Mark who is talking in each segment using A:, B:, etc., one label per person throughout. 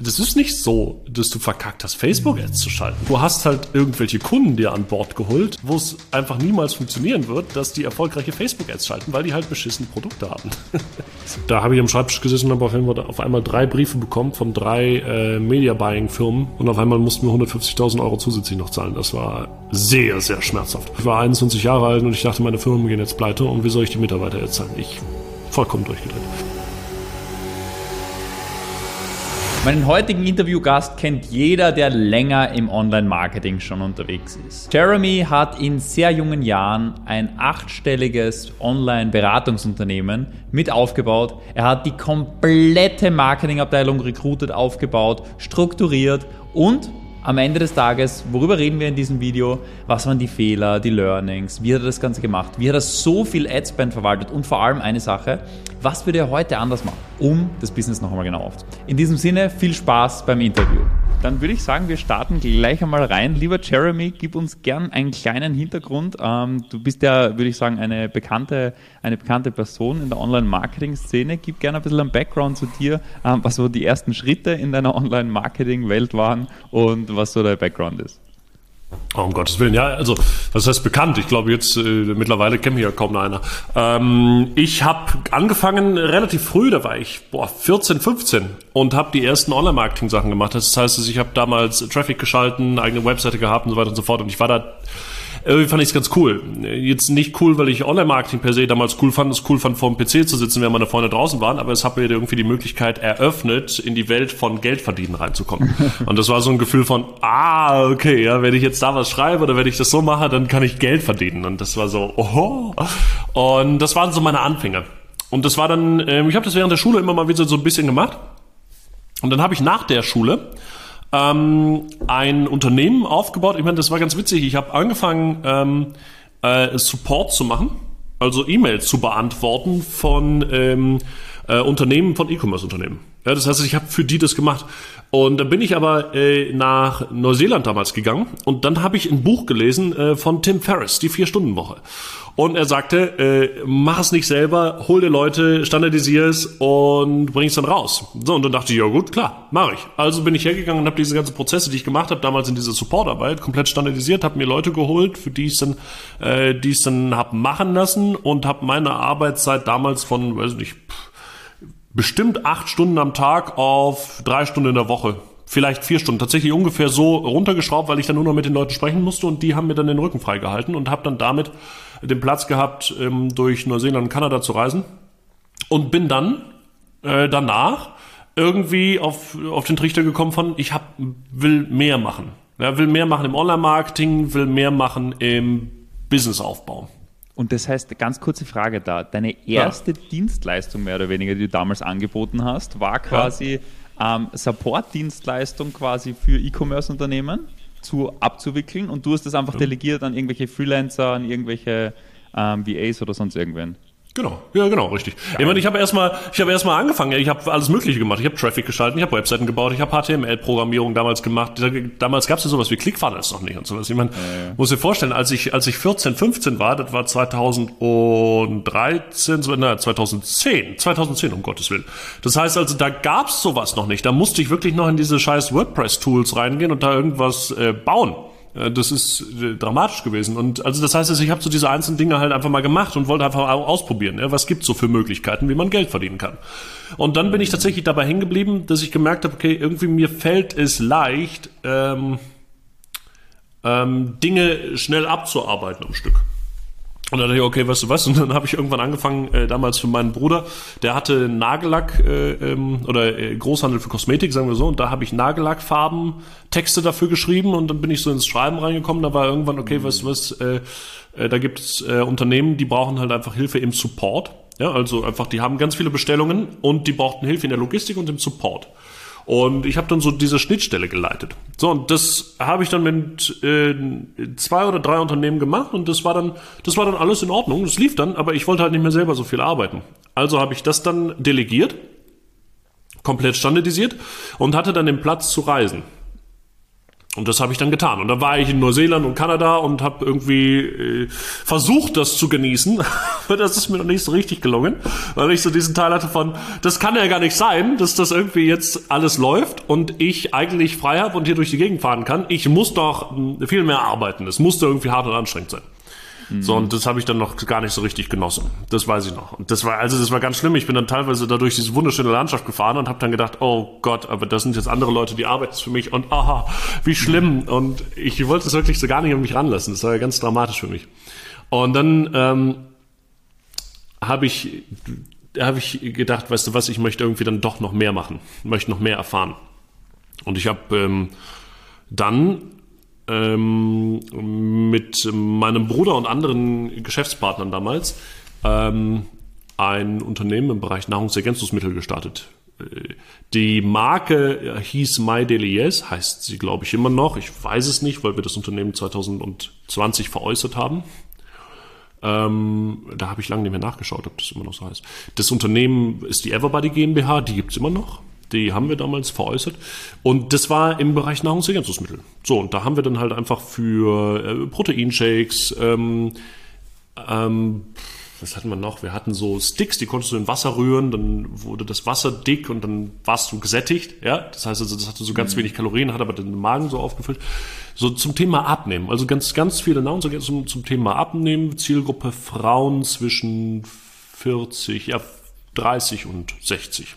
A: Das ist nicht so, dass du verkackt hast, Facebook-Ads zu schalten. Du hast halt irgendwelche Kunden dir an Bord geholt, wo es einfach niemals funktionieren wird, dass die erfolgreiche Facebook-Ads schalten, weil die halt beschissene Produkte haben. da habe ich am Schreibtisch gesessen und habe auf einmal drei Briefe bekommen von drei äh, Media-Buying-Firmen und auf einmal mussten wir 150.000 Euro zusätzlich noch zahlen. Das war sehr, sehr schmerzhaft. Ich war 21 Jahre alt und ich dachte, meine Firmen gehen jetzt pleite und wie soll ich die Mitarbeiter jetzt zahlen? Ich vollkommen durchgedreht.
B: Meinen heutigen Interviewgast kennt jeder, der länger im Online-Marketing schon unterwegs ist. Jeremy hat in sehr jungen Jahren ein achtstelliges Online-Beratungsunternehmen mit aufgebaut. Er hat die komplette Marketingabteilung recruited aufgebaut, strukturiert und am Ende des Tages, worüber reden wir in diesem Video? Was waren die Fehler, die Learnings? Wie hat er das Ganze gemacht? Wie hat er so viel Adspend verwaltet? Und vor allem eine Sache, was würde er heute anders machen, um das Business noch einmal genau aufzunehmen? In diesem Sinne, viel Spaß beim Interview. Dann würde ich sagen, wir starten gleich einmal rein. Lieber Jeremy, gib uns gern einen kleinen Hintergrund. Ähm, du bist ja, würde ich sagen, eine bekannte, eine bekannte Person in der Online-Marketing-Szene. Gib gerne ein bisschen einen Background zu dir, ähm, was so die ersten Schritte in deiner Online-Marketing-Welt waren und was so dein Background ist.
A: Oh, um Gottes Willen, ja, also was heißt bekannt? Ich glaube, jetzt äh, mittlerweile kennt mich ja kaum noch einer. Ähm, ich habe angefangen relativ früh, da war ich boah, 14, 15 und habe die ersten Online-Marketing-Sachen gemacht. Das heißt, ich habe damals Traffic geschalten, eigene Webseite gehabt und so weiter und so fort. Und ich war da irgendwie fand ich es ganz cool. Jetzt nicht cool, weil ich Online-Marketing per se damals cool fand, es cool fand, vor dem PC zu sitzen, während meine Freunde draußen waren, aber es hat mir irgendwie die Möglichkeit eröffnet, in die Welt von Geldverdienen reinzukommen. Und das war so ein Gefühl von, ah, okay, ja, wenn ich jetzt da was schreibe oder wenn ich das so mache, dann kann ich Geld verdienen. Und das war so, oho. Und das waren so meine Anfänge. Und das war dann, ähm, ich habe das während der Schule immer mal wieder so ein bisschen gemacht. Und dann habe ich nach der Schule ähm, ein Unternehmen aufgebaut. Ich meine, das war ganz witzig. Ich habe angefangen, ähm, äh, Support zu machen, also E-Mails zu beantworten von ähm, äh, Unternehmen, von E-Commerce-Unternehmen. Ja, das heißt, ich habe für die das gemacht. Und dann bin ich aber äh, nach Neuseeland damals gegangen und dann habe ich ein Buch gelesen äh, von Tim Ferriss, die Vier-Stunden-Woche. Und er sagte, äh, mach es nicht selber, hol dir Leute, standardisier es und bring es dann raus. So, und dann dachte ich, ja gut, klar, mache ich. Also bin ich hergegangen und habe diese ganzen Prozesse, die ich gemacht habe, damals in dieser Supportarbeit, komplett standardisiert, habe mir Leute geholt, für die ich dann, äh, die ich dann hab machen lassen und habe meine Arbeitszeit damals von, weiß nicht, pff, bestimmt acht Stunden am Tag auf drei Stunden in der Woche. Vielleicht vier Stunden. Tatsächlich ungefähr so runtergeschraubt, weil ich dann nur noch mit den Leuten sprechen musste und die haben mir dann den Rücken freigehalten und habe dann damit den Platz gehabt, ähm, durch Neuseeland und Kanada zu reisen. Und bin dann äh, danach irgendwie auf, auf den Trichter gekommen von, ich hab, will mehr machen. Ja, will mehr machen im Online-Marketing, will mehr machen im Businessaufbau.
B: Und das heißt, ganz kurze Frage da, deine erste ja. Dienstleistung mehr oder weniger, die du damals angeboten hast, war quasi ja. ähm, Support-Dienstleistung quasi für E-Commerce-Unternehmen zu abzuwickeln und du hast das einfach delegiert an irgendwelche Freelancer, an irgendwelche ähm, VAs oder sonst irgendwen.
A: Genau, ja genau, richtig. Geil. Ich meine, ich habe erstmal, ich habe erstmal angefangen. Ich habe alles Mögliche gemacht. Ich habe Traffic geschalten, ich habe Webseiten gebaut, ich habe HTML-Programmierung damals gemacht. Damals gab es ja sowas wie ClickFunnels noch nicht und sowas. Ich meine, äh. muss dir vorstellen, als ich als ich 14, 15 war, das war 2013, na 2010, 2010 um Gottes willen. Das heißt also, da gab's sowas noch nicht. Da musste ich wirklich noch in diese scheiß WordPress-Tools reingehen und da irgendwas äh, bauen. Äh, das ist äh, dramatisch gewesen. Und also das heißt, ich habe so diese einzelnen Dinge halt einfach mal gemacht und wollte einfach ausprobieren. Was gibt's so für Möglichkeiten, wie man Geld verdienen kann? Und dann bin ich tatsächlich dabei hängen geblieben, dass ich gemerkt habe, okay, irgendwie mir fällt es leicht, ähm, ähm, Dinge schnell abzuarbeiten am Stück. Und dann dachte ich, okay, weißt du was? Und dann habe ich irgendwann angefangen, äh, damals für meinen Bruder, der hatte Nagellack äh, ähm, oder äh, Großhandel für Kosmetik, sagen wir so, und da habe ich Nagellackfarben, Texte dafür geschrieben und dann bin ich so ins Schreiben reingekommen. Da war irgendwann, okay, weißt du was, äh, äh, da gibt es äh, Unternehmen, die brauchen halt einfach Hilfe im Support. Ja, also einfach, die haben ganz viele Bestellungen und die brauchten Hilfe in der Logistik und im Support. Und ich habe dann so diese Schnittstelle geleitet. So, und das habe ich dann mit äh, zwei oder drei Unternehmen gemacht und das war dann, das war dann alles in Ordnung. Das lief dann, aber ich wollte halt nicht mehr selber so viel arbeiten. Also habe ich das dann delegiert, komplett standardisiert und hatte dann den Platz zu reisen. Und das habe ich dann getan. Und dann war ich in Neuseeland und Kanada und habe irgendwie äh, versucht, das zu genießen. Aber das ist mir noch nicht so richtig gelungen, weil ich so diesen Teil hatte von, das kann ja gar nicht sein, dass das irgendwie jetzt alles läuft und ich eigentlich frei habe und hier durch die Gegend fahren kann. Ich muss doch hm, viel mehr arbeiten. Es musste irgendwie hart und anstrengend sein. So, und das habe ich dann noch gar nicht so richtig genossen. Das weiß ich noch. Und das war, also das war ganz schlimm. Ich bin dann teilweise da durch diese wunderschöne Landschaft gefahren und habe dann gedacht, oh Gott, aber das sind jetzt andere Leute, die arbeiten für mich und aha, wie schlimm. Und ich wollte es wirklich so gar nicht an mich ranlassen. Das war ja ganz dramatisch für mich. Und dann ähm, habe ich, habe ich gedacht, weißt du was, ich möchte irgendwie dann doch noch mehr machen, möchte noch mehr erfahren. Und ich habe ähm, dann ähm, mit meinem Bruder und anderen Geschäftspartnern damals ähm, ein Unternehmen im Bereich Nahrungsergänzungsmittel gestartet. Äh, die Marke hieß My Daily Yes, heißt sie, glaube ich, immer noch. Ich weiß es nicht, weil wir das Unternehmen 2020 veräußert haben. Ähm, da habe ich lange nicht mehr nachgeschaut, ob das immer noch so heißt. Das Unternehmen ist die Everbody GmbH, die gibt's immer noch. Die haben wir damals veräußert. Und das war im Bereich Nahrungsergänzungsmittel. So, und da haben wir dann halt einfach für äh, Proteinshakes, ähm, ähm, was hatten wir noch? Wir hatten so Sticks, die konntest du in Wasser rühren, dann wurde das Wasser dick und dann warst du gesättigt. Ja, das heißt also, das hatte so ganz mhm. wenig Kalorien, hat aber den Magen so aufgefüllt. So zum Thema Abnehmen. Also ganz, ganz viele Nahrungsergänzungen zum, zum Thema Abnehmen. Zielgruppe Frauen zwischen 40, ja, 30 und 60.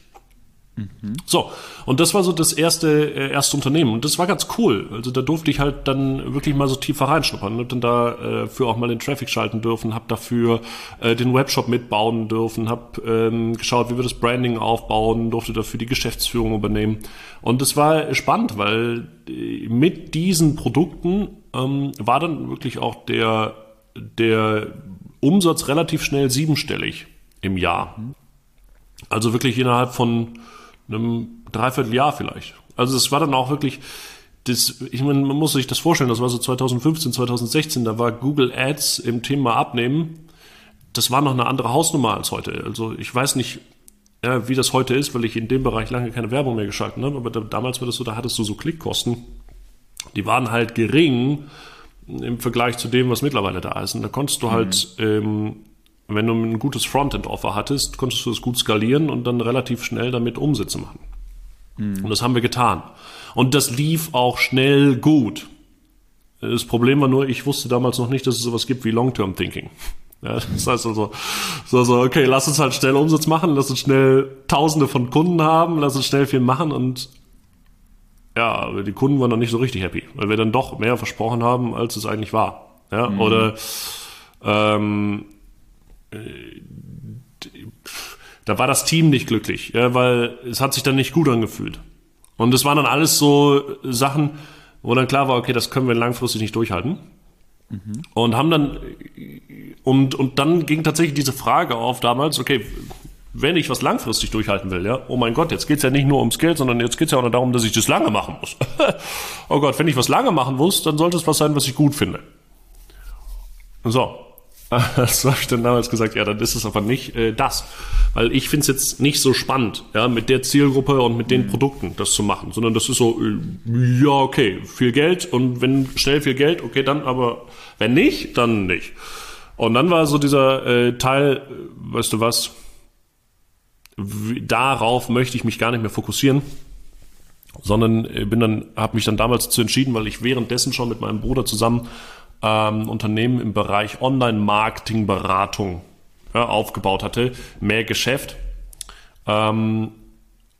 A: So, und das war so das erste, äh, erste Unternehmen. Und das war ganz cool. Also da durfte ich halt dann wirklich mal so tiefer reinschnuppern. Hab dann dafür äh, auch mal den Traffic schalten dürfen, hab dafür äh, den Webshop mitbauen dürfen, hab ähm, geschaut, wie wir das Branding aufbauen, durfte dafür die Geschäftsführung übernehmen. Und das war spannend, weil äh, mit diesen Produkten ähm, war dann wirklich auch der, der Umsatz relativ schnell siebenstellig im Jahr. Also wirklich innerhalb von einem Dreivierteljahr vielleicht. Also es war dann auch wirklich, das, ich meine, man muss sich das vorstellen, das war so 2015, 2016, da war Google Ads im Thema Abnehmen, das war noch eine andere Hausnummer als heute. Also ich weiß nicht, ja, wie das heute ist, weil ich in dem Bereich lange keine Werbung mehr geschalten habe, aber da, damals war das so, da hattest du so Klickkosten, die waren halt gering im Vergleich zu dem, was mittlerweile da ist. Und da konntest du halt mhm. ähm, wenn du ein gutes Frontend-Offer hattest, konntest du es gut skalieren und dann relativ schnell damit Umsätze machen. Mhm. Und das haben wir getan. Und das lief auch schnell gut. Das Problem war nur, ich wusste damals noch nicht, dass es sowas gibt wie Long-Term Thinking. Ja, das heißt also, so, so, okay, lass uns halt schnell Umsatz machen, lass uns schnell Tausende von Kunden haben, lass uns schnell viel machen und ja, die Kunden waren noch nicht so richtig happy, weil wir dann doch mehr versprochen haben, als es eigentlich war. Ja, mhm. oder ähm, da war das Team nicht glücklich, ja, weil es hat sich dann nicht gut angefühlt. Und es waren dann alles so Sachen, wo dann klar war, okay, das können wir langfristig nicht durchhalten. Mhm. Und haben dann, und, und dann ging tatsächlich diese Frage auf damals, okay, wenn ich was langfristig durchhalten will, ja, oh mein Gott, jetzt geht's ja nicht nur ums Geld, sondern jetzt geht's ja auch noch darum, dass ich das lange machen muss. oh Gott, wenn ich was lange machen muss, dann sollte es was sein, was ich gut finde. So, so habe ich dann damals gesagt, ja, dann ist es aber nicht äh, das. Weil ich finde es jetzt nicht so spannend, ja, mit der Zielgruppe und mit den Produkten das zu machen, sondern das ist so, äh, ja, okay, viel Geld und wenn schnell viel Geld, okay, dann, aber wenn nicht, dann nicht. Und dann war so dieser äh, Teil, äh, weißt du was, darauf möchte ich mich gar nicht mehr fokussieren sondern äh, bin dann habe mich dann damals dazu entschieden, weil ich währenddessen schon mit meinem Bruder zusammen ähm, Unternehmen im Bereich Online-Marketing-Beratung ja, aufgebaut hatte, mehr Geschäft. Ähm,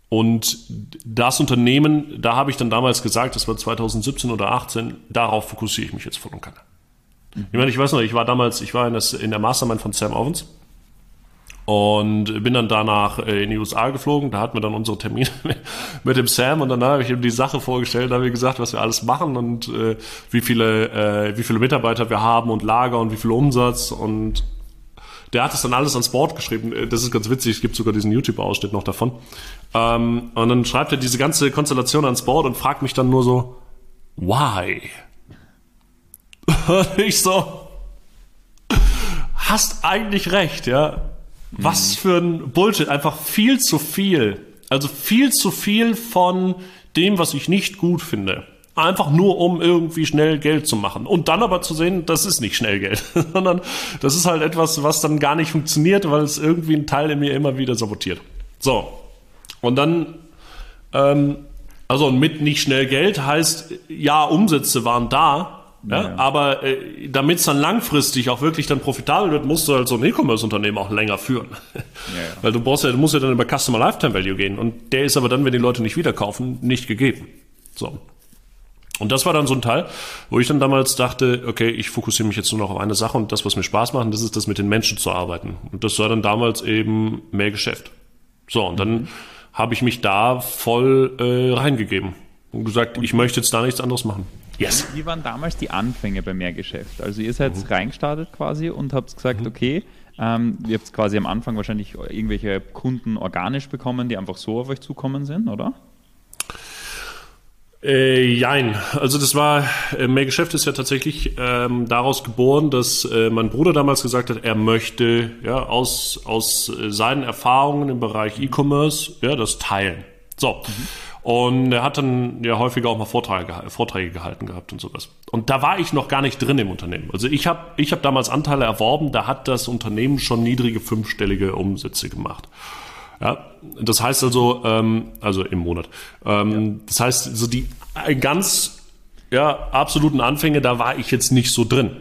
A: und das Unternehmen, da habe ich dann damals gesagt, das war 2017 oder 2018, darauf fokussiere ich mich jetzt voll und. Mhm. Ich meine, ich weiß noch, ich war damals, ich war in, das, in der Mastermind von Sam Owens und bin dann danach äh, in die USA geflogen. Da hatten wir dann unsere Termine mit dem Sam und dann habe ich ihm die Sache vorgestellt, da haben wir gesagt, was wir alles machen und äh, wie viele äh, wie viele Mitarbeiter wir haben und Lager und wie viel Umsatz und der hat es dann alles ans Board geschrieben. Äh, das ist ganz witzig, es gibt sogar diesen YouTube-Ausschnitt noch davon. Ähm, und dann schreibt er diese ganze Konstellation ans Board und fragt mich dann nur so, why? Und ich so, hast eigentlich recht, ja was für ein Bullshit. Einfach viel zu viel. Also viel zu viel von dem, was ich nicht gut finde. Einfach nur, um irgendwie schnell Geld zu machen. Und dann aber zu sehen, das ist nicht schnell Geld, sondern das ist halt etwas, was dann gar nicht funktioniert, weil es irgendwie ein Teil in mir immer wieder sabotiert. So. Und dann, ähm, also mit nicht schnell Geld heißt, ja, Umsätze waren da, ja, ja. Aber äh, damit es dann langfristig auch wirklich dann profitabel wird, musst du halt so ein E-Commerce-Unternehmen auch länger führen. Ja, Weil du brauchst ja, du musst ja dann über Customer Lifetime Value gehen. Und der ist aber dann, wenn die Leute nicht wieder kaufen, nicht gegeben. So. Und das war dann so ein Teil, wo ich dann damals dachte, okay, ich fokussiere mich jetzt nur noch auf eine Sache und das, was mir Spaß macht, das ist das mit den Menschen zu arbeiten. Und das war dann damals eben mehr Geschäft. So, und dann mhm. habe ich mich da voll äh, reingegeben und gesagt, ich möchte jetzt da nichts anderes machen.
B: Yes. Wie waren damals die Anfänge bei Mehrgeschäft? Also ihr seid mhm. reingestartet quasi und habt gesagt, mhm. okay, ähm, ihr habt quasi am Anfang wahrscheinlich irgendwelche Kunden organisch bekommen, die einfach so auf euch zukommen sind, oder?
A: Äh, jein. Also das war, äh, mehr Geschäft ist ja tatsächlich ähm, daraus geboren, dass äh, mein Bruder damals gesagt hat, er möchte ja aus, aus äh, seinen Erfahrungen im Bereich E-Commerce ja, das teilen. So. Mhm. Und er hat dann ja häufiger auch mal Vorträge, Vorträge gehalten gehabt und sowas. Und da war ich noch gar nicht drin im Unternehmen. Also ich habe ich hab damals Anteile erworben, da hat das Unternehmen schon niedrige fünfstellige Umsätze gemacht. Ja, das heißt also, ähm, also im Monat. Ähm, ja. Das heißt, so die ganz ja, absoluten Anfänge, da war ich jetzt nicht so drin.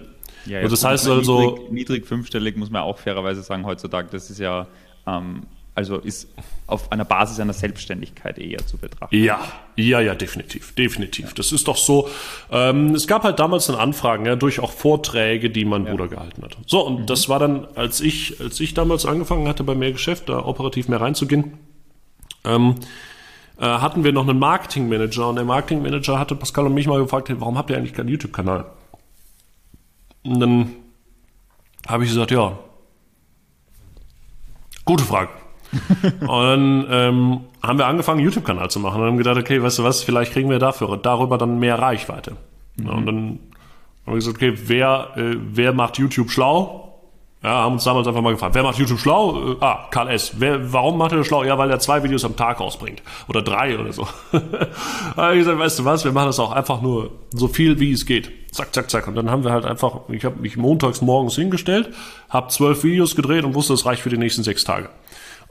B: Ja, das heißt also. Niedrig, niedrig fünfstellig muss man auch fairerweise sagen heutzutage, das ist ja ähm, also ist auf einer Basis einer Selbstständigkeit eher zu betrachten.
A: Ja, ja, ja, definitiv, definitiv. Ja. Das ist doch so. Ähm, es gab halt damals dann Anfragen, ja, durch auch Vorträge, die mein ja. Bruder gehalten hat. So, und mhm. das war dann, als ich, als ich damals angefangen hatte, bei mehr Geschäft, da operativ mehr reinzugehen, ähm, äh, hatten wir noch einen Marketingmanager und der Marketingmanager hatte Pascal und mich mal gefragt, hey, warum habt ihr eigentlich keinen YouTube-Kanal? Und dann habe ich gesagt, ja, gute Frage und dann ähm, haben wir angefangen, YouTube-Kanal zu machen und haben gedacht, okay, weißt du was, vielleicht kriegen wir dafür darüber dann mehr Reichweite. Mhm. Und dann haben wir gesagt, okay, wer, äh, wer macht YouTube schlau? Ja, haben uns damals einfach mal gefragt, wer macht YouTube schlau? Äh, ah, Karl S. Wer, warum macht er das schlau? Ja, weil er zwei Videos am Tag rausbringt. Oder drei oder so. habe ich gesagt, weißt du was, wir machen das auch einfach nur so viel, wie es geht. Zack, zack, zack. Und dann haben wir halt einfach, ich habe mich montags morgens hingestellt, habe zwölf Videos gedreht und wusste, das reicht für die nächsten sechs Tage.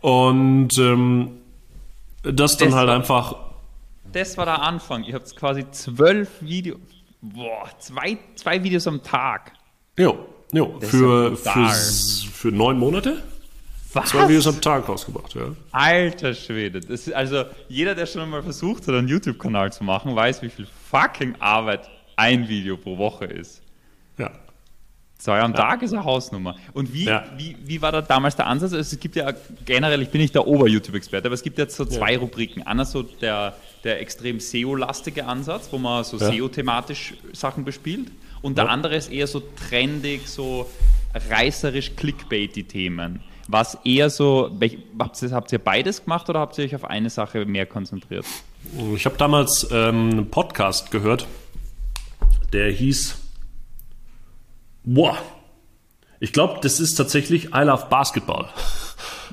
A: Und ähm, das dann das halt war, einfach.
B: Das war der Anfang. Ihr habt quasi zwölf Videos. Boah, zwei, zwei Videos am Tag.
A: Jo, jo. Für, für, für neun Monate? Was? Zwei Videos am Tag rausgebracht, ja.
B: Alter Schwede. Das ist also jeder, der schon mal versucht hat, einen YouTube-Kanal zu machen, weiß, wie viel fucking Arbeit ein Video pro Woche ist.
A: Ja.
B: Zwei am ja. Tag ist eine Hausnummer. Und wie, ja. wie, wie war da damals der Ansatz? Also es gibt ja generell, ich bin nicht der Ober-YouTube-Experte, aber es gibt jetzt so zwei ja. Rubriken. Einer so der, der extrem SEO-lastige Ansatz, wo man so SEO-thematisch Sachen bespielt. Und der andere ist eher so trendig, so reißerisch clickbaity Themen. Was eher so, habt ihr, habt ihr beides gemacht oder habt ihr euch auf eine Sache mehr konzentriert?
A: Ich habe damals ähm, einen Podcast gehört, der hieß Boah. Ich glaube, das ist tatsächlich I Love Basketball.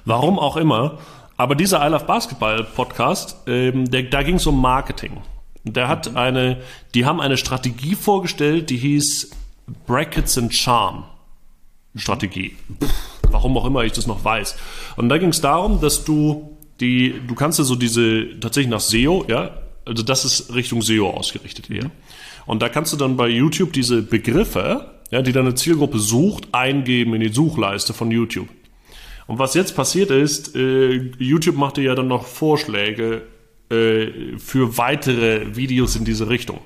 A: Warum auch immer. Aber dieser I Love Basketball Podcast, ähm, der, da ging es um Marketing. Der hat mhm. eine, die haben eine Strategie vorgestellt, die hieß Brackets and Charm Strategie. Pff, warum auch immer ich das noch weiß. Und da ging es darum, dass du die, du kannst ja so diese, tatsächlich nach SEO, ja, also das ist Richtung SEO ausgerichtet eher. Mhm. Und da kannst du dann bei YouTube diese Begriffe, ja, die deine Zielgruppe sucht, eingeben in die Suchleiste von YouTube. Und was jetzt passiert ist, äh, YouTube macht dir ja dann noch Vorschläge äh, für weitere Videos in diese Richtung.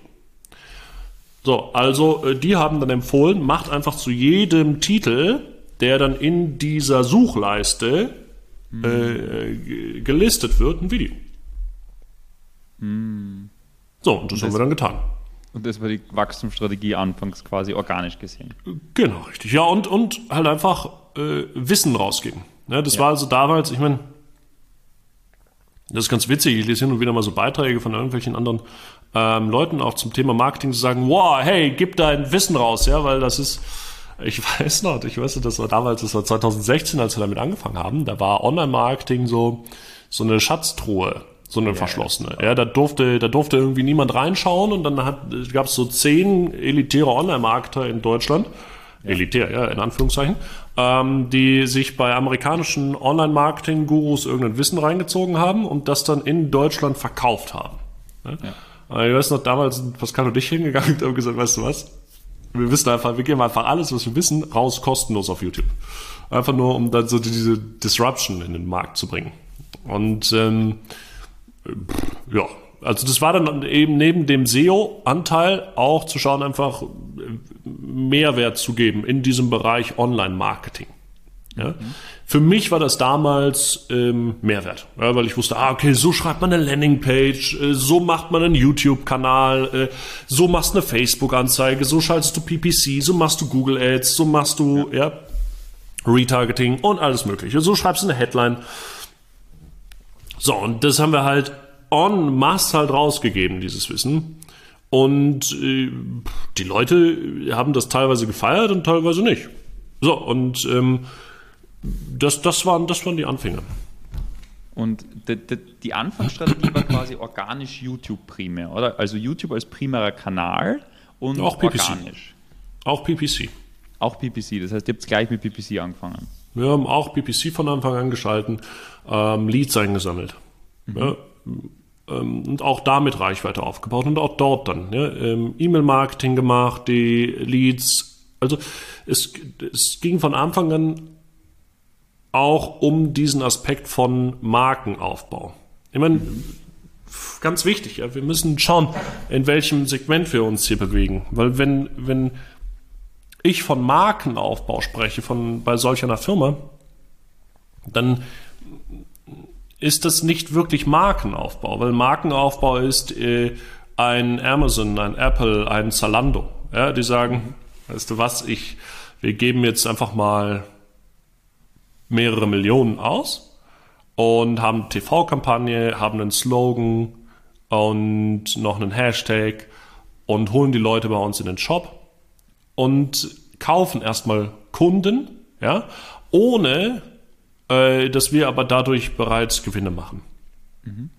A: So, also äh, die haben dann empfohlen, macht einfach zu jedem Titel, der dann in dieser Suchleiste hm. gelistet wird, ein Video. Hm. So, und das, das haben wir dann getan.
B: Und das war die Wachstumsstrategie anfangs quasi organisch gesehen.
A: Genau, richtig. Ja, und, und halt einfach äh, Wissen rausgeben. Ja, das ja. war also damals, ich meine, das ist ganz witzig, ich lese hin und wieder mal so Beiträge von irgendwelchen anderen ähm, Leuten auch zum Thema Marketing, zu sagen, wow, hey, gib dein Wissen raus, ja, weil das ist, ich weiß noch, ich weiß, das war damals, das war 2016, als wir damit angefangen haben, da war Online-Marketing so, so eine Schatztruhe so eine ja, verschlossene. Ja, da durfte, da durfte irgendwie niemand reinschauen und dann gab es so zehn elitäre Online-Marketer in Deutschland, ja. elitär, ja, in Anführungszeichen, ähm, die sich bei amerikanischen Online-Marketing-Gurus irgendein Wissen reingezogen haben und das dann in Deutschland verkauft haben. Ja? Ja. Ich weiß noch, damals sind Pascal und ich hingegangen und haben gesagt, weißt du was? Wir wissen einfach, wir geben einfach alles, was wir wissen, raus kostenlos auf YouTube. Einfach nur, um dann so diese Disruption in den Markt zu bringen. Und ähm, ja, also das war dann eben neben dem SEO-Anteil auch zu schauen, einfach Mehrwert zu geben in diesem Bereich Online-Marketing. Ja? Mhm. Für mich war das damals ähm, Mehrwert, ja, weil ich wusste, ah, okay, so schreibt man eine Landingpage, äh, so macht man einen YouTube-Kanal, äh, so machst du eine Facebook-Anzeige, so schaltest du PPC, so machst du Google Ads, so machst du ja. ja Retargeting und alles Mögliche. So schreibst du eine Headline. So, und das haben wir halt en masse halt rausgegeben, dieses Wissen. Und äh, die Leute haben das teilweise gefeiert und teilweise nicht. So, und ähm, das, das, waren, das waren die Anfänge.
B: Und die, die, die Anfangsstrategie war quasi organisch YouTube primär, oder? Also YouTube als primärer Kanal und
A: auch PPC. organisch. Auch PPC.
B: Auch PPC, das heißt, ihr habt gleich mit PPC angefangen.
A: Wir haben auch PPC von Anfang an geschalten, ähm, Leads eingesammelt. Mhm. Ja, ähm, und auch damit Reichweite aufgebaut und auch dort dann ja, ähm, E-Mail-Marketing gemacht, die Leads. Also es, es ging von Anfang an auch um diesen Aspekt von Markenaufbau. Ich meine, ganz wichtig, ja, wir müssen schauen, in welchem Segment wir uns hier bewegen. Weil wenn, wenn ich von Markenaufbau spreche, von bei solch einer Firma, dann ist das nicht wirklich Markenaufbau, weil Markenaufbau ist äh, ein Amazon, ein Apple, ein Zalando. Ja, die sagen, weißt du was, ich, wir geben jetzt einfach mal mehrere Millionen aus und haben TV-Kampagne, haben einen Slogan und noch einen Hashtag und holen die Leute bei uns in den Shop und kaufen erstmal Kunden, ja, ohne äh, dass wir aber dadurch bereits Gewinne machen. Mhm.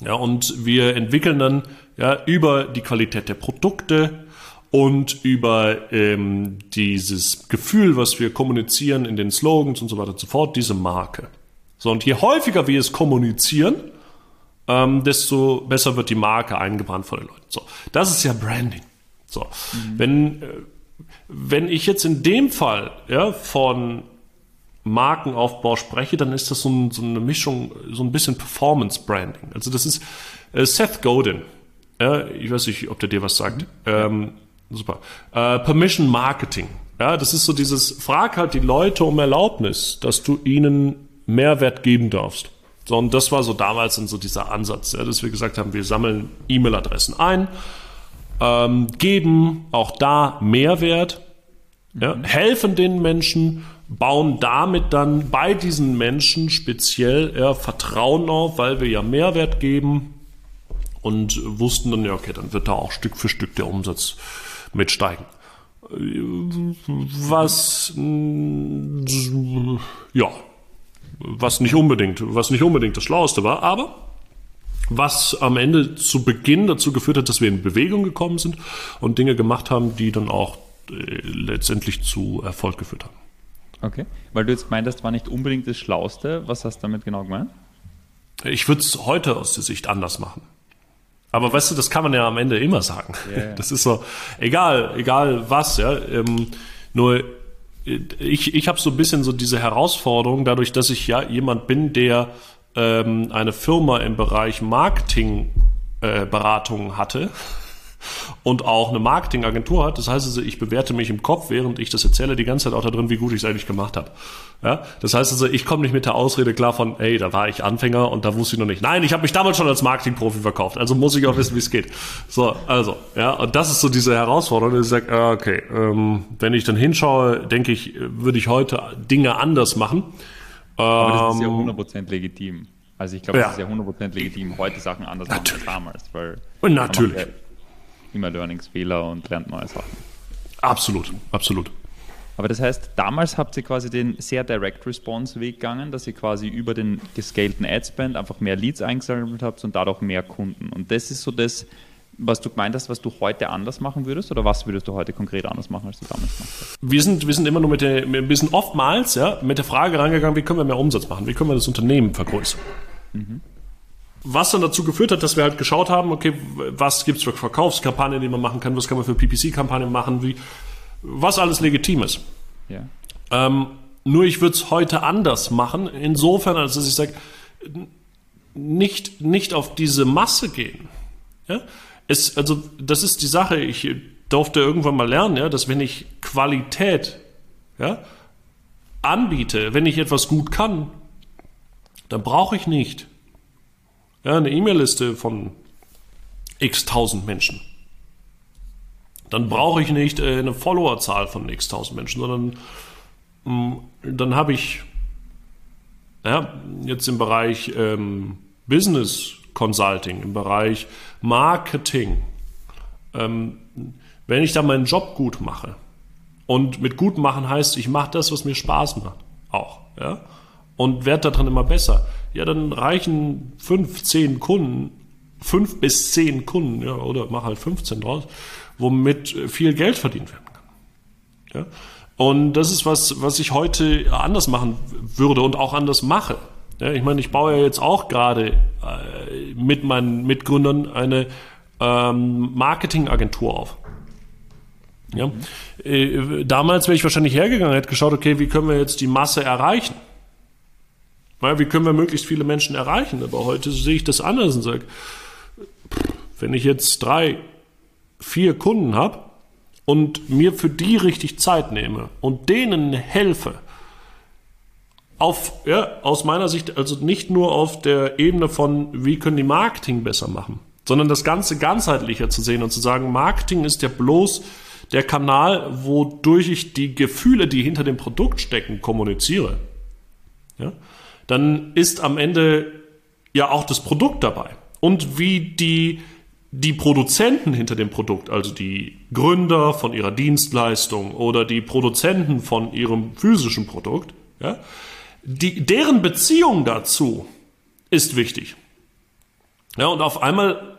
A: Ja, und wir entwickeln dann ja über die Qualität der Produkte und über ähm, dieses Gefühl, was wir kommunizieren in den Slogans und so weiter und so fort, diese Marke. So, und je häufiger wir es kommunizieren, ähm, desto besser wird die Marke eingebrannt von den Leuten. So, das ist ja Branding. So, mhm. wenn, äh, wenn ich jetzt in dem Fall ja, von Markenaufbau spreche, dann ist das so, ein, so eine Mischung, so ein bisschen Performance Branding. Also das ist äh, Seth Godin. Ja, ich weiß nicht, ob der dir was sagt. Mhm. Ähm, super. Äh, Permission Marketing. Ja, das ist so dieses, frag halt die Leute um Erlaubnis, dass du ihnen Mehrwert geben darfst. So, und das war so damals so dieser Ansatz, ja, dass wir gesagt haben, wir sammeln E-Mail-Adressen ein, ähm, geben auch da Mehrwert, ja, mhm. helfen den Menschen bauen damit dann bei diesen Menschen speziell ja, Vertrauen auf, weil wir ja Mehrwert geben und wussten dann, ja, okay, dann wird da auch Stück für Stück der Umsatz mitsteigen. Was, ja, was nicht unbedingt, was nicht unbedingt das Schlaueste war, aber was am Ende zu Beginn dazu geführt hat, dass wir in Bewegung gekommen sind und Dinge gemacht haben, die dann auch äh, letztendlich zu Erfolg geführt haben.
B: Okay. Weil du jetzt meintest, war nicht unbedingt das Schlauste. Was hast du damit genau gemeint?
A: Ich würde es heute aus der Sicht anders machen. Aber weißt du, das kann man ja am Ende immer sagen. Yeah. Das ist so, egal, egal was, ja. Ähm, nur ich, ich habe so ein bisschen so diese Herausforderung, dadurch, dass ich ja jemand bin, der ähm, eine Firma im Bereich Marketingberatung äh, hatte und auch eine Marketingagentur hat. Das heißt also, ich bewerte mich im Kopf, während ich das erzähle, die ganze Zeit auch da drin, wie gut ich es eigentlich gemacht habe. Ja? Das heißt also, ich komme nicht mit der Ausrede klar von, ey, da war ich Anfänger und da wusste ich noch nicht. Nein, ich habe mich damals schon als Marketingprofi verkauft, also muss ich auch wissen, wie es geht. So, also, ja, und das ist so diese Herausforderung, dass ich sage, ah, okay, ähm, wenn ich dann hinschaue, denke ich, würde ich heute Dinge anders machen.
B: Aber das ist ja 100% ähm, legitim. Also ich glaube, ja. das ist ja 100% legitim, heute Sachen anders machen als damals. Weil
A: natürlich
B: immer Learningsfehler und lernt neue Sachen.
A: Absolut, absolut.
B: Aber das heißt, damals habt ihr quasi den sehr Direct Response Weg gegangen, dass ihr quasi über den gescalten Adspend einfach mehr Leads eingesammelt habt und dadurch mehr Kunden. Und das ist so das, was du gemeint hast, was du heute anders machen würdest oder was würdest du heute konkret anders machen, als du damals gemacht hast?
A: Wir sind, wir sind immer nur mit der, wir sind oftmals ja, mit der Frage rangegangen, wie können wir mehr Umsatz machen, wie können wir das Unternehmen vergrößern. Mhm. Was dann dazu geführt hat, dass wir halt geschaut haben, okay, was gibt es für Verkaufskampagnen, die man machen kann, was kann man für PPC-Kampagnen machen, wie, was alles legitim ist. Ja. Ähm, nur ich würde es heute anders machen, insofern, als dass ich sage, nicht, nicht auf diese Masse gehen. Ja? Es, also, das ist die Sache, ich durfte irgendwann mal lernen, ja, dass wenn ich Qualität ja, anbiete, wenn ich etwas gut kann, dann brauche ich nicht ja, eine E-Mail-Liste von x tausend Menschen. Dann brauche ich nicht äh, eine Followerzahl von x tausend Menschen, sondern mh, mm, dann habe ich ja, jetzt im Bereich ähm, Business Consulting, im Bereich Marketing, ähm, wenn ich da meinen Job gut mache, und mit gut machen heißt, ich mache das, was mir Spaß macht, auch, ja, und werde daran immer besser, ja, dann reichen fünf, zehn Kunden, fünf bis zehn Kunden, ja, oder mach halt 15 draus, womit viel Geld verdient werden kann. Ja? Und das ist was, was ich heute anders machen würde und auch anders mache. Ja, ich meine, ich baue ja jetzt auch gerade äh, mit meinen Mitgründern eine ähm, Marketingagentur auf. Ja? Äh, damals wäre ich wahrscheinlich hergegangen, hätte geschaut, okay, wie können wir jetzt die Masse erreichen? Wie können wir möglichst viele Menschen erreichen? Aber heute sehe ich das anders und sage, wenn ich jetzt drei, vier Kunden habe und mir für die richtig Zeit nehme und denen helfe, auf, ja, aus meiner Sicht, also nicht nur auf der Ebene von, wie können die Marketing besser machen, sondern das Ganze ganzheitlicher zu sehen und zu sagen, Marketing ist ja bloß der Kanal, wodurch ich die Gefühle, die hinter dem Produkt stecken, kommuniziere. Ja? Dann ist am Ende ja auch das Produkt dabei. Und wie die, die Produzenten hinter dem Produkt, also die Gründer von ihrer Dienstleistung oder die Produzenten von ihrem physischen Produkt, ja, die, deren Beziehung dazu ist wichtig. Ja, und auf einmal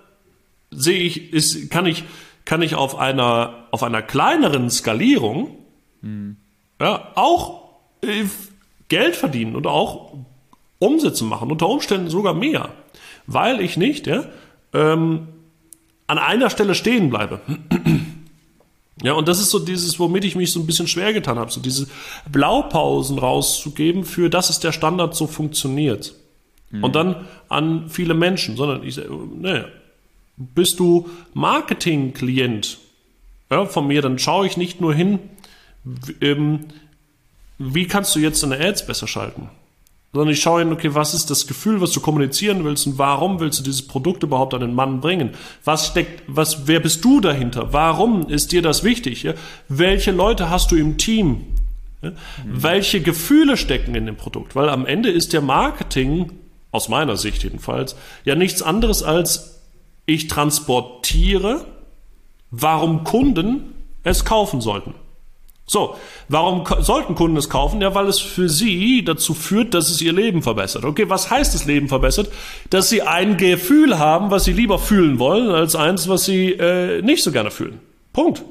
A: sehe ich, ist, kann ich, kann ich auf einer, auf einer kleineren Skalierung hm. ja, auch äh, Geld verdienen und auch Umsätze machen, unter Umständen sogar mehr, weil ich nicht ja, ähm, an einer Stelle stehen bleibe. Ja, und das ist so dieses, womit ich mich so ein bisschen schwer getan habe, so diese Blaupausen rauszugeben für, das ist der Standard, so funktioniert. Mhm. Und dann an viele Menschen, sondern ich sage, ne, bist du Marketing-Klient ja, von mir, dann schaue ich nicht nur hin, ähm, wie kannst du jetzt deine Ads besser schalten? Sondern ich schaue hin, okay, was ist das Gefühl, was du kommunizieren willst und warum willst du dieses Produkt überhaupt an den Mann bringen? Was steckt, was, wer bist du dahinter? Warum ist dir das wichtig? Ja? Welche Leute hast du im Team? Ja? Mhm. Welche Gefühle stecken in dem Produkt? Weil am Ende ist ja Marketing, aus meiner Sicht jedenfalls, ja nichts anderes als ich transportiere, warum Kunden es kaufen sollten. So, warum sollten Kunden es kaufen? Ja, weil es für sie dazu führt, dass es ihr Leben verbessert. Okay, was heißt das Leben verbessert? Dass sie ein Gefühl haben, was sie lieber fühlen wollen, als eins, was sie äh, nicht so gerne fühlen. Punkt.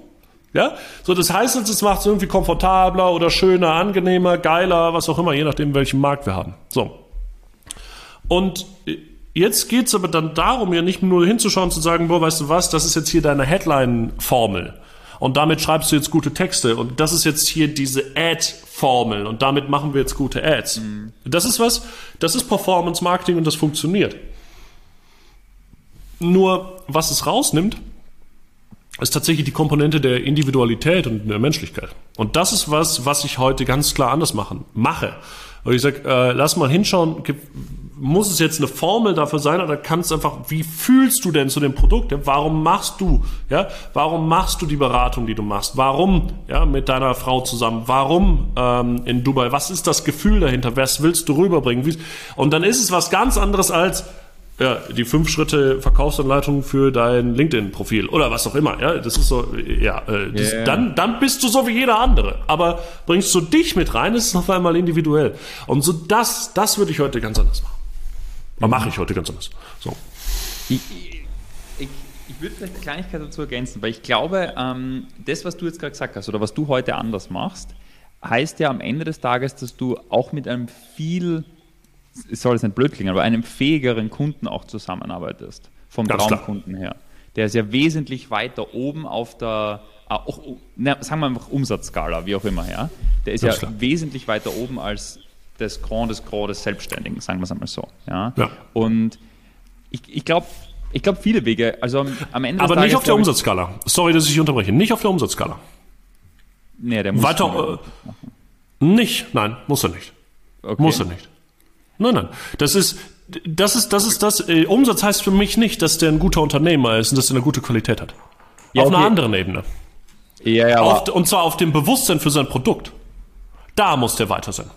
A: Ja, so das heißt, es macht es irgendwie komfortabler oder schöner, angenehmer, geiler, was auch immer, je nachdem, welchen Markt wir haben. So. Und jetzt geht's aber dann darum, ja nicht nur hinzuschauen zu sagen, boah, weißt du was, das ist jetzt hier deine Headline-Formel und damit schreibst du jetzt gute Texte und das ist jetzt hier diese Ad-Formel und damit machen wir jetzt gute Ads. Mhm. Das ist was, das ist Performance Marketing und das funktioniert. Nur, was es rausnimmt, ist tatsächlich die Komponente der Individualität und der Menschlichkeit. Und das ist was, was ich heute ganz klar anders machen, mache. Und ich sage, äh, lass mal hinschauen, muss es jetzt eine Formel dafür sein oder kann es einfach, wie fühlst du denn zu dem Produkt? Ja, warum machst du, ja, warum machst du die Beratung, die du machst? Warum, ja, mit deiner Frau zusammen? Warum ähm, in Dubai? Was ist das Gefühl dahinter? Was willst du rüberbringen? Wie, und dann ist es was ganz anderes als, ja, die fünf Schritte Verkaufsanleitung für dein LinkedIn-Profil oder was auch immer. Ja, das ist so, ja, äh, das, yeah. dann, dann bist du so wie jeder andere. Aber bringst du dich mit rein, ist es auf einmal individuell. Und so das, das würde ich heute ganz anders machen. Mhm. Mache ich heute ganz anders. So.
B: Ich, ich, ich würde vielleicht eine Kleinigkeit dazu ergänzen, weil ich glaube, ähm, das, was du jetzt gerade gesagt hast oder was du heute anders machst, heißt ja am Ende des Tages, dass du auch mit einem viel es soll jetzt nicht blöd klingen, aber einem fähigeren Kunden auch zusammenarbeitest, vom Ganz Traumkunden klar. her. Der ist ja wesentlich weiter oben auf der, ah, auch, na, sagen wir einfach Umsatzskala, wie auch immer, ja. Der ist Ganz ja klar. wesentlich weiter oben als das Grand des Grand des Selbstständigen, sagen wir es einmal so. Ja? ja. Und ich, ich glaube, ich glaube, viele Wege, also am Ende.
A: Aber nicht auf der Umsatzskala. Sorry, dass ich unterbreche. Nicht auf der Umsatzskala. Nee, der muss Weiter. Äh, nicht, nein, muss er nicht. Okay. Muss er nicht. Nein, nein. Das ist, das ist, das ist das. Äh, Umsatz heißt für mich nicht, dass der ein guter Unternehmer ist und dass er eine gute Qualität hat. Ja, auf okay. einer anderen Ebene. Ja, ja. Auf, und zwar auf dem Bewusstsein für sein Produkt. Da muss der weiter sein.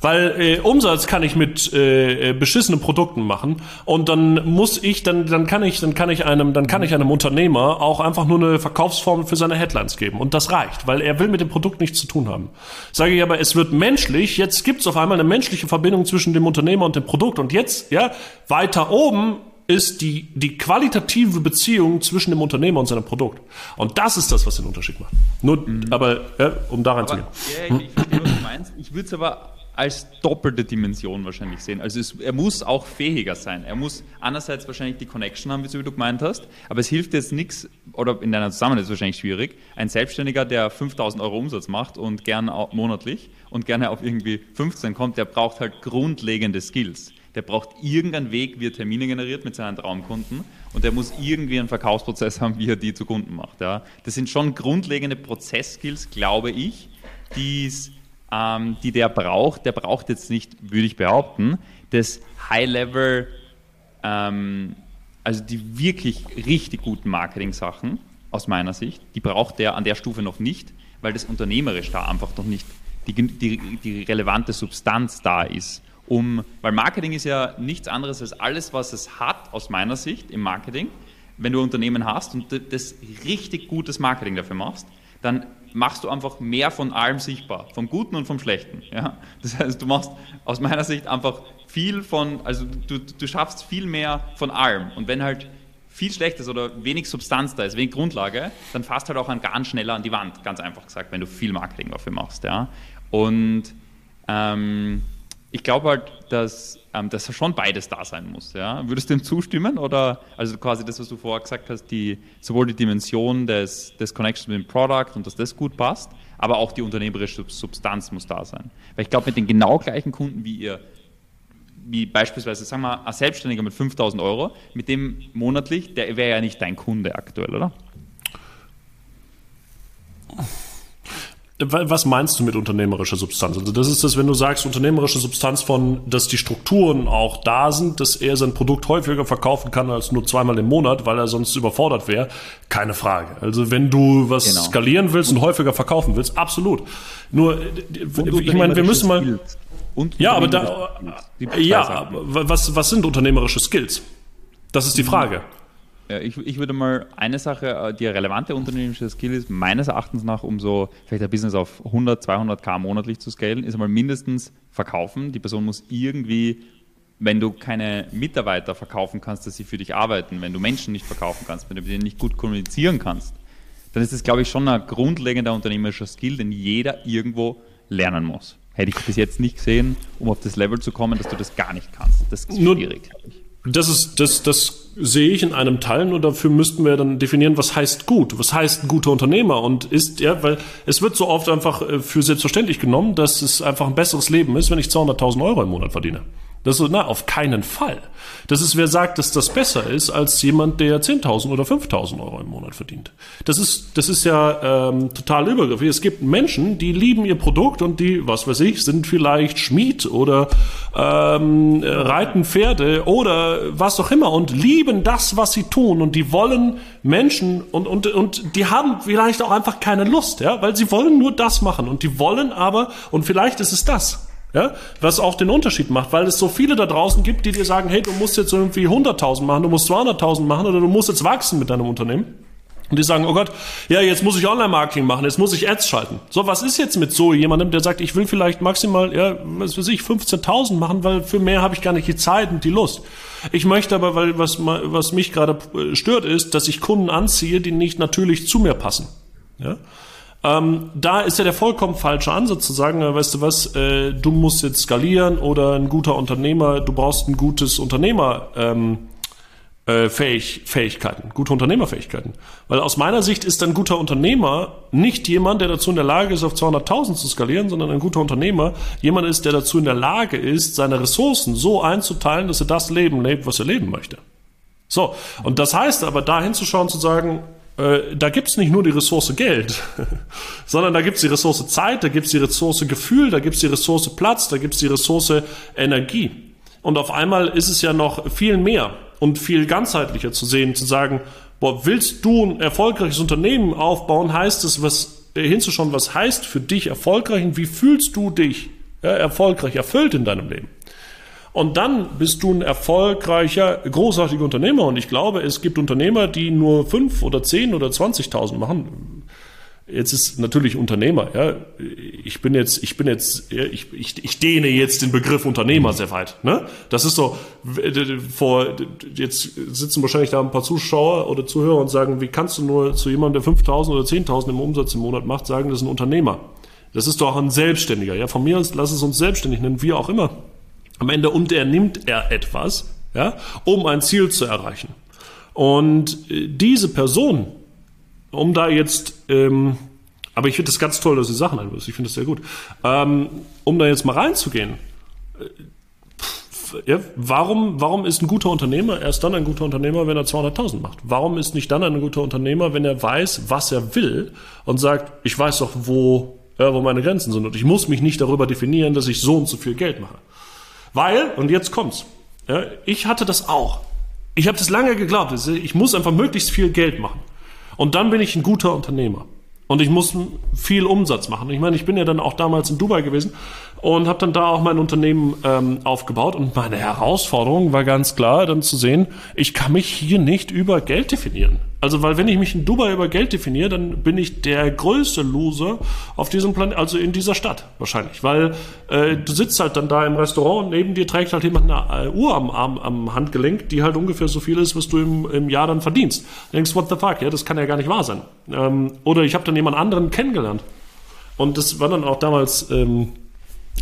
A: Weil äh, Umsatz kann ich mit äh, beschissenen Produkten machen und dann muss ich, dann, dann kann ich, dann kann ich einem, dann kann ich einem Unternehmer auch einfach nur eine Verkaufsformel für seine Headlines geben. Und das reicht, weil er will mit dem Produkt nichts zu tun haben. Sage ich aber, es wird menschlich, jetzt gibt es auf einmal eine menschliche Verbindung zwischen dem Unternehmer und dem Produkt. Und jetzt, ja, weiter oben ist die, die qualitative Beziehung zwischen dem Unternehmer und seinem Produkt. Und das ist das, was den Unterschied macht. Nur, mhm. aber, ja, um da reinzugehen.
B: Ja, ich verstehe, was du meinst. Ich würde es aber als doppelte Dimension wahrscheinlich sehen. Also es, er muss auch fähiger sein. Er muss einerseits wahrscheinlich die Connection haben, wie du gemeint hast, aber es hilft jetzt nichts, oder in deiner Zusammenarbeit ist es wahrscheinlich schwierig, ein Selbstständiger, der 5000 Euro Umsatz macht und gerne monatlich und gerne auf irgendwie 15 kommt, der braucht halt grundlegende Skills. Der braucht irgendeinen Weg, wie er Termine generiert mit seinen Traumkunden und der muss irgendwie einen Verkaufsprozess haben, wie er die zu Kunden macht. Ja. Das sind schon grundlegende Prozessskills, glaube ich, die es ähm, die der braucht, der braucht jetzt nicht, würde ich behaupten, das High-Level, ähm, also die wirklich richtig guten Marketing-Sachen aus meiner Sicht, die braucht der an der Stufe noch nicht, weil das unternehmerisch da einfach noch nicht die, die, die relevante Substanz da ist. Um, weil Marketing ist ja nichts anderes als alles, was es hat, aus meiner Sicht im Marketing. Wenn du ein Unternehmen hast und das richtig gutes Marketing dafür machst, dann machst du einfach mehr von allem sichtbar, vom Guten und vom Schlechten. Ja? Das heißt, du machst aus meiner Sicht einfach viel von, also du, du schaffst viel mehr von allem. Und wenn halt viel Schlechtes oder wenig Substanz da ist, wenig Grundlage, dann fasst halt auch ein ganz schneller an die Wand, ganz einfach gesagt, wenn du viel Marketing dafür machst. Ja? Und ähm, ich glaube halt, dass, ähm, dass schon beides da sein muss. Ja? Würdest du dem zustimmen? Oder also quasi das, was du vorher gesagt hast, die, sowohl die Dimension des, des Connections mit dem Product und dass das gut passt, aber auch die unternehmerische Substanz muss da sein. Weil ich glaube, mit den genau gleichen Kunden wie ihr, wie beispielsweise, sagen wir, ein Selbstständiger mit 5000 Euro, mit dem monatlich, der wäre ja nicht dein Kunde aktuell, oder?
A: Was meinst du mit unternehmerischer Substanz? Also das ist das, wenn du sagst, unternehmerische Substanz von, dass die Strukturen auch da sind, dass er sein Produkt häufiger verkaufen kann als nur zweimal im Monat, weil er sonst überfordert wäre. Keine Frage. Also wenn du was genau. skalieren willst und, häufiger verkaufen willst, absolut. Nur, ich meine, wir müssen mal... Und ja, aber da, ja, was, was sind unternehmerische Skills? Das ist die Frage.
B: Ja, ich, ich würde mal eine Sache, äh, die relevante unternehmerische Skill ist, meines Erachtens nach, um so vielleicht ein Business auf 100, 200 K monatlich zu scalen, ist einmal mindestens verkaufen. Die Person muss irgendwie, wenn du keine Mitarbeiter verkaufen kannst, dass sie für dich arbeiten, wenn du Menschen nicht verkaufen kannst, wenn du mit denen nicht gut kommunizieren kannst, dann ist das, glaube ich, schon ein grundlegender unternehmerischer Skill, den jeder irgendwo lernen muss. Hätte ich bis jetzt nicht gesehen, um auf das Level zu kommen, dass du das gar nicht kannst. Das ist schwierig, ich.
A: Das ist, das, das sehe ich in einem Teil, nur dafür müssten wir dann definieren, was heißt gut, was heißt ein guter Unternehmer und ist, ja, weil es wird so oft einfach äh, für selbstverständlich genommen, dass es einfach ein besseres Leben ist, wenn ich 200.000 Euro im Monat verdiene. Das ist, na, auf keinen Fall. Das ist, wer sagt, dass das besser ist, als jemand, der 10.000 oder 5.000 Euro im Monat verdient. Das ist, das ist ja ähm, total übergriffig. Es gibt Menschen, die lieben ihr Produkt und die, was weiß ich, sind vielleicht Schmied oder ähm, reiten Pferde oder was auch immer und lieben das, was sie tun und die wollen Menschen und, und, und die haben vielleicht auch einfach keine Lust, ja, weil sie wollen nur das machen und die wollen aber, und vielleicht ist es das, Ja, was auch den Unterschied macht, weil es so viele da draußen gibt, die dir sagen, hey, du musst jetzt irgendwie 100.000 machen, du musst 200.000 machen oder du musst jetzt wachsen mit deinem Unternehmen. Und die sagen, oh Gott, ja, jetzt muss ich Online-Marketing machen, jetzt muss ich Ads schalten. So, was ist jetzt mit so jemandem, der sagt, ich will vielleicht maximal, ja, was weiß ich, 15.000 machen, weil für mehr habe ich gar nicht die Zeit und die Lust. Ich möchte aber, weil was, was mich gerade äh, stört, ist, dass ich Kunden anziehe, die nicht natürlich zu mir passen. Ja? Ähm, da ist ja der vollkommen falsche Ansatz zu sagen, äh, weißt du was, äh, du musst jetzt skalieren oder ein guter Unternehmer, du brauchst ein gutes Unternehmer. Ähm, äh, Fähig, Fähigkeiten, gute Unternehmerfähigkeiten. Weil aus meiner Sicht ist ein guter Unternehmer nicht jemand, der dazu in der Lage ist, auf 200.000 zu skalieren, sondern ein guter Unternehmer jemand ist, der dazu in der Lage ist, seine Ressourcen so einzuteilen, dass er das Leben lebt, was er leben möchte. So, und das heißt aber, da hinzuschauen, zu sagen, äh, da gibt's nicht nur die Ressource Geld, sondern da gibt's die Ressource Zeit, da gibt's die Ressource Gefühl, da gibt's die Ressource Platz, da gibt's die Ressource Energie. Und auf einmal ist es ja noch viel mehr und viel ganzheitlicher zu sehen, zu sagen, boah, willst du ein erfolgreiches Unternehmen aufbauen, heißt es, was äh, hinzuschauen, was heißt für dich erfolgreich und wie fühlst du dich ja, erfolgreich, erfüllt in deinem Leben. Und dann bist du ein erfolgreicher, großartiger Unternehmer. Und ich glaube, es gibt Unternehmer, die nur fünf oder zehn oder 20.000 machen. Jetzt ist natürlich Unternehmer, ja. Ich bin jetzt, ich bin jetzt, ich, ich, ich dehne jetzt den Begriff Unternehmer sehr weit, ne? Das ist so, vor, jetzt sitzen wahrscheinlich da ein paar Zuschauer oder Zuhörer und sagen, wie kannst du nur zu jemandem, der 5.000 oder 10.000 im Umsatz im Monat macht, sagen, das ist ein Unternehmer? Das ist doch ein Selbstständiger, ja. Von mir aus, lass es uns selbstständig nennen, wie auch immer. Am Ende unternimmt er etwas, ja, um ein Ziel zu erreichen. Und äh, diese Person, um da jetzt, ähm, aber ich finde das ganz toll, dass du Sachen einwirfst. Ich finde das sehr gut. Ähm, um da jetzt mal reinzugehen, äh, ja, warum, warum ist ein guter Unternehmer erst dann ein guter Unternehmer, wenn er 200.000 macht? Warum ist nicht dann ein guter Unternehmer, wenn er weiß, was er will und sagt, ich weiß doch, wo, ja, wo meine Grenzen sind und ich muss mich nicht darüber definieren, dass ich so und so viel Geld mache. Weil, und jetzt kommt's, ja, ich hatte das auch. Ich habe das lange geglaubt, ich muss einfach möglichst viel Geld machen. Und dann bin ich ein guter Unternehmer. Und ich muss viel Umsatz machen. Ich meine, ich bin ja dann auch damals in Dubai gewesen und habe dann da auch mein Unternehmen ähm, aufgebaut. Und meine Herausforderung war ganz klar, dann zu sehen, ich kann mich hier nicht über Geld definieren. Also, weil wenn ich mich in Dubai über Geld definiere, dann bin ich der größte Loser auf diesem Planeten, also in dieser Stadt wahrscheinlich. Weil äh, du sitzt halt dann da im Restaurant und neben dir trägt halt jemand eine Uhr am Arm, am Handgelenk, die halt ungefähr so viel ist, was du im, im Jahr dann verdienst. Du denkst, what the fuck, ja, das kann ja gar nicht wahr sein. Ähm, oder ich habe dann jemand anderen kennengelernt. Und das war dann auch damals. Ähm,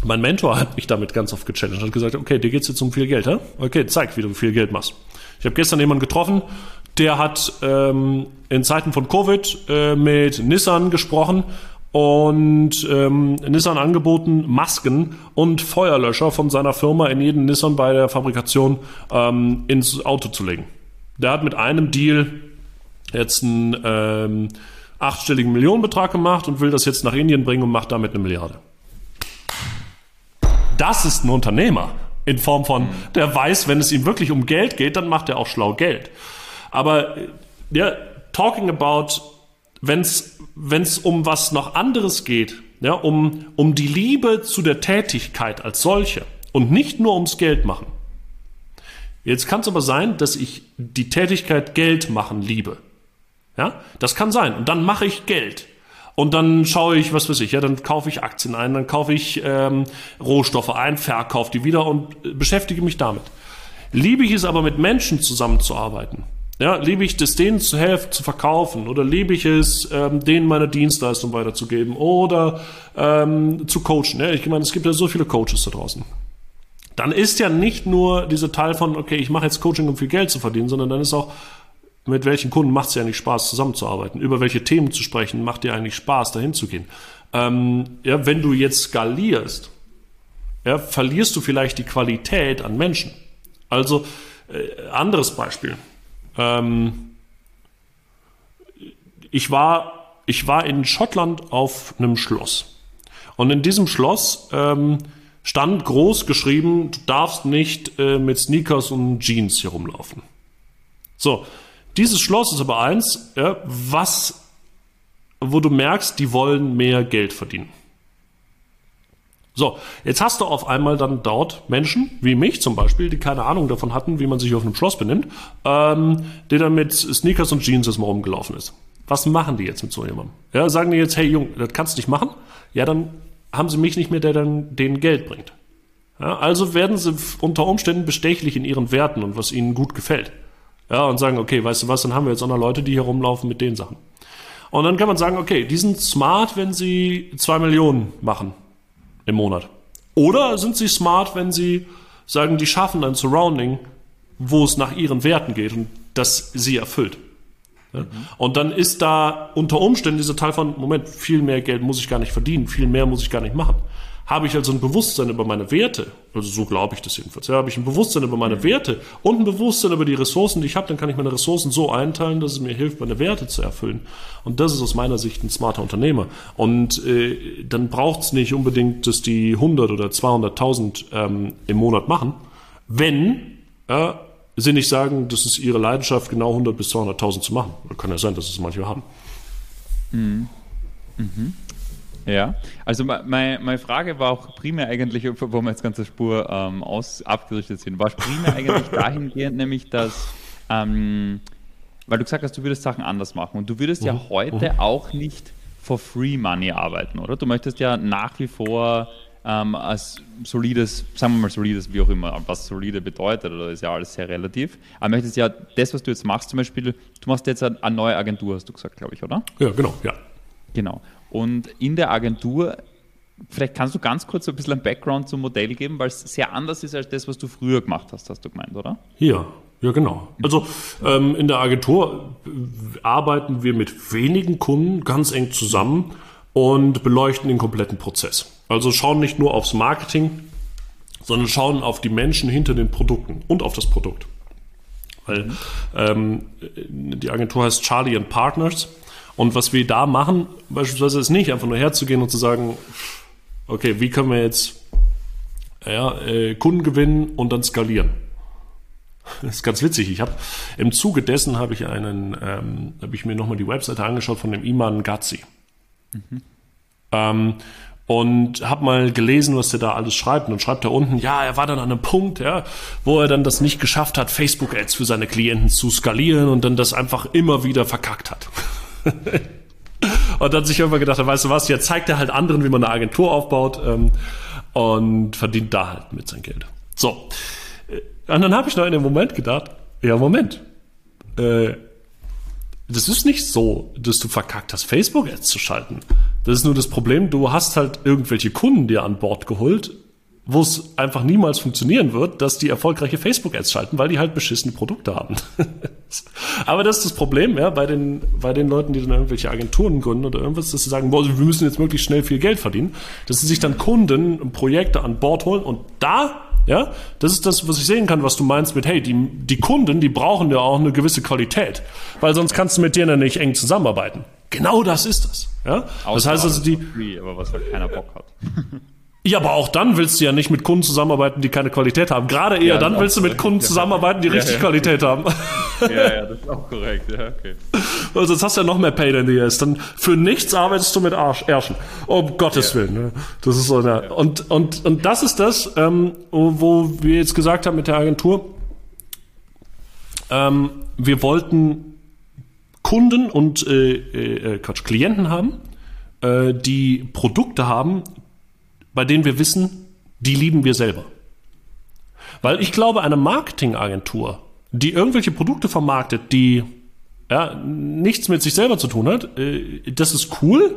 A: mein Mentor hat mich damit ganz oft gechallenged und hat gesagt, okay, dir geht's jetzt um viel Geld, hä? Okay, zeig, wie du viel Geld machst. Ich habe gestern jemanden getroffen, der hat ähm, in Zeiten von Covid äh, mit Nissan gesprochen und ähm, Nissan angeboten, Masken und Feuerlöscher von seiner Firma in jeden Nissan bei der Fabrikation ähm, ins Auto zu legen. Der hat mit einem Deal jetzt einen ähm, achtstelligen Millionenbetrag gemacht und will das jetzt nach Indien bringen und macht damit eine Milliarde. Das ist ein Unternehmer in Form von, der weiß, wenn es ihm wirklich um Geld geht, dann macht er auch schlau Geld. Aber ja, talking about, wenn es um was noch anderes geht, ja, um, um die Liebe zu der Tätigkeit als solche und nicht nur ums Geld machen. Jetzt kann es aber sein, dass ich die Tätigkeit Geld machen liebe. Ja, das kann sein. Und dann mache ich Geld. Und dann schaue ich, was weiß ich, ja, dann kaufe ich Aktien ein, dann kaufe ich ähm, Rohstoffe ein, verkaufe die wieder und äh, beschäftige mich damit. Liebe ich es aber mit Menschen zusammenzuarbeiten, ja, liebe ich es, denen zu helfen, zu verkaufen oder liebe ich es, ähm, denen meine Dienstleistung weiterzugeben oder ähm, zu coachen. Ja? Ich meine, es gibt ja so viele Coaches da draußen. Dann ist ja nicht nur dieser Teil von, okay, ich mache jetzt Coaching, um viel Geld zu verdienen, sondern dann ist auch, mit welchen Kunden macht es ja eigentlich Spaß, zusammenzuarbeiten? Über welche Themen zu sprechen, macht dir eigentlich Spaß, dahin zu gehen? Ähm, ja, wenn du jetzt skalierst, ja, verlierst du vielleicht die Qualität an Menschen. Also, äh, anderes Beispiel. Ähm, ich, war, ich war in Schottland auf einem Schloss. Und in diesem Schloss ähm, stand groß geschrieben, du darfst nicht äh, mit Sneakers und Jeans hier rumlaufen. So, dieses Schloss ist aber eins, ja, was, wo du merkst, die wollen mehr Geld verdienen. So, jetzt hast du auf einmal dann dort Menschen, wie mich zum Beispiel, die keine Ahnung davon hatten, wie man sich auf einem Schloss benimmt, ähm, die dann mit Sneakers und Jeans erstmal rumgelaufen ist. Was machen die jetzt mit so jemandem? Ja, sagen die jetzt, hey Jung, das kannst du nicht machen? Ja, dann haben sie mich nicht mehr, der dann denen Geld bringt. Ja, also werden sie unter Umständen bestechlich in ihren Werten und was ihnen gut gefällt. Ja, und sagen, okay, weißt du was, dann haben wir jetzt auch noch Leute, die hier rumlaufen mit den Sachen. Und dann kann man sagen, okay, die sind smart, wenn sie zwei Millionen machen im Monat. Oder sind sie smart, wenn sie sagen, die schaffen ein Surrounding, wo es nach ihren Werten geht und das sie erfüllt. Mhm. Und dann ist da unter Umständen dieser Teil von, Moment, viel mehr Geld muss ich gar nicht verdienen, viel mehr muss ich gar nicht machen. Habe ich also ein Bewusstsein über meine Werte, also so glaube ich das jedenfalls, ja, habe ich ein Bewusstsein über meine Werte und ein Bewusstsein über die Ressourcen, die ich habe, dann kann ich meine Ressourcen so einteilen, dass es mir hilft, meine Werte zu erfüllen. Und das ist aus meiner Sicht ein smarter Unternehmer. Und äh, dann braucht es nicht unbedingt, dass die 100 oder 200.000 ähm, im Monat machen, wenn äh, sie nicht sagen, das ist ihre Leidenschaft, genau 100 bis 200.000 zu machen. Kann ja sein, dass es manche haben.
B: Mhm. Mhm. Ja, also meine, meine Frage war auch primär eigentlich, wo wir jetzt ganze Spur ähm, aus, abgerichtet sind, war primär eigentlich dahingehend, nämlich, dass, ähm, weil du gesagt hast, du würdest Sachen anders machen und du würdest mhm. ja heute mhm. auch nicht for free money arbeiten, oder? Du möchtest ja nach wie vor ähm, als solides, sagen wir mal solides, wie auch immer, was solide bedeutet, oder ist ja alles sehr relativ, aber möchtest ja das, was du jetzt machst, zum Beispiel, du machst jetzt eine neue Agentur, hast du gesagt, glaube ich, oder?
A: Ja, genau, ja.
B: Genau. Und in der Agentur, vielleicht kannst du ganz kurz ein bisschen ein Background zum Modell geben, weil es sehr anders ist als das, was du früher gemacht hast, hast du gemeint, oder?
A: Ja, ja, genau. Also ähm, in der Agentur arbeiten wir mit wenigen Kunden ganz eng zusammen und beleuchten den kompletten Prozess. Also schauen nicht nur aufs Marketing, sondern schauen auf die Menschen hinter den Produkten und auf das Produkt. Weil ähm, die Agentur heißt Charlie and Partners und was wir da machen, beispielsweise ist nicht einfach nur herzugehen und zu sagen, okay, wie können wir jetzt ja, äh, Kunden gewinnen und dann skalieren. Das ist ganz witzig. Ich habe im Zuge dessen habe ich einen, ähm, habe ich mir nochmal die Webseite angeschaut von dem Iman Gazi. Mhm. Ähm, und habe mal gelesen, was der da alles schreibt. Und schreibt da unten, ja, er war dann an einem Punkt, ja, wo er dann das nicht geschafft hat, Facebook-Ads für seine Klienten zu skalieren und dann das einfach immer wieder verkackt hat. und dann sich irgendwann gedacht, weißt du was, jetzt zeigt er halt anderen, wie man eine Agentur aufbaut ähm, und verdient da halt mit sein Geld. So. Und dann habe ich noch in dem Moment gedacht, ja, Moment. Äh, das ist nicht so, dass du verkackt hast, Facebook-Ads zu schalten. Das ist nur das Problem, du hast halt irgendwelche Kunden dir an Bord geholt wo es einfach niemals funktionieren wird, dass die erfolgreiche Facebook-Ads schalten, weil die halt beschissene Produkte haben. Aber das ist das Problem, ja, bei den, bei den Leuten, die dann irgendwelche Agenturen gründen oder irgendwas, dass sie sagen, boah, wir müssen jetzt möglichst schnell viel Geld verdienen, dass sie sich dann Kunden, Projekte an Bord holen und da, ja, das ist das, was ich sehen kann, was du meinst mit, hey, die, die Kunden, die brauchen ja auch eine gewisse Qualität, weil sonst kannst du mit denen nicht eng zusammenarbeiten. Genau das ist das, ja. Das heißt also die, aber was halt keiner Bock hat. Ja, aber auch dann willst du ja nicht mit Kunden zusammenarbeiten, die keine Qualität haben. Gerade eher ja, dann willst du mit Kunden zusammenarbeiten, die richtig ja, ja. Qualität haben. Ja, ja, das ist auch korrekt. Ja, okay. Also sonst hast du ja noch mehr Pain in the ass. Dann für nichts arbeitest du mit Arsch, Ärschen. Um Gottes Willen. Ne? Das ist so eine, und, und, und das ist das, ähm, wo wir jetzt gesagt haben mit der Agentur, ähm, wir wollten Kunden und äh, äh, Quatsch, Klienten haben, äh, die Produkte haben, bei denen wir wissen, die lieben wir selber. Weil ich glaube, eine Marketingagentur, die irgendwelche Produkte vermarktet, die ja, nichts mit sich selber zu tun hat, äh, das ist cool.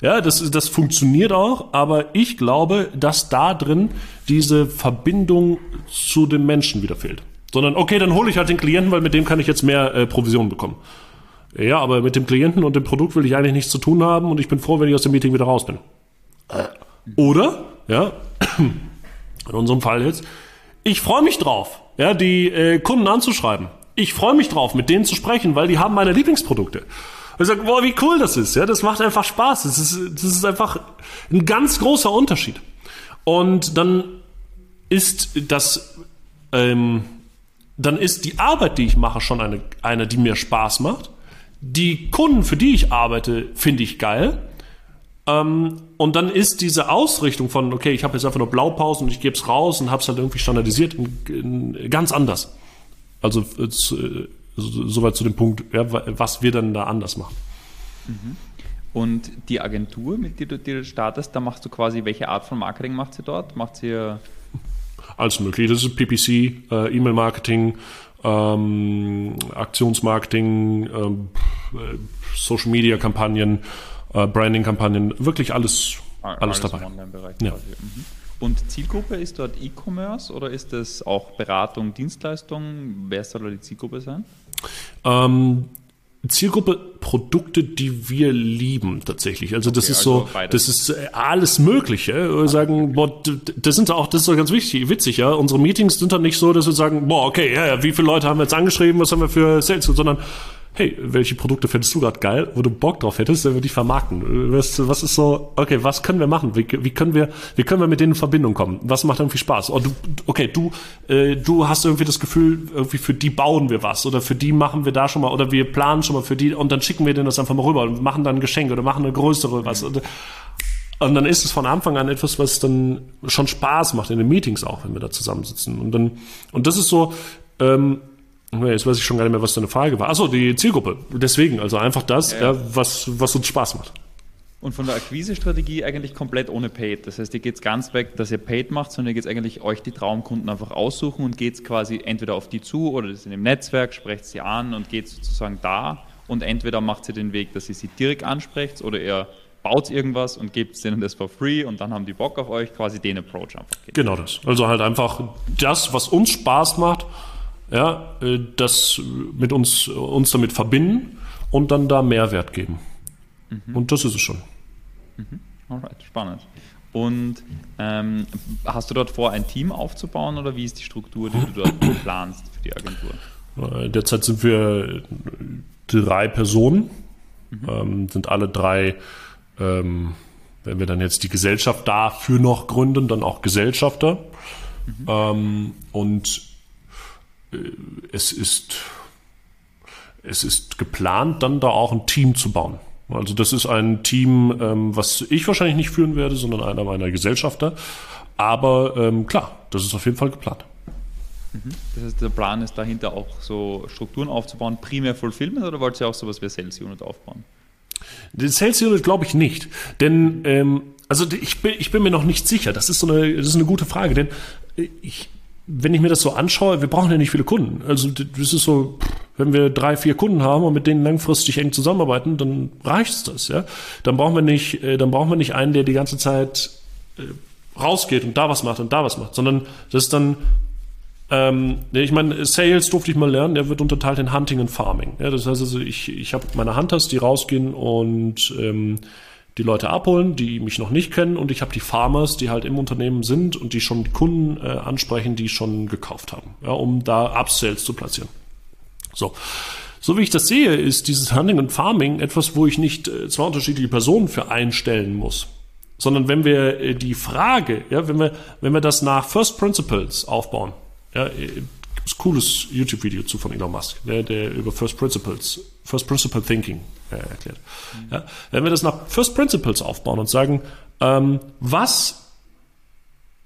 A: Ja, das, das funktioniert auch, aber ich glaube, dass da drin diese Verbindung zu dem Menschen wieder fehlt. Sondern, okay, dann hole ich halt den Klienten, weil mit dem kann ich jetzt mehr äh, Provision bekommen. Ja, aber mit dem Klienten und dem Produkt will ich eigentlich nichts zu tun haben und ich bin froh, wenn ich aus dem Meeting wieder raus bin. Oder, ja, in unserem Fall jetzt, ich freue mich drauf, ja, die äh, Kunden anzuschreiben. Ich freue mich drauf, mit denen zu sprechen, weil die haben meine Lieblingsprodukte. Und ich sage, boah, wie cool das ist, ja, das macht einfach Spaß. Das ist, das ist einfach ein ganz großer Unterschied. Und dann ist das, ähm, dann ist die Arbeit, die ich mache, schon eine, eine, die mir Spaß macht. Die Kunden, für die ich arbeite, finde ich geil. Ähm, und dann ist diese Ausrichtung von, okay, ich habe jetzt einfach nur Blaupausen und ich gebe es raus und habe es halt irgendwie standardisiert, ganz anders. Also äh, soweit zu dem Punkt, ja, was wir dann da anders machen.
B: Mhm. Und die Agentur, mit der du, die du startest, da machst du quasi, welche Art von Marketing macht sie dort? Macht sie
A: alles mögliche. Das ist PPC, äh, E-Mail-Marketing, ähm, Aktionsmarketing, ähm, äh, Social-Media-Kampagnen, äh, Branding-Kampagnen, wirklich alles, alles, alles dabei.
B: Ja. Mhm. Und Zielgruppe ist dort E-Commerce oder ist das auch Beratung, Dienstleistung? Wer soll da die Zielgruppe sein?
A: Ähm, Zielgruppe Produkte, die wir lieben tatsächlich. Also das okay, ist so, also das ist äh, alles Mögliche. Wir sagen, boah, das sind auch, das ist doch ganz wichtig, witzig, ja. Unsere Meetings sind dann nicht so, dass wir sagen, boah, okay, ja, wie viele Leute haben wir jetzt angeschrieben, was haben wir für Sales, sondern hey, welche Produkte findest du gerade geil, wo du Bock drauf hättest, dann würde ich vermarkten. Was, was ist so, okay, was können wir machen? Wie, wie, können wir, wie können wir mit denen in Verbindung kommen? Was macht irgendwie Spaß? Oh, du, okay, du, äh, du hast irgendwie das Gefühl, irgendwie für die bauen wir was oder für die machen wir da schon mal oder wir planen schon mal für die und dann schicken wir denen das einfach mal rüber und machen dann ein Geschenk oder machen eine größere was. Und, und dann ist es von Anfang an etwas, was dann schon Spaß macht in den Meetings auch, wenn wir da zusammensitzen. Und dann, und das ist so, ähm, Jetzt weiß ich schon gar nicht mehr, was deine Frage war. Achso, die Zielgruppe. Deswegen, also einfach das, ja. Ja, was, was uns Spaß macht.
B: Und von der Akquise-Strategie eigentlich komplett ohne Paid. Das heißt, ihr geht ganz weg, dass ihr Paid macht, sondern ihr geht eigentlich euch die Traumkunden einfach aussuchen und geht quasi entweder auf die zu oder das in dem Netzwerk, sprecht sie an und geht sozusagen da und entweder macht sie den Weg, dass ihr sie direkt ansprecht oder ihr baut irgendwas und gebt denen das for free und dann haben die Bock auf euch, quasi den Approach einfach.
A: Genau das. Also halt einfach das, was uns Spaß macht, ja, äh, das mit uns, uns damit verbinden und dann da Mehrwert geben. Mhm. Und das ist es schon.
B: Mhm. Alright, spannend. Und ähm, hast du dort vor, ein Team aufzubauen oder wie ist die Struktur, die du dort planst für die Agentur?
A: Äh, derzeit sind wir drei Personen, mhm. ähm, sind alle drei, ähm, wenn wir dann jetzt die Gesellschaft dafür noch gründen, dann auch Gesellschafter. Mhm. Ähm, und äh, es ist, es ist geplant, dann da auch ein Team zu bauen. Also das ist ein Team, ähm, was ich wahrscheinlich nicht führen werde, sondern einer meiner Gesellschafter. Aber ähm, klar, das ist auf jeden Fall geplant.
B: Mhm. Das heißt, der Plan ist dahinter auch so Strukturen aufzubauen, primär Fulfillment oder wollt ihr auch sowas wie Sales Unit aufbauen?
A: Den Sales Unit glaube ich nicht, denn ähm, also ich bin, ich bin mir noch nicht sicher. Das ist so eine, das ist eine gute Frage, denn ich, wenn ich mir das so anschaue, wir brauchen ja nicht viele Kunden. Also das ist so, wenn wir drei, vier Kunden haben und mit denen langfristig eng zusammenarbeiten, dann reicht das, ja. Dann brauchen wir nicht, äh, dann brauchen wir nicht einen, der die ganze Zeit äh, rausgeht und da was macht und da was macht, sondern das ist dann ähm, ich meine, Sales durfte ich mal lernen, der wird unterteilt in Hunting und Farming. Ja, das heißt also, ich, ich habe meine Hunters, die rausgehen und ähm, die Leute abholen, die mich noch nicht kennen und ich habe die Farmers, die halt im Unternehmen sind und die schon die Kunden äh, ansprechen, die schon gekauft haben, ja, um da Upsells zu platzieren. So. So wie ich das sehe, ist dieses Hunting und Farming etwas, wo ich nicht äh, zwei unterschiedliche Personen für einstellen muss. Sondern wenn wir äh, die Frage, ja, wenn wir, wenn wir das nach First Principles aufbauen, ja, äh, cooles YouTube-Video zu von Elon Musk, der, der über First Principles, First Principle Thinking erklärt. Mhm. Ja, wenn wir das nach First Principles aufbauen und sagen, ähm, was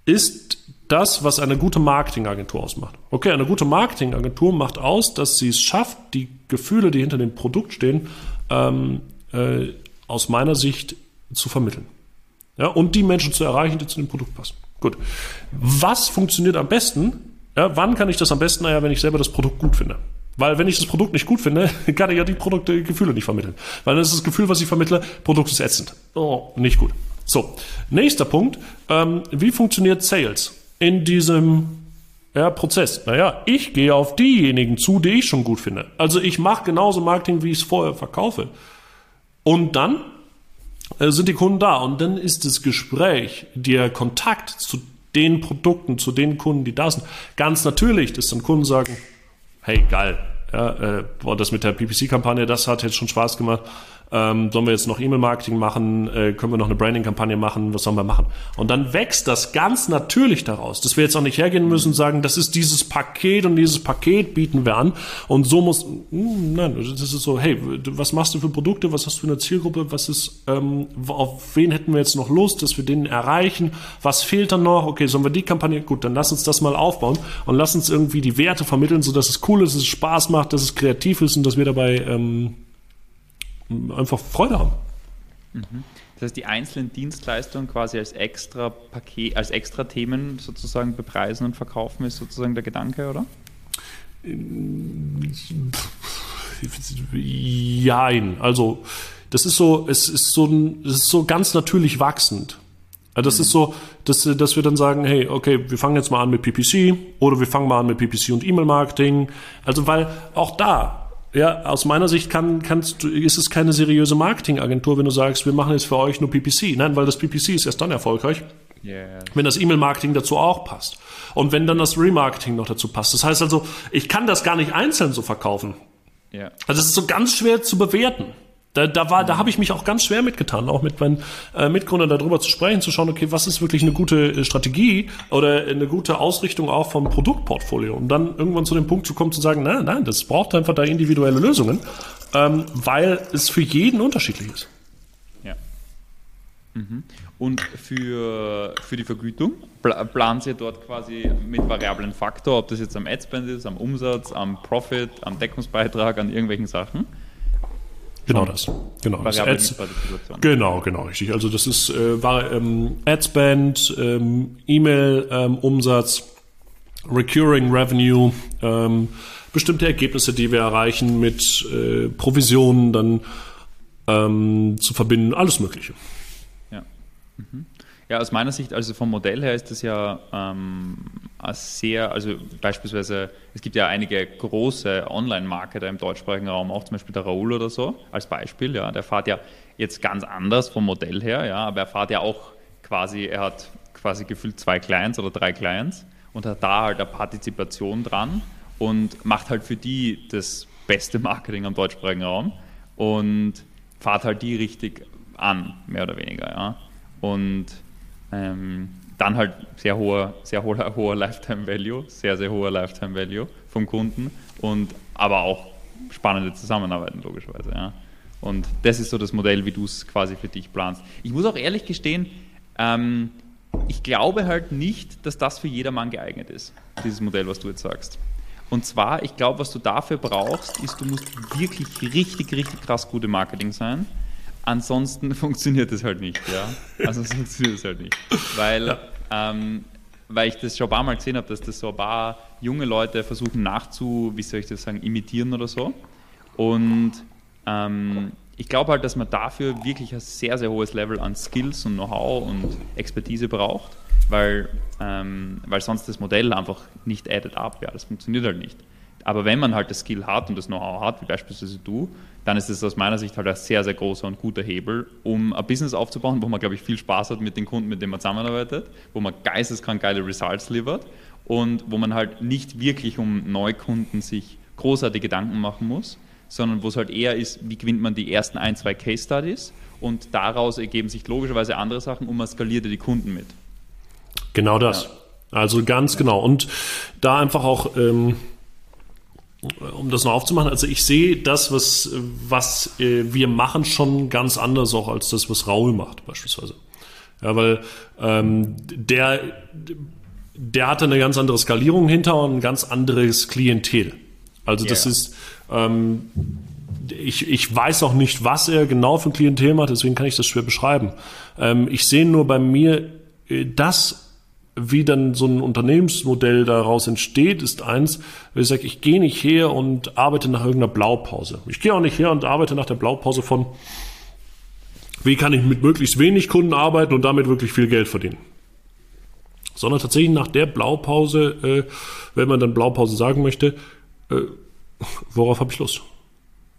A: ist das, was eine gute Marketingagentur ausmacht? Okay, eine gute Marketingagentur macht aus, dass sie es schafft, die Gefühle, die hinter dem Produkt stehen, ähm, äh, aus meiner Sicht zu vermitteln. Ja, und die Menschen zu erreichen, die zu dem Produkt passen. Gut. Was funktioniert am besten? Ja, wann kann ich das am besten? Naja, wenn ich selber das Produkt gut finde. Weil wenn ich das Produkt nicht gut finde, kann ich ja die Produkte, Gefühle nicht vermitteln. Weil das ist das Gefühl, was ich vermittle, Produkt ist ätzend. Oh, nicht gut. So, nächster Punkt. Ähm, wie funktioniert Sales in diesem ja, Prozess? Naja, ich gehe auf diejenigen zu, die ich schon gut finde. Also ich mache genauso Marketing, wie ich es vorher verkaufe. Und dann äh, sind die Kunden da. Und dann ist das Gespräch, der Kontakt zu den Produkten, zu den Kunden, die da sind, ganz natürlich, dass dann Kunden sagen, hey, geil, ja, äh, boah, das mit der PPC-Kampagne, das hat jetzt schon Spaß gemacht. Ähm, sollen wir jetzt noch E-Mail-Marketing machen? Äh, können wir noch eine Branding-Kampagne machen? Was sollen wir machen? Und dann wächst das ganz natürlich daraus, dass wir jetzt auch nicht hergehen müssen und sagen, das ist dieses Paket und dieses Paket bieten wir an und so muss, mh, hm, nein, das ist so, hey, was machst du für Produkte? Was hast du für eine Zielgruppe? Was ist, ähm, auf wen hätten wir jetzt noch Lust, dass wir den erreichen? Was fehlt dann noch? Okay, sollen wir die Kampagne? Gut, dann lass uns das mal aufbauen und lass uns irgendwie die Werte vermitteln, so dass es cool ist, dass es Spaß macht, dass es kreativ ist und dass wir dabei ähm, einfach Freude haben.
B: Mhm. Das heißt, die einzelnen Dienstleistungen quasi als extra Paket, als extra Themen sozusagen bepreisen und verkaufen, ist sozusagen der Gedanke, oder?
A: Jein. Also, das ist so, es ist so, es ist so ganz natürlich wachsend. Also das mhm. ist so, dass, dass wir dann sagen, hey, okay, wir fangen jetzt mal an mit PPC oder wir fangen mal an mit PPC und E-Mail-Marketing. Also weil auch da, ja, aus meiner Sicht kann, kannst du, ist es keine seriöse Marketingagentur, wenn du sagst, wir machen jetzt für euch nur PPC. Nein, weil das PPC ist erst dann erfolgreich, yeah. wenn das E-Mail-Marketing dazu auch passt. Und wenn dann das Remarketing noch dazu passt. Das heißt also, ich kann das gar nicht einzeln so verkaufen. Yeah. Also es ist so ganz schwer zu bewerten. Da, da, war, da habe ich mich auch ganz schwer mitgetan, auch mit meinen äh, Mitgründern darüber zu sprechen, zu schauen, okay, was ist wirklich eine gute äh, Strategie oder eine gute Ausrichtung auch vom Produktportfolio, um dann irgendwann zu dem Punkt zu kommen, zu sagen, nein, nein, das braucht einfach da individuelle Lösungen, ähm, weil es für jeden unterschiedlich ist.
B: Ja. Mhm. Und für, für die Vergütung planen Sie dort quasi mit variablen Faktor, ob das jetzt am Adspend ist, am Umsatz, am Profit, am Deckungsbeitrag, an irgendwelchen Sachen?
A: Genau das. Genau. Das Ads, genau, genau, richtig. Also das ist äh, war ähm, Adspend, ähm, E-Mail-Umsatz, ähm, Recurring Revenue, ähm, bestimmte Ergebnisse, die wir erreichen mit äh, Provisionen dann ähm, zu verbinden, alles Mögliche.
B: Ja. Mhm. Ja, aus meiner Sicht, also vom Modell her ist das ja ähm, sehr, also beispielsweise, es gibt ja einige große Online-Marketer im deutschsprachigen Raum, auch zum Beispiel der Raoul oder so, als Beispiel, ja, der fährt ja jetzt ganz anders vom Modell her, ja, aber er fährt ja auch quasi, er hat quasi gefühlt zwei Clients oder drei Clients und hat da halt eine Partizipation dran und macht halt für die das beste Marketing am deutschsprachigen Raum und fährt halt die richtig an, mehr oder weniger, ja. Und ähm, dann halt sehr hoher, sehr hoher, hoher Lifetime Value, sehr, sehr hoher Lifetime Value vom Kunden und aber auch spannende Zusammenarbeiten logischerweise. Ja. Und das ist so das Modell, wie du es quasi für dich planst. Ich muss auch ehrlich gestehen, ähm, ich glaube halt nicht, dass das für jedermann geeignet ist, dieses Modell, was du jetzt sagst. Und zwar, ich glaube, was du dafür brauchst, ist, du musst wirklich richtig, richtig krass gute Marketing sein Ansonsten funktioniert es halt nicht, ja. Also funktioniert es halt nicht. Weil, ja. ähm, weil ich das schon ein paar Mal gesehen habe, dass das so ein paar junge Leute versuchen nachzu, wie soll ich das sagen, imitieren oder so. Und ähm, ich glaube halt, dass man dafür wirklich ein sehr, sehr hohes Level an Skills und Know-how und Expertise braucht, weil, ähm, weil sonst das Modell einfach nicht added up, ja, das funktioniert halt nicht. Aber wenn man halt das Skill hat und das Know-how hat, wie beispielsweise du, dann ist es aus meiner Sicht halt ein sehr, sehr großer und guter Hebel, um ein Business aufzubauen, wo man, glaube ich, viel Spaß hat mit den Kunden, mit denen man zusammenarbeitet, wo man geisteskrank geile Results liefert und wo man halt nicht wirklich um Neukunden sich großartige Gedanken machen muss, sondern wo es halt eher ist, wie gewinnt man die ersten ein, zwei Case Studies und daraus ergeben sich logischerweise andere Sachen und man skaliert die Kunden mit.
A: Genau das. Ja. Also ganz ja. genau. Und da einfach auch... Ähm um das noch aufzumachen, also ich sehe das, was, was äh, wir machen, schon ganz anders auch als das, was Raul macht, beispielsweise. Ja, weil ähm, der, der hatte eine ganz andere Skalierung hinter und ein ganz anderes Klientel. Also das yeah. ist, ähm, ich, ich weiß auch nicht, was er genau für ein Klientel macht, deswegen kann ich das schwer beschreiben. Ähm, ich sehe nur bei mir, äh, das wie dann so ein Unternehmensmodell daraus entsteht, ist eins, wo ich sage, ich gehe nicht her und arbeite nach irgendeiner Blaupause. Ich gehe auch nicht her und arbeite nach der Blaupause von, wie kann ich mit möglichst wenig Kunden arbeiten und damit wirklich viel Geld verdienen. Sondern tatsächlich nach der Blaupause, äh, wenn man dann Blaupause sagen möchte, äh, worauf habe ich Lust?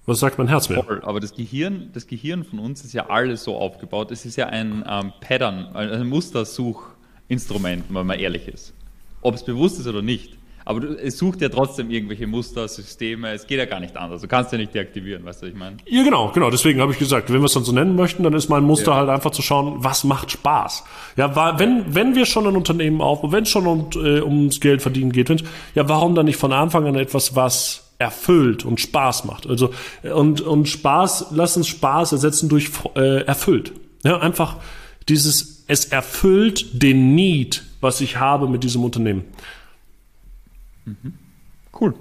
A: Was sagt mein Herz mehr?
B: Aber das Gehirn, das Gehirn von uns ist ja alles so aufgebaut. Es ist ja ein ähm, Pattern, ein Mustersuch. Instrument, wenn man ehrlich ist. Ob es bewusst ist oder nicht. Aber du, es sucht ja trotzdem irgendwelche Muster, Systeme. Es geht ja gar nicht anders. Du kannst ja nicht deaktivieren, weißt du, was ich meine?
A: Ja, genau, genau. Deswegen habe ich gesagt, wenn wir es dann so nennen möchten, dann ist mein Muster ja. halt einfach zu schauen, was macht Spaß. Ja, wenn, wenn wir schon ein Unternehmen aufbauen, wenn es schon um, äh, ums Geld verdienen geht, ja, warum dann nicht von Anfang an etwas, was erfüllt und Spaß macht? Also, und, und Spaß, lass uns Spaß ersetzen durch äh, erfüllt. Ja, einfach dieses, es erfüllt den Need, was ich habe mit diesem Unternehmen.
B: Mhm. Cool.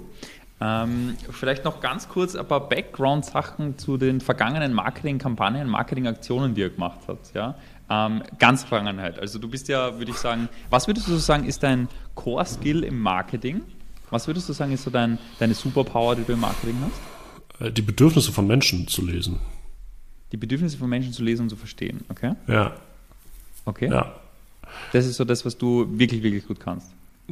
B: Ähm, vielleicht noch ganz kurz ein paar Background-Sachen zu den vergangenen Marketing-Kampagnen, Marketing-Aktionen, die ihr gemacht habt. Ja? Ähm, ganz Vergangenheit. Also du bist ja, würde ich sagen, was würdest du sagen, ist dein Core-Skill im Marketing? Was würdest du sagen, ist so dein, deine Superpower, die du im Marketing hast?
A: Äh, die Bedürfnisse von Menschen zu lesen.
B: Die Bedürfnisse von Menschen zu lesen und zu verstehen, okay?
A: Ja.
B: Okay.
A: Ja.
B: Das ist so das, was du wirklich, wirklich gut kannst.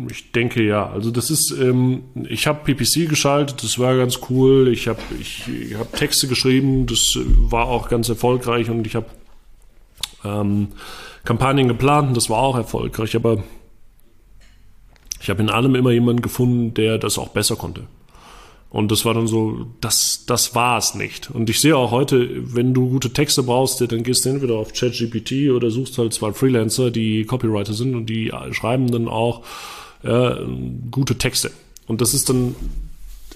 A: Ich denke ja. Also das ist, ähm, ich habe PPC geschaltet, das war ganz cool. Ich habe ich, ich hab Texte geschrieben, das war auch ganz erfolgreich und ich habe ähm, Kampagnen geplant, das war auch erfolgreich. Aber ich habe in allem immer jemanden gefunden, der das auch besser konnte. Und das war dann so, das, das war es nicht. Und ich sehe auch heute, wenn du gute Texte brauchst, dann gehst du entweder auf ChatGPT oder suchst halt zwei Freelancer, die Copywriter sind und die schreiben dann auch ja, gute Texte. Und das ist dann,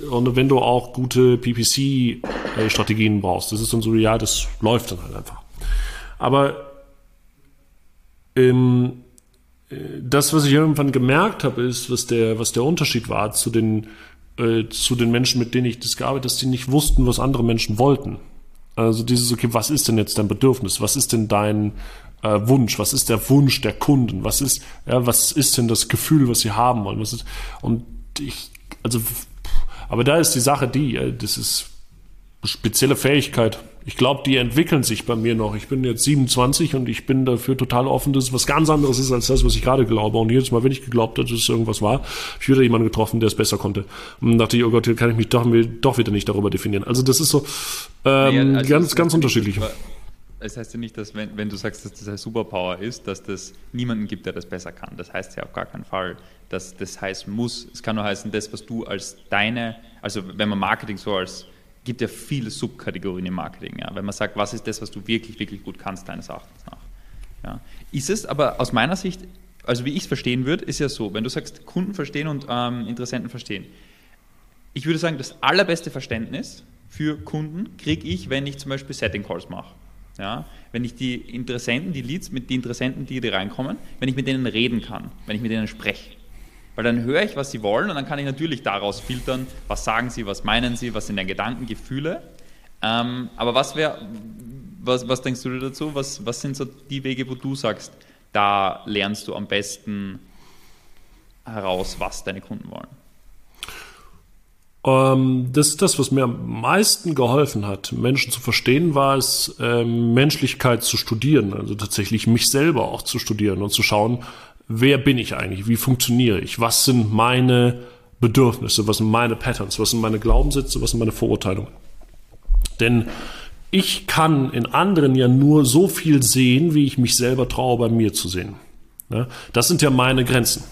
A: und wenn du auch gute PPC-Strategien brauchst, das ist dann so, ja, das läuft dann halt einfach. Aber ähm, das, was ich irgendwann gemerkt habe, ist, was der, was der Unterschied war zu den äh, zu den Menschen, mit denen ich das gearbeitet dass die nicht wussten, was andere Menschen wollten. Also dieses, okay, was ist denn jetzt dein Bedürfnis? Was ist denn dein äh, Wunsch? Was ist der Wunsch der Kunden? Was ist, ja, was ist denn das Gefühl, was sie haben wollen? Was ist, und ich, also, aber da ist die Sache die, äh, das ist spezielle Fähigkeit. Ich glaube, die entwickeln sich bei mir noch. Ich bin jetzt 27 und ich bin dafür total offen, dass es was ganz anderes ist als das, was ich gerade glaube. Und jedes Mal, wenn ich geglaubt habe, dass es irgendwas war, habe ich wieder jemanden getroffen, der es besser konnte. Und dachte ich, oh Gott, hier kann ich mich doch, doch wieder nicht darüber definieren. Also das ist so ähm, nee, also ganz, ganz unterschiedlich.
B: Es heißt ja nicht, dass wenn, wenn du sagst, dass das eine Superpower ist, dass das niemanden gibt, der das besser kann. Das heißt ja auf gar keinen Fall, dass das heißen muss. Es kann nur heißen, das, was du als deine, also wenn man Marketing so als gibt ja viele Subkategorien im Marketing. Ja? Wenn man sagt, was ist das, was du wirklich, wirklich gut kannst, deines Erachtens nach. Ja? Ist es aber aus meiner Sicht, also wie ich es verstehen würde, ist ja so, wenn du sagst, Kunden verstehen und ähm, Interessenten verstehen. Ich würde sagen, das allerbeste Verständnis für Kunden kriege ich, wenn ich zum Beispiel Setting Calls mache. Ja, wenn ich die Interessenten, die Leads mit den Interessenten, die da reinkommen, wenn ich mit denen reden kann, wenn ich mit denen spreche. Weil dann höre ich, was sie wollen und dann kann ich natürlich daraus filtern, was sagen sie, was meinen sie, was sind deren Gedanken, Gefühle. Ähm, aber was wäre, was, was denkst du dazu? Was, was sind so die Wege, wo du sagst, da lernst du am besten heraus, was deine Kunden wollen?
A: Ähm, das ist das, was mir am meisten geholfen hat, Menschen zu verstehen, war es, ähm, Menschlichkeit zu studieren, also tatsächlich mich selber auch zu studieren und zu schauen, wer bin ich eigentlich, wie funktioniere ich, was sind meine Bedürfnisse, was sind meine Patterns, was sind meine Glaubenssätze, was sind meine Verurteilungen. Denn ich kann in anderen ja nur so viel sehen, wie ich mich selber traue, bei mir zu sehen. Das sind ja meine Grenzen.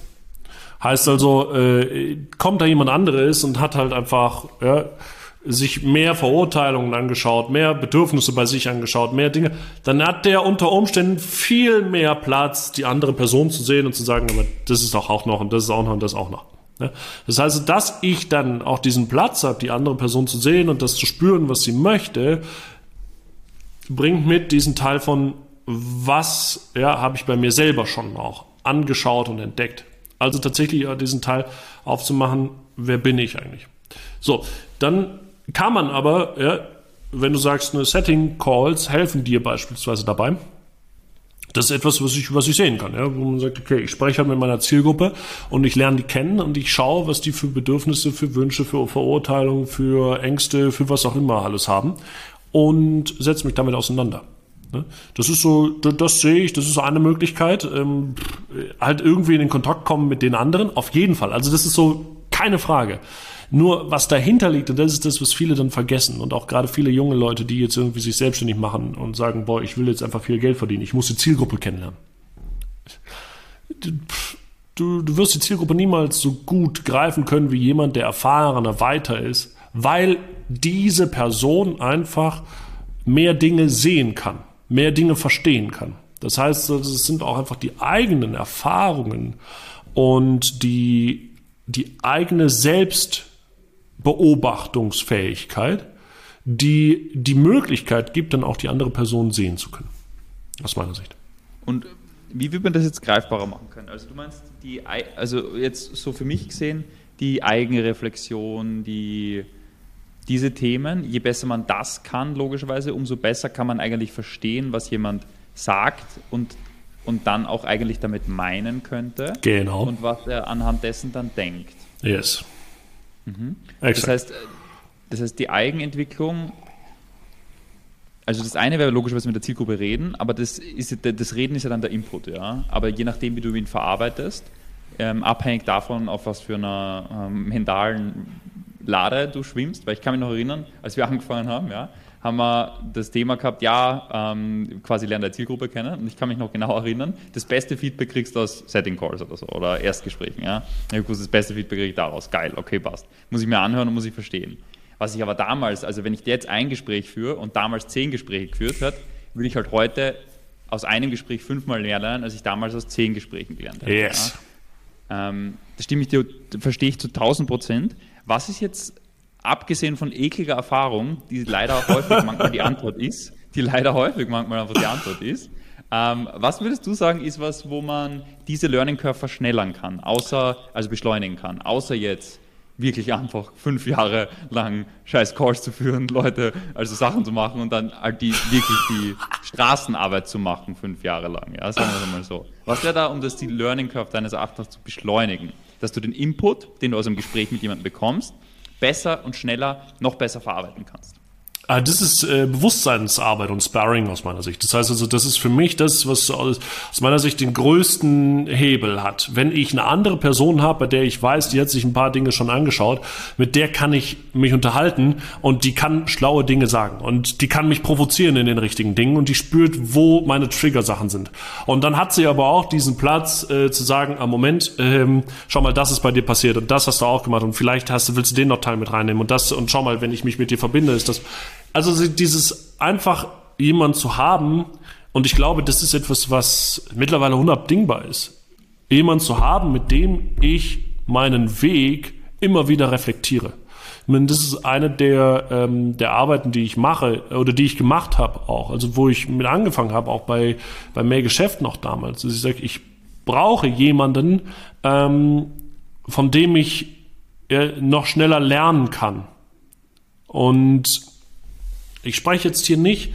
A: Heißt also, äh, kommt da jemand anderes und hat halt einfach ja, sich mehr Verurteilungen angeschaut, mehr Bedürfnisse bei sich angeschaut, mehr Dinge, dann hat der unter Umständen viel mehr Platz, die andere Person zu sehen und zu sagen, aber das ist doch auch noch und das ist auch noch und das auch noch. Das heißt, dass ich dann auch diesen Platz habe, die andere Person zu sehen und das zu spüren, was sie möchte, bringt mit diesen Teil von, was ja, habe ich bei mir selber schon auch angeschaut und entdeckt. Also tatsächlich diesen Teil aufzumachen, wer bin ich eigentlich? So, dann kann man aber, ja, wenn du sagst, eine Setting Calls helfen dir beispielsweise dabei. Das ist etwas, was ich, was ich sehen kann, ja, wo man sagt, okay, ich spreche halt mit meiner Zielgruppe und ich lerne die kennen und ich schaue, was die für Bedürfnisse, für Wünsche, für Verurteilungen, für Ängste, für was auch immer alles haben und setze mich damit auseinander. Ne? Das ist so, das sehe ich, das ist so eine Möglichkeit. Ähm, halt irgendwie in den Kontakt kommen mit den anderen, auf jeden Fall. Also das ist so keine Frage. Nur was dahinter liegt, und das ist das, was viele dann vergessen, und auch gerade viele junge Leute, die jetzt irgendwie sich selbstständig machen und sagen, boah, ich will jetzt einfach viel Geld verdienen, ich muss die Zielgruppe kennenlernen. du, du wirst die Zielgruppe niemals so gut greifen können wie jemand, der erfahrener weiter ist, weil diese Person einfach mehr Dinge sehen kann, mehr Dinge verstehen kann. Das heißt, es sind auch einfach die eigenen Erfahrungen und die, die eigene Selbstbeobachtungsfähigkeit, die die Möglichkeit gibt, dann auch die andere Person sehen zu können. Aus meiner Sicht.
B: Und wie wird man das jetzt greifbarer machen können? Also du meinst, die, also jetzt so für mich gesehen, die eigene Reflexion, die, diese Themen, je besser man das kann, logischerweise, umso besser kann man eigentlich verstehen, was jemand sagt und, und dann auch eigentlich damit meinen könnte.
A: Genau.
B: Und was er anhand dessen dann denkt.
A: Yes.
B: Mhm. Das, heißt, das heißt, die Eigenentwicklung also das eine wäre logischerweise mit der Zielgruppe reden, aber das, ist, das Reden ist ja dann der Input, ja. Aber je nachdem, wie du ihn verarbeitest, ähm, abhängig davon, auf was für einer ähm, mentalen Lade du schwimmst, weil ich kann mich noch erinnern, als wir angefangen haben, ja, haben wir das Thema gehabt, ja, ähm, quasi lernen der Zielgruppe kennen. Und ich kann mich noch genau erinnern, das beste Feedback kriegst du aus Setting Calls oder so oder Erstgesprächen. Ja. Ich wusste, das beste Feedback kriege ich daraus. Geil, okay, passt. Muss ich mir anhören und muss ich verstehen. Was ich aber damals, also wenn ich jetzt ein Gespräch führe und damals zehn Gespräche geführt habe, würde ich halt heute aus einem Gespräch fünfmal mehr lernen, als ich damals aus zehn Gesprächen gelernt habe.
A: Yes.
B: Ja. Ähm, das stimme ich dir, verstehe ich zu 1000 Prozent. Was ist jetzt, abgesehen von ekliger Erfahrung, die leider häufig manchmal die Antwort ist, die leider häufig manchmal einfach die Antwort ist, ähm, was würdest du sagen, ist was, wo man diese Learning Curve verschnellern kann, außer, also beschleunigen kann, außer jetzt wirklich einfach fünf Jahre lang scheiß Calls zu führen, Leute, also Sachen zu machen und dann halt die, wirklich die Straßenarbeit zu machen, fünf Jahre lang. Ja, sagen wir mal so. Was wäre da, um das die Learning Curve deines Erachtens zu beschleunigen? Dass du den Input, den du aus einem Gespräch mit jemandem bekommst, besser und schneller, noch besser verarbeiten kannst.
A: Ah, das ist äh, Bewusstseinsarbeit und Sparring aus meiner Sicht. Das heißt also, das ist für mich das, was aus, meiner Sicht den größten Hebel hat. Wenn ich eine andere Person habe, bei der ich weiß, die hat sich ein paar Dinge schon angeschaut, mit der kann ich mich unterhalten und die kann schlaue Dinge sagen und die kann mich provozieren in den richtigen Dingen und die spürt, wo meine Trigger-Sachen sind. Und dann hat sie aber auch diesen Platz äh, zu sagen, am ah, Moment, ähm, schau mal, das ist bei dir passiert und das hast du auch gemacht und vielleicht hast du, willst du den noch Teil mit reinnehmen und das und schau mal, wenn ich mich mit dir verbinde, ist das also dieses einfach jemand zu haben, und ich glaube, das ist etwas, was mittlerweile unabdingbar ist. Jemand zu haben, mit dem ich meinen Weg immer wieder reflektiere. Ich meine, das ist eine der, ähm, der Arbeiten, die ich mache oder die ich gemacht habe auch. Also wo ich mit angefangen habe, auch bei, bei mehr Geschäften auch damals. Also ich sage, ich brauche jemanden, ähm, von dem ich äh, noch schneller lernen kann. Und ich spreche jetzt hier nicht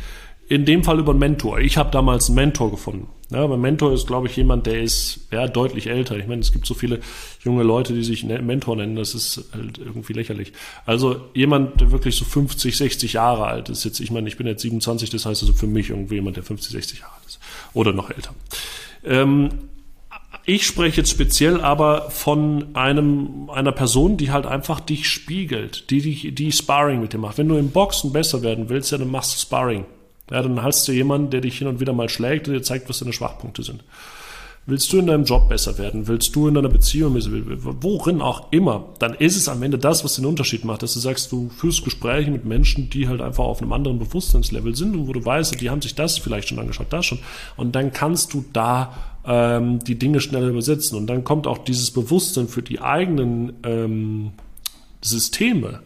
A: in dem Fall über einen Mentor. Ich habe damals einen Mentor gefunden. Ja, mein Mentor ist, glaube ich, jemand, der ist ja, deutlich älter. Ich meine, es gibt so viele junge Leute, die sich ne-, Mentor nennen. Das ist halt irgendwie lächerlich. Also jemand, der wirklich so 50, 60 Jahre alt ist. Jetzt, ich meine, ich bin jetzt 27, das heißt also für mich irgendwie jemand, der 50, 60 Jahre alt ist. Oder noch älter. Ähm, ich spreche jetzt speziell aber von einem, einer Person, die halt einfach dich spiegelt, die, die, die Sparring mit dir macht. Wenn du im Boxen besser werden willst, ja, dann machst du Sparring. Ja, dann hast du jemanden, der dich hin und wieder mal schlägt und dir zeigt, was deine Schwachpunkte sind. Willst du in deinem Job besser werden? Willst du in deiner Beziehung, worin auch immer, dann ist es am Ende das, was den Unterschied macht, dass du sagst, du führst Gespräche mit Menschen, die halt einfach auf einem anderen Bewusstseinslevel sind und wo du weißt, die haben sich das vielleicht schon angeschaut, das schon. Und dann kannst du da ähm, die Dinge schneller übersetzen. Und dann kommt auch dieses Bewusstsein für die eigenen ähm, Systeme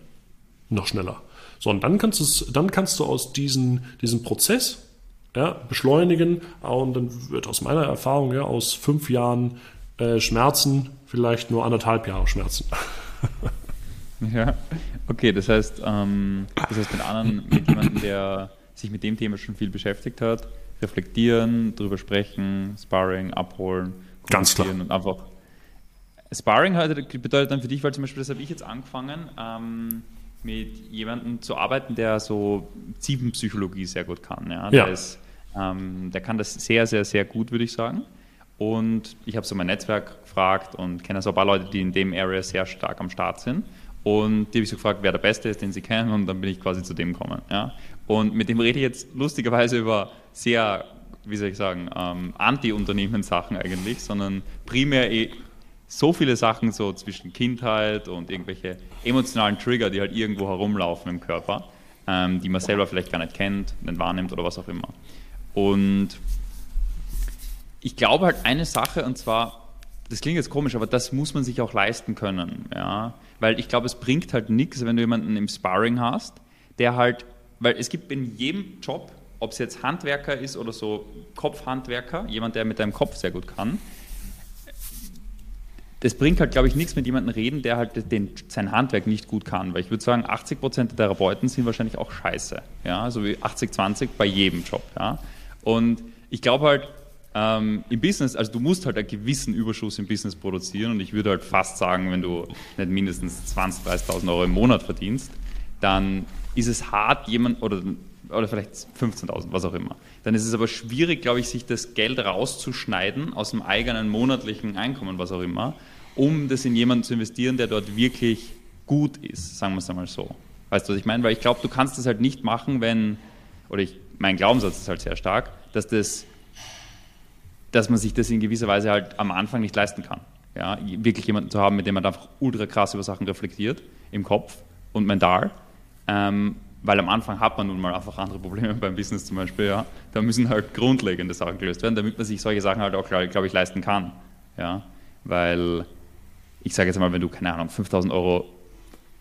A: noch schneller. So, und dann kannst, du dann kannst du aus diesen, diesem Prozess ja, beschleunigen. Und dann wird aus meiner Erfahrung ja aus fünf Jahren äh, Schmerzen vielleicht nur anderthalb Jahre Schmerzen.
B: ja, okay, das heißt, ähm, das heißt mit anderen, mit jemandem, der sich mit dem Thema schon viel beschäftigt hat, reflektieren, drüber sprechen, Sparring, abholen,
A: Ganz klar.
B: und einfach. Sparring bedeutet dann für dich, weil zum Beispiel das habe ich jetzt angefangen, ähm, mit jemandem zu arbeiten, der so Ziebenpsychologie sehr gut kann. Ja? Der, ja. Ist, ähm, der kann das sehr, sehr, sehr gut, würde ich sagen. Und ich habe so mein Netzwerk gefragt und kenne so ein paar Leute, die in dem Area sehr stark am Start sind. Und die habe ich so gefragt, wer der Beste ist, den sie kennen, und dann bin ich quasi zu dem gekommen. Ja? Und mit dem rede ich jetzt lustigerweise über sehr, wie soll ich sagen, ähm, Anti-Unternehmen-Sachen eigentlich, sondern primär eh so viele Sachen so zwischen Kindheit und irgendwelche emotionalen Trigger, die halt irgendwo herumlaufen im Körper, ähm, die man selber vielleicht gar nicht kennt, nicht wahrnimmt oder was auch immer. Und ich glaube halt eine Sache, und zwar, das klingt jetzt komisch, aber das muss man sich auch leisten können. Ja? Weil ich glaube, es bringt halt nichts, wenn du jemanden im Sparring hast, der halt, weil es gibt in jedem Job, ob es jetzt Handwerker ist oder so Kopfhandwerker, jemand, der mit deinem Kopf sehr gut kann, das bringt halt, glaube ich, nichts mit jemandem reden, der halt den, sein Handwerk nicht gut kann. Weil ich würde sagen, 80 Prozent der Therapeuten sind wahrscheinlich auch scheiße. Ja, so wie 80-20 bei jedem Job. Ja. Und ich glaube halt, ähm, im Business, also du musst halt einen gewissen Überschuss im Business produzieren und ich würde halt fast sagen, wenn du nicht mindestens 20.000, 30.000 Euro im Monat verdienst, dann ist es hart, jemand oder, oder vielleicht 15.000, was auch immer. Dann ist es aber schwierig, glaube ich, sich das Geld rauszuschneiden aus dem eigenen monatlichen Einkommen, was auch immer, um das in jemanden zu investieren, der dort wirklich gut ist, sagen wir es einmal so. Weißt du, was ich meine? Weil ich glaube, du kannst das halt nicht machen, wenn, oder ich, mein Glaubenssatz ist halt sehr stark, dass, das, dass man sich das in gewisser Weise halt am Anfang nicht leisten kann. Ja, wirklich jemanden zu haben, mit dem man einfach ultra krass über Sachen reflektiert, im Kopf und mental. Ähm, weil am Anfang hat man nun mal einfach andere Probleme beim Business zum Beispiel. Ja. Da müssen halt grundlegende Sachen gelöst werden, damit man sich solche Sachen halt auch, glaube ich, leisten kann. Ja. Weil ich sage jetzt mal, wenn du, keine Ahnung, 5000 Euro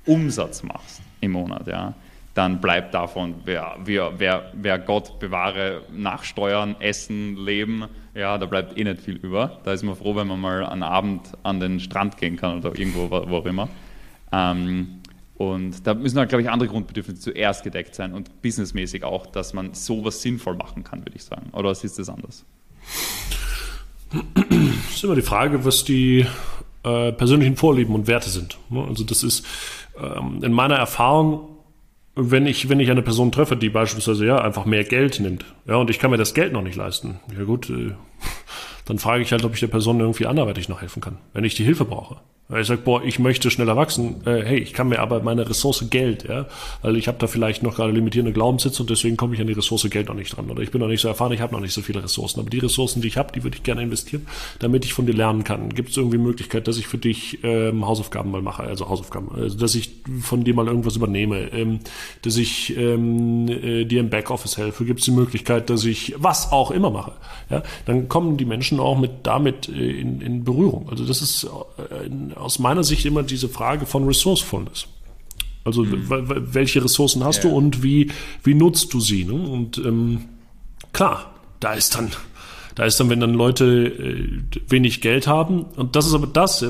B: Umsatz machst im Monat, ja, dann bleibt davon, wer, wer, wer, wer Gott bewahre, nachsteuern, essen, leben, ja, da bleibt eh nicht viel über. Da ist man froh, wenn man mal einen Abend an den Strand gehen kann oder irgendwo, wo auch immer. Ähm, und da müssen halt, glaube ich, andere Grundbedürfnisse zuerst gedeckt sein und businessmäßig auch, dass man sowas sinnvoll machen kann, würde ich sagen. Oder ist das anders?
A: Das ist immer die Frage, was die äh, persönlichen Vorlieben und Werte sind. Ne? Also das ist ähm, in meiner Erfahrung, wenn ich, wenn ich eine Person treffe, die beispielsweise ja einfach mehr Geld nimmt, ja, und ich kann mir das Geld noch nicht leisten, ja gut, äh, dann frage ich halt, ob ich der Person irgendwie anderweitig noch helfen kann, wenn ich die Hilfe brauche. Weil ich sage, boah, ich möchte schneller wachsen. Äh, hey, ich kann mir aber meine Ressource Geld, ja, weil ich habe da vielleicht noch gerade limitierende Glaubenssitze und deswegen komme ich an die Ressource Geld noch nicht dran. Oder ich bin noch nicht so erfahren, ich habe noch nicht so viele Ressourcen. Aber die Ressourcen, die ich habe, die würde ich gerne investieren, damit ich von dir lernen kann. Gibt es irgendwie Möglichkeit, dass ich für dich ähm, Hausaufgaben mal mache, also Hausaufgaben, also dass ich von dir mal irgendwas übernehme, ähm, dass ich ähm, äh, dir im Backoffice helfe? Gibt es die Möglichkeit, dass ich was auch immer mache? Ja, dann kommen die Menschen auch mit damit äh, in, in Berührung. Also das ist äh, aus meiner Sicht immer diese Frage von Resourcefulness. Also mhm. welche Ressourcen hast ja. du und wie, wie nutzt du sie? Ne? Und ähm, klar, da ist dann, da ist dann, wenn dann Leute äh, wenig Geld haben, und das ist aber das,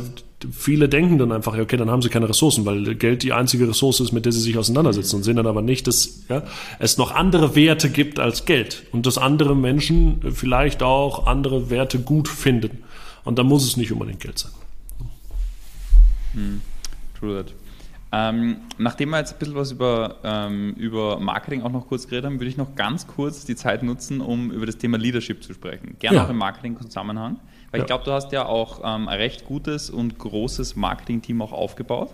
A: viele denken dann einfach, okay, dann haben sie keine Ressourcen, weil Geld die einzige Ressource ist, mit der sie sich auseinandersetzen und sehen dann aber nicht, dass ja, es noch andere Werte gibt als Geld und dass andere Menschen vielleicht auch andere Werte gut finden. Und da muss es nicht unbedingt Geld sein.
B: Hm. True that. Ähm, nachdem wir jetzt ein bisschen was über, ähm, über Marketing auch noch kurz geredet haben, würde ich noch ganz kurz die Zeit nutzen, um über das Thema Leadership zu sprechen. Gerne ja. auch im Marketing-Zusammenhang. Weil ja. ich glaube, du hast ja auch ähm, ein recht gutes und großes Marketing-Team auch aufgebaut.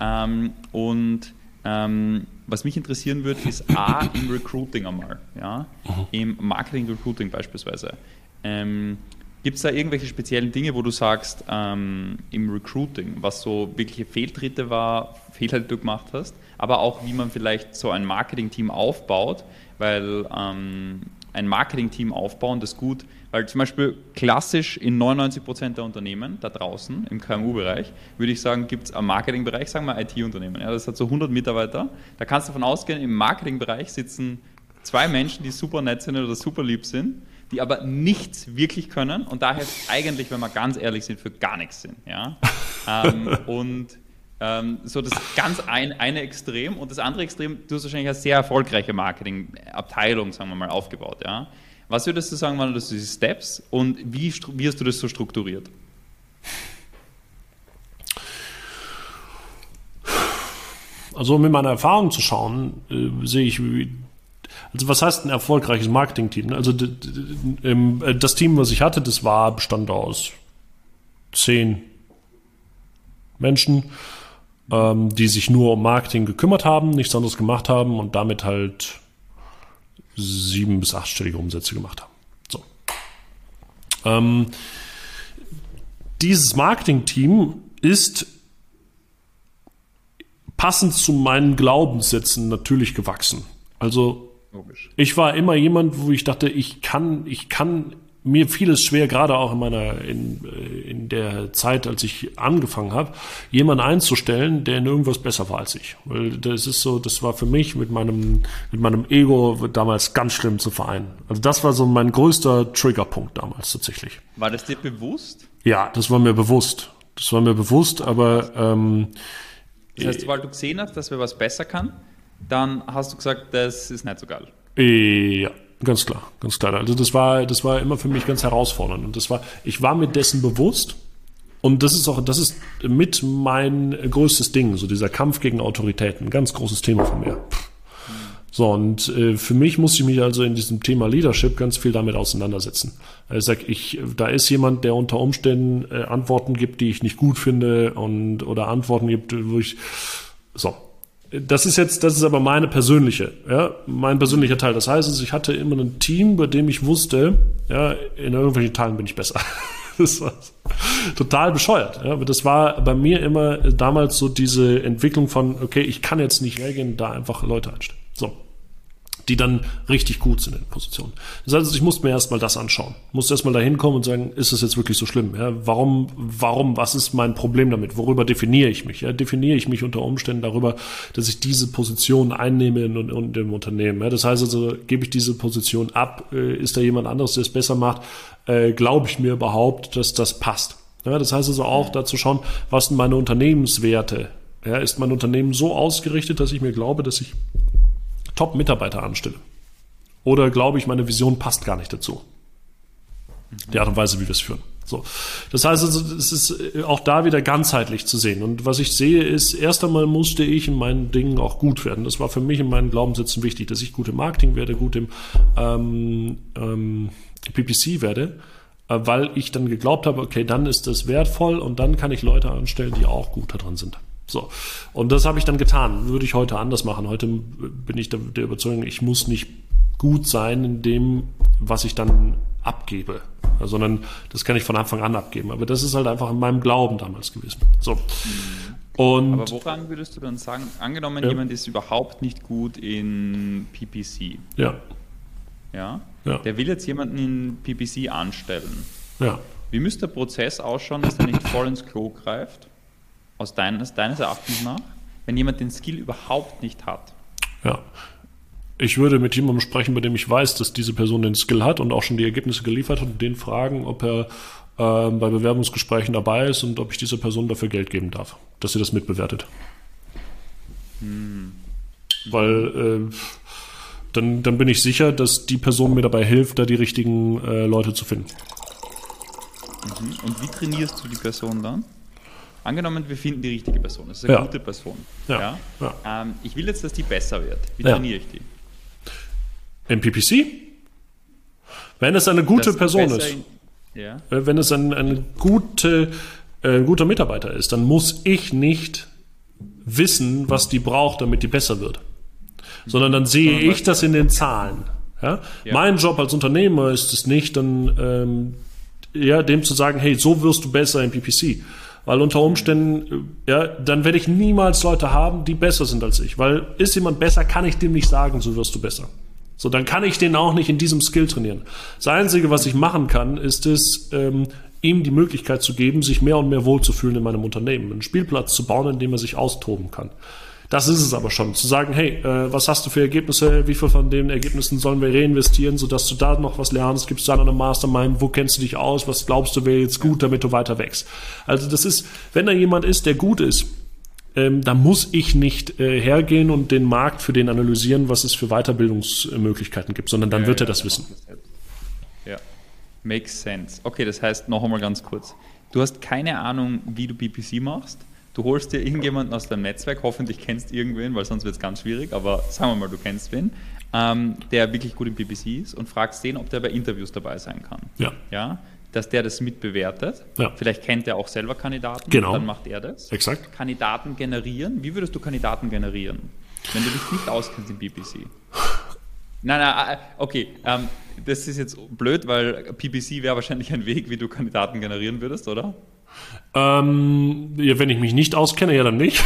B: Ähm, und ähm, was mich interessieren würde, ist A, im Recruiting einmal. Ja? Mhm. Im Marketing-Recruiting beispielsweise. Ähm, Gibt es da irgendwelche speziellen Dinge, wo du sagst, ähm, im Recruiting, was so wirkliche Fehltritte war, Fehler, die du gemacht hast, aber auch wie man vielleicht so ein Marketing-Team aufbaut, weil ähm, ein Marketing-Team aufbauen, das gut, weil zum Beispiel klassisch in 99% der Unternehmen da draußen im KMU-Bereich, würde ich sagen, gibt es am Marketing-Bereich, sagen wir IT-Unternehmen, ja, das hat so 100 Mitarbeiter, da kannst du davon ausgehen, im Marketing-Bereich sitzen zwei Menschen, die super nett sind oder super lieb sind die aber nichts wirklich können und daher eigentlich, wenn wir ganz ehrlich sind, für gar nichts sind. Ja? ähm, und ähm, so das ganz ein, eine Extrem und das andere Extrem, du hast wahrscheinlich eine sehr erfolgreiche Marketingabteilung, sagen wir mal, aufgebaut. Ja? Was würdest du sagen, waren das diese Steps und wie, wie hast du das so strukturiert?
A: Also um in meiner Erfahrung zu schauen, äh, sehe ich, wie also was heißt ein erfolgreiches Marketing-Team? Ne? Also äh, das Team, was ich hatte, das war bestand aus zehn Menschen, ähm, die sich nur um Marketing gekümmert haben, nichts anderes gemacht haben und damit halt sieben bis achtstellige Umsätze gemacht haben. So. Ähm, dieses Marketing-Team ist passend zu meinen Glaubenssätzen natürlich gewachsen. Also ich war immer jemand, wo ich dachte, ich kann, ich kann mir fiel es schwer, gerade auch in meiner in, äh, in der Zeit, als ich angefangen habe, jemanden einzustellen, der in irgendwas besser war als ich. Weil das ist so, das war für mich mit meinem mit meinem Ego damals ganz schlimm zu vereinen. Also das war so mein größter Triggerpunkt damals tatsächlich.
B: War das dir bewusst?
A: Ja, das war mir bewusst. Das war mir bewusst, aber ähm,
B: das heißt, weil du gesehen hast, dass wir was besser kann, dann hast du gesagt, das ist nicht so geil.
A: Ja, Ganz klar, ganz klar. Also das war, das war immer für mich ganz herausfordernd. Und das war, ich war mir dessen bewusst. Und das ist auch, das ist mit mein größtes Ding, so dieser Kampf gegen Autoritäten, ganz großes Thema von mir. So, und äh, für mich musste ich mich also in diesem Thema Leadership ganz viel damit auseinandersetzen. Ich sag, ich, da ist jemand, der unter Umständen äh, Antworten gibt, die ich nicht gut finde und oder Antworten gibt, wo ich so, das ist jetzt, das ist aber meine persönliche, ja, mein persönlicher Teil. Das heißt, ich hatte immer ein Team, bei dem ich wusste, ja, in irgendwelchen Teilen bin ich besser. Das war total bescheuert. Ja, das war bei mir immer damals so diese Entwicklung von, okay, ich kann jetzt nicht reagieren, da einfach Leute einstellen. So die dann richtig gut sind in Positionen. Das heißt, ich musste mir erstmal das anschauen. Musste erstmal da hinkommen und sagen, ist das jetzt wirklich so schlimm? Ja, warum, warum, was ist mein Problem damit? Worüber definiere ich mich? Ja, definiere ich mich unter Umständen darüber, dass ich diese Position einnehme in, in, dem Unternehmen? Ja, das heißt also, gebe ich diese Position ab? Äh, ist da jemand anderes, der es besser macht? Äh, Glaube ich mir überhaupt, dass das passt? Ja, das heißt also auch dazu schauen, was sind meine Unternehmenswerte? Ja, ist mein Unternehmen so ausgerichtet, dass ich mir glaube, dass ich Top-Mitarbeiter anstelle. Oder glaube ich, meine Vision passt gar nicht dazu. Die Art und Weise, wie wir es führen. So. Das heißt also, es ist äh, auch da wieder ganzheitlich zu sehen. Und was ich sehe, ist, erst einmal musste ich in meinen Dingen auch gut werden. Das war für mich in meinen Glaubenssätzen wichtig, dass ich gut im Marketing werde, gut im ähm, ähm, PPC werde, äh, weil ich dann geglaubt habe, okay, dann ist das wertvoll und dann kann ich Leute anstellen, die auch gut daran sind. So. Und das habe ich dann getan. Würde ich heute anders machen. Heute bin ich der, der Überzeugung, ich muss nicht gut sein in dem, was ich dann abgebe, sondern das kann ich von Anfang an abgeben. Aber das ist halt einfach in meinem Glauben damals gewesen. So.
B: Und Aber woran würdest du dann sagen, angenommen, ja. jemand ist überhaupt nicht gut in PPC.
A: Ja.
B: Ja? ja. Der will jetzt jemanden in PPC anstellen.
A: Ja.
B: Wie müsste der Prozess ausschauen, dass der nicht voll ins Klo greift? Aus deines, deines Erachtens nach, wenn jemand den Skill überhaupt nicht hat?
A: Ja. Ich würde mit jemandem sprechen, bei dem ich weiß, dass diese Person den Skill hat und auch schon die Ergebnisse geliefert hat und den fragen, ob er äh, bei Bewerbungsgesprächen dabei ist und ob ich dieser Person dafür Geld geben darf, dass sie das mitbewertet. Hm. Weil äh, dann, dann bin ich sicher, dass die Person mir dabei hilft, da die richtigen äh, Leute zu finden.
B: Mhm. Und wie trainierst du die Person dann? Angenommen, wir finden die richtige Person, das ist eine ja. gute Person. Ja. ja? Ähm, ich will jetzt, dass die besser wird. Wie trainiere ich die?
A: Im PPC? Wenn es eine gute das Person ist, ja. Äh, wenn es ein, eine gute, äh, ein guter Mitarbeiter ist, dann muss ich nicht wissen, was die braucht, damit die besser wird. Sondern dann sehe Sondern ich das in den Zahlen. Ja? ja? Mein Job als Unternehmer ist es nicht, dann ähm, ja, dem zu sagen, hey, so wirst du besser im PPC weil unter Umständen, ja, dann werde ich niemals Leute haben, die besser sind als ich. Weil ist jemand besser, kann ich dem nicht sagen, so wirst du besser. So, dann kann ich den auch nicht in diesem Skill trainieren. Das Einzige, was ich machen kann, ist es, ähm, ihm die Möglichkeit zu geben, sich mehr und mehr wohlzufühlen in meinem Unternehmen. Einen Spielplatz zu bauen, in dem er sich austoben kann. Das ist es aber schon. Zu sagen, hey, äh, was hast du für Ergebnisse? Wie viel von den Ergebnissen sollen wir reinvestieren, sodass du da noch was lernst? Gibt es da noch eine Mastermind? Wo kennst du dich aus? Was glaubst du wäre jetzt gut, damit du weiter wächst? Also das ist, wenn da jemand ist, der gut ist, ähm, da muss ich nicht äh, hergehen und den Markt für den analysieren, was es für Weiterbildungsmöglichkeiten gibt, sondern dann ja, wird er das wissen.
B: Ja, makes sense. Okay, das heißt noch einmal ganz kurz. Du hast keine Ahnung, wie du PPC machst Du holst dir irgendjemanden aus deinem Netzwerk, hoffentlich kennst du irgendwen, weil sonst wird es ganz schwierig, aber sagen wir mal, du kennst wen, ähm, der wirklich gut im BBC ist und fragst den, ob der bei Interviews dabei sein kann.
A: Ja.
B: ja? Dass der das mitbewertet.
A: Ja.
B: Vielleicht kennt er auch selber Kandidaten.
A: Genau.
B: Dann macht er das.
A: Exakt.
B: Kandidaten generieren. Wie würdest du Kandidaten generieren, wenn du dich nicht auskennst im BBC? Nein, nein, okay. Ähm, das ist jetzt blöd, weil PPC wäre wahrscheinlich ein Weg, wie du Kandidaten generieren würdest, oder?
A: Ähm, ja, wenn ich mich nicht auskenne, ja dann nicht.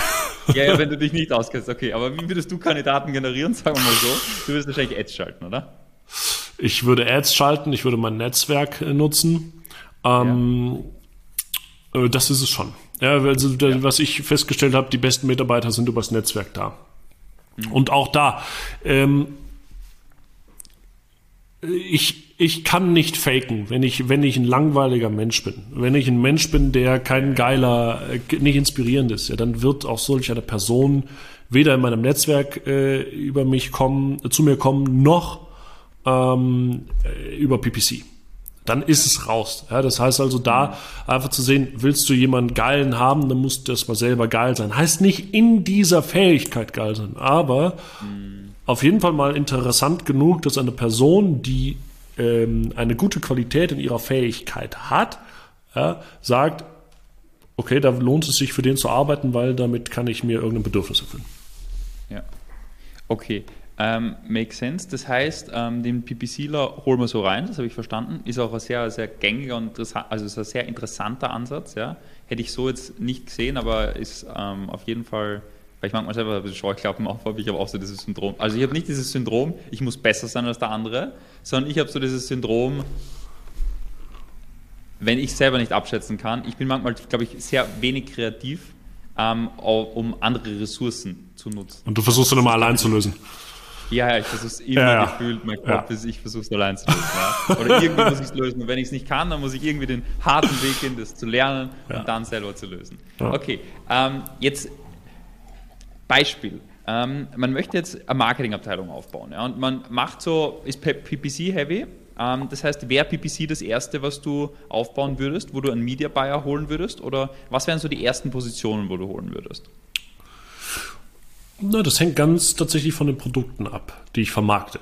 B: Ja, ja, wenn du dich nicht auskennst, okay. Aber wie würdest du Kandidaten generieren, sagen wir mal so? Du würdest wahrscheinlich Ads schalten, oder?
A: Ich würde Ads schalten, ich würde mein Netzwerk äh, nutzen. Ähm, ja. äh, das ist es schon. Ja, also, ja. was ich festgestellt habe, die besten Mitarbeiter sind übers Netzwerk da. Mhm. Und auch da, ähm, ich, ich kann nicht faken, wenn ich, wenn ich ein langweiliger Mensch bin. Wenn ich ein Mensch bin, der kein geiler, äh, nicht inspirierend ist, ja, dann wird auch solch eine Person weder in meinem Netzwerk äh, über mich kommen, zu mir kommen, noch ähm, äh, über PPC. Dann ist es raus. Ja, das heißt also da einfach zu sehen, willst du jemanden geilen haben, dann musst du erstmal selber geil sein. Heißt nicht in dieser Fähigkeit geil sein, aber mhm auf jeden Fall mal interessant genug, dass eine Person, die ähm, eine gute Qualität in ihrer Fähigkeit hat, ja, sagt, okay, da lohnt es sich für den zu arbeiten, weil damit kann ich mir irgendein Bedürfnis erfüllen.
B: Ja. Okay. Ähm, makes sense. Das heißt, ähm, den PPCler holen wir so rein, das habe ich verstanden. Ist auch ein sehr, sehr gängiger und also ist ein sehr interessanter Ansatz. Ja. Hätte ich so jetzt nicht gesehen, aber ist ähm, auf jeden Fall weil ich manchmal selber ein bisschen Scheuklappen auf habe, ich habe auch so dieses Syndrom. Also ich habe nicht dieses Syndrom, ich muss besser sein als der andere, sondern ich habe so dieses Syndrom, wenn ich selber nicht abschätzen kann, ich bin manchmal, glaube ich, sehr wenig kreativ, ähm, um andere Ressourcen zu nutzen.
A: Und du versuchst es immer allein zu lösen.
B: Ja, ja, ich versuche es immer ja. gefühlt, mein Kopf ja. ist, ich versuche es allein zu lösen. Ja. Oder irgendwie muss ich es lösen. Und wenn ich es nicht kann, dann muss ich irgendwie den harten Weg gehen, das zu lernen und dann selber zu lösen. Okay, ähm, jetzt Beispiel. Ähm, man möchte jetzt eine Marketingabteilung aufbauen ja, und man macht so, ist PPC heavy. Ähm, das heißt, wäre PPC das erste, was du aufbauen würdest, wo du einen Media Buyer holen würdest? Oder was wären so die ersten Positionen, wo du holen würdest?
A: Na, das hängt ganz tatsächlich von den Produkten ab, die ich vermarkte.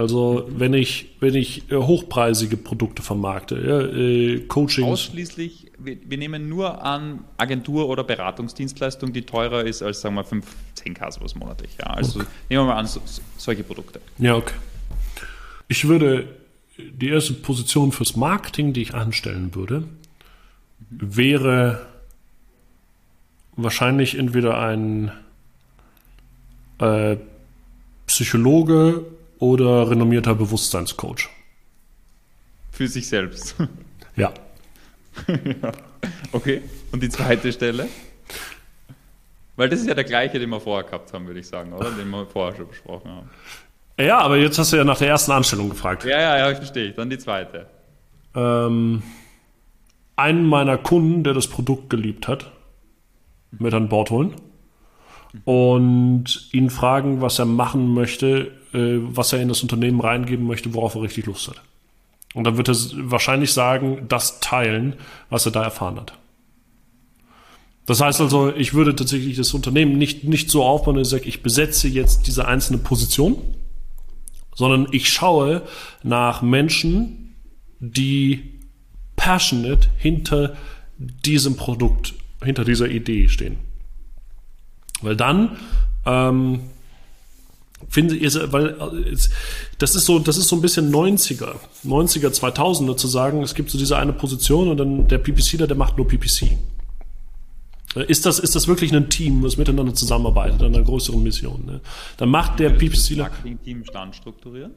A: Also wenn ich, wenn ich äh, hochpreisige Produkte vermarkte, ja, äh, Coachings.
B: Ausschließlich, wir, wir, nehmen nur an Agentur- oder Beratungsdienstleistung, die teurer ist als, sagen wir, 5, 10k sowas monatlich. Ja. Also okay. nehmen wir mal an, so, solche Produkte.
A: Ja, okay. Ich würde die erste Position fürs Marketing, die ich anstellen würde, mhm. wäre wahrscheinlich entweder ein äh, Psychologe oder renommierter Bewusstseinscoach?
B: Für sich selbst.
A: Ja.
B: ja. Okay. Und die zweite Stelle? Weil das ist ja der gleiche, den wir vorher gehabt haben, würde ich sagen, oder? Den wir vorher schon besprochen haben.
A: Ja, aber jetzt hast du ja nach der ersten Anstellung gefragt.
B: Ja, ja, ja, verstehe ich. Dann die zweite.
A: Ähm, einen meiner Kunden, der das Produkt geliebt hat, mit an Bord holen und ihn fragen, was er machen möchte, äh, was er in das Unternehmen reingeben möchte, worauf er richtig Lust hat. Und dann wird er wahrscheinlich sagen, das teilen, was er da erfahren hat. Das heißt also, ich würde tatsächlich das Unternehmen nicht, nicht so aufbauen, dass ich sage, ich besetze jetzt diese einzelne Position, sondern ich schaue nach Menschen, die passionate hinter diesem Produkt, hinter dieser Idee stehen. Weil dann ähm, finde ich, weil äh, das ist so, das ist so ein bisschen 90er, 90er, 2000er zu sagen, es gibt so diese eine Position und dann der PPCler, der macht nur PPC. Äh, ist das, ist das wirklich ein Team, das miteinander zusammenarbeitet an einer größeren Mission? Ne? Dann macht der PPCler.
B: Marketing-Team Stand strukturieren?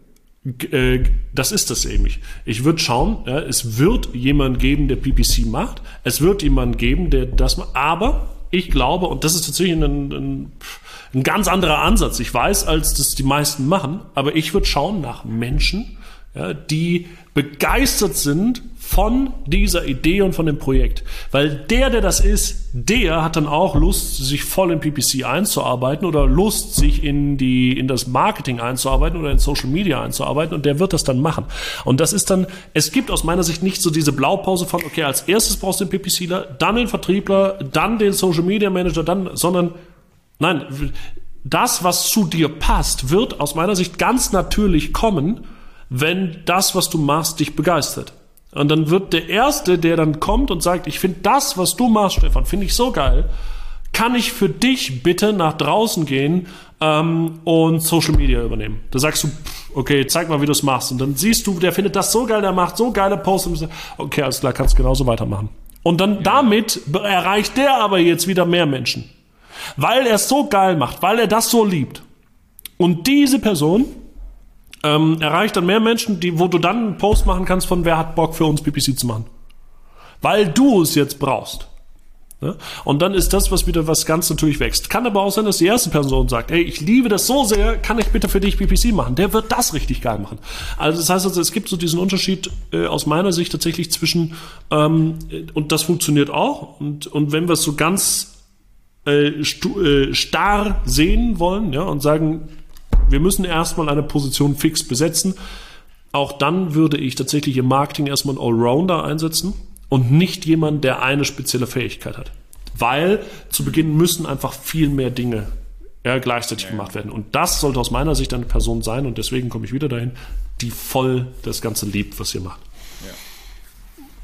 A: Äh, das ist das eben. Ich würde schauen, ja, es wird jemand geben, der PPC macht. Es wird jemand geben, der das macht. Aber ich glaube, und das ist tatsächlich ein, ein, ein ganz anderer Ansatz, ich weiß, als das die meisten machen, aber ich würde schauen nach Menschen, ja, die begeistert sind von dieser Idee und von dem Projekt. Weil der, der das ist, der hat dann auch Lust, sich voll in PPC einzuarbeiten oder Lust, sich in die, in das Marketing einzuarbeiten oder in Social Media einzuarbeiten und der wird das dann machen. Und das ist dann, es gibt aus meiner Sicht nicht so diese Blaupause von, okay, als erstes brauchst du den PPCler, dann den Vertriebler, dann den Social Media Manager, dann, sondern, nein, das, was zu dir passt, wird aus meiner Sicht ganz natürlich kommen, wenn das, was du machst, dich begeistert. Und dann wird der Erste, der dann kommt und sagt, ich finde das, was du machst, Stefan, finde ich so geil, kann ich für dich bitte nach draußen gehen ähm, und Social Media übernehmen? Da sagst du, okay, zeig mal, wie du es machst. Und dann siehst du, der findet das so geil, der macht so geile Posts. Und okay, alles klar, kannst genauso weitermachen. Und dann damit erreicht der aber jetzt wieder mehr Menschen. Weil er es so geil macht, weil er das so liebt. Und diese Person ähm, erreicht dann mehr Menschen, die, wo du dann einen Post machen kannst von wer hat Bock für uns PPC zu machen. Weil du es jetzt brauchst. Ja? Und dann ist das, was wieder was ganz natürlich wächst. Kann aber auch sein, dass die erste Person sagt, hey, ich liebe das so sehr, kann ich bitte für dich PPC machen? Der wird das richtig geil machen. Also das heißt also, es gibt so diesen Unterschied äh, aus meiner Sicht tatsächlich zwischen, ähm, und das funktioniert auch, und, und wenn wir es so ganz äh, äh, starr sehen wollen ja, und sagen, wir müssen erstmal eine Position fix besetzen. Auch dann würde ich tatsächlich im Marketing erstmal einen Allrounder einsetzen und nicht jemand, der eine spezielle Fähigkeit hat. Weil zu Beginn müssen einfach viel mehr Dinge ja, gleichzeitig ja, gemacht werden. Und das sollte aus meiner Sicht eine Person sein, und deswegen komme ich wieder dahin, die voll das Ganze liebt, was ihr macht.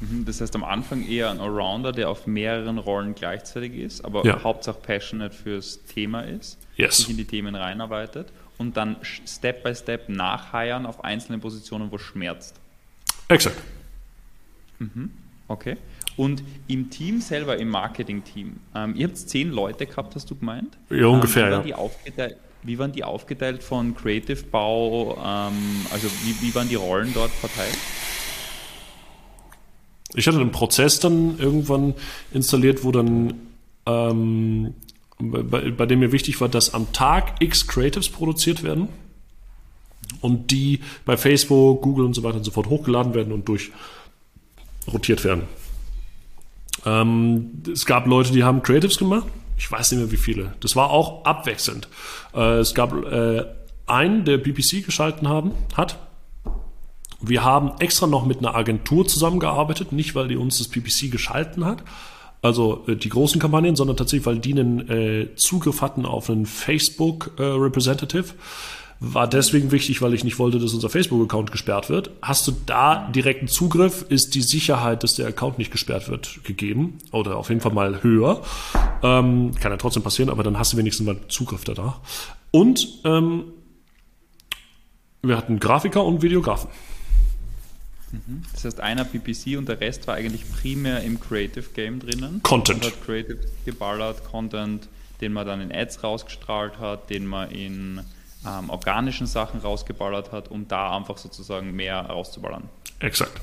B: Mhm, das heißt am Anfang eher ein Allrounder, der auf mehreren Rollen gleichzeitig ist, aber ja. Hauptsache passionate fürs Thema ist, yes. sich in die Themen reinarbeitet und dann Step by Step nachheiern auf einzelnen Positionen, wo es schmerzt.
A: Exakt.
B: Mhm. Okay. Und im Team selber, im Marketing-Team, ähm, ihr habt zehn Leute gehabt, hast du gemeint?
A: Ja, ungefähr,
B: ähm, wie, waren ja. wie waren die aufgeteilt von Creative-Bau? Ähm, also wie, wie waren die Rollen dort verteilt?
A: Ich hatte einen Prozess dann irgendwann installiert, wo dann ähm, bei, bei dem mir wichtig war, dass am Tag X Creatives produziert werden und die bei Facebook, Google und so weiter und so fort hochgeladen werden und durch rotiert werden. Ähm, es gab Leute, die haben Creatives gemacht. Ich weiß nicht mehr wie viele. Das war auch abwechselnd. Äh, es gab äh, einen, der BBC geschalten haben, hat. Wir haben extra noch mit einer Agentur zusammengearbeitet, nicht weil die uns das PPC geschalten hat, also äh, die großen Kampagnen, sondern tatsächlich, weil die einen äh, Zugriff hatten auf einen Facebook äh, Representative. War deswegen wichtig, weil ich nicht wollte, dass unser Facebook-Account gesperrt wird. Hast du da direkten Zugriff, ist die Sicherheit, dass der Account nicht gesperrt wird, gegeben. Oder auf jeden Fall mal höher. Ähm, kann ja trotzdem passieren, aber dann hast du wenigstens mal Zugriff danach. Und ähm, wir hatten Grafiker und Videografen.
B: Mhm. Das heißt, einer PPC und der Rest war eigentlich primär im Creative Game drinnen.
A: Content.
B: Und hat Creative geballert, Content, den man dann in Ads rausgestrahlt hat, den man in ähm, organischen Sachen rausgeballert hat, um da einfach sozusagen mehr rauszuballern.
A: Exakt.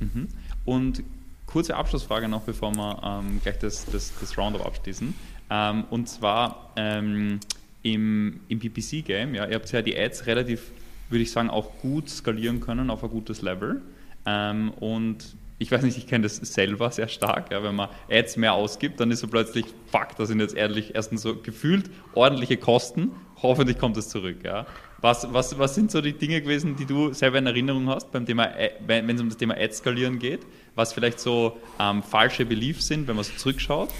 B: Mhm. Und kurze Abschlussfrage noch, bevor wir ähm, gleich das, das, das Roundup abschließen. Ähm, und zwar ähm, im, im PPC-Game, ja, ihr habt ja die Ads relativ würde ich sagen, auch gut skalieren können auf ein gutes Level. Ähm, und ich weiß nicht, ich kenne das selber sehr stark. Ja, wenn man Ads mehr ausgibt, dann ist so plötzlich, fuck, das sind jetzt ehrlich erstens so gefühlt ordentliche Kosten. Hoffentlich kommt es zurück. Ja. Was, was, was sind so die Dinge gewesen, die du selber in Erinnerung hast, beim Thema, wenn es um das Thema Ads skalieren geht? Was vielleicht so ähm, falsche Beliefs sind, wenn man so zurückschaut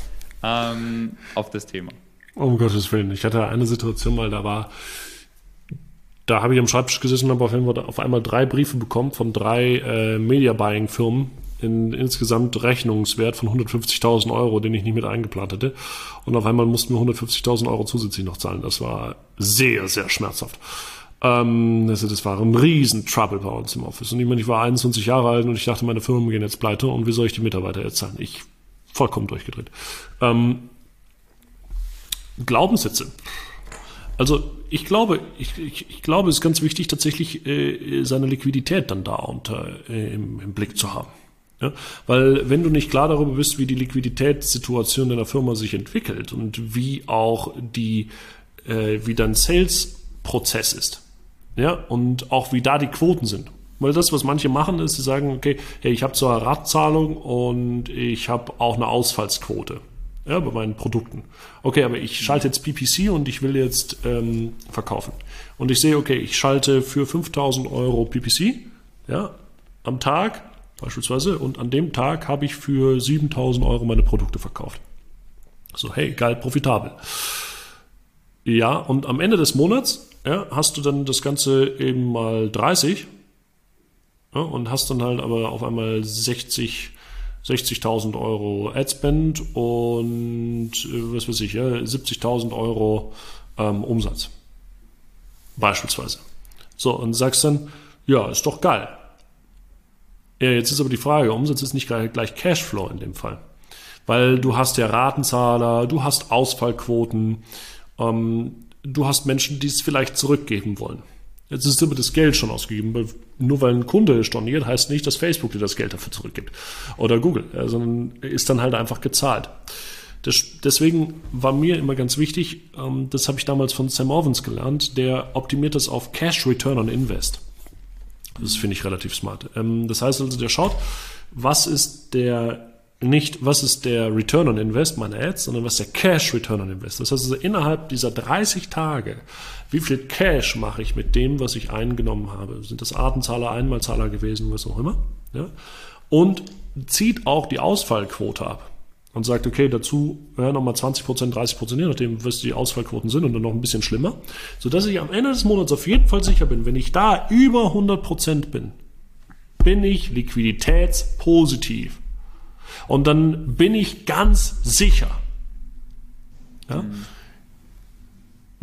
B: ähm, auf das Thema?
A: Um Gottes Willen. Ich hatte eine Situation mal, da war da habe ich am Schreibtisch gesessen und habe auf einmal drei Briefe bekommen von drei äh, Media-Buying-Firmen in insgesamt Rechnungswert von 150.000 Euro, den ich nicht mit eingeplant hatte. Und auf einmal mussten wir 150.000 Euro zusätzlich noch zahlen. Das war sehr, sehr schmerzhaft. Ähm, das war ein riesen Trouble bei uns im Office. Und ich meine, ich war 21 Jahre alt und ich dachte, meine Firmen gehen jetzt pleite und wie soll ich die Mitarbeiter jetzt zahlen? Ich vollkommen durchgedreht. Ähm, Glaubenssätze. Also ich glaube, ich, ich, ich, glaube, es ist ganz wichtig, tatsächlich äh, seine Liquidität dann da unter äh, im, im, Blick zu haben. Ja? Weil wenn du nicht klar darüber bist, wie die Liquiditätssituation deiner Firma sich entwickelt und wie auch die, äh, wie dein Sales-Prozess ist, ja, und auch wie da die Quoten sind. Weil das, was manche machen, ist, sie sagen, okay, hey, ich habe zwar Radzahlung und ich habe auch eine Ausfallsquote ja, bei meinen Produkten. Okay, aber ich schalte jetzt PPC und ich will jetzt ähm, verkaufen. Und ich sehe, okay, ich schalte für 5000 Euro PPC ja, am Tag beispielsweise und an dem Tag habe ich für 7000 Euro meine Produkte verkauft. So, hey, geil, profitabel. Ja, und am Ende des Monats ja, hast du dann das Ganze eben mal 30 ja, und hast dann halt aber auf einmal 60 60.000 Euro Adspend und äh, was weiß ich, ja, 70.000 Euro ähm, Umsatz. Beispielsweise. So, und sagst dann, ja, ist doch geil. Ja, jetzt ist aber die Frage, Umsatz ist nicht gleich Cashflow in dem Fall. Weil du hast ja Ratenzahler, du hast Ausfallquoten, ähm, du hast Menschen, die es vielleicht zurückgeben wollen. Jetzt ist immer das Geld schon ausgegeben. Nur weil ein Kunde storniert, heißt nicht, dass Facebook dir das Geld dafür zurückgibt. Oder Google, sondern ist dann halt einfach gezahlt. Das, deswegen war mir immer ganz wichtig, ähm, das habe ich damals von Sam Ovens gelernt, der optimiert das auf Cash Return on Invest. Das finde ich relativ smart. Ähm, das heißt also, der schaut, was ist der nicht, was ist der Return on Invest meiner Ads, sondern was ist der Cash Return on Invest. Das heißt also, innerhalb dieser 30 Tage, wie viel Cash mache ich mit dem, was ich eingenommen habe? Sind das Artenzahler, Einmalzahler gewesen, was auch immer? Ja? Und zieht auch die Ausfallquote ab und sagt, okay, dazu ja, nochmal 20 Prozent, 30 Prozent, je nachdem, was die Ausfallquoten sind und dann noch ein bisschen schlimmer, sodass ich am Ende des Monats auf jeden Fall sicher bin, wenn ich da über 100 Prozent bin, bin ich liquiditätspositiv. Und dann bin ich ganz sicher. Ja? Mhm.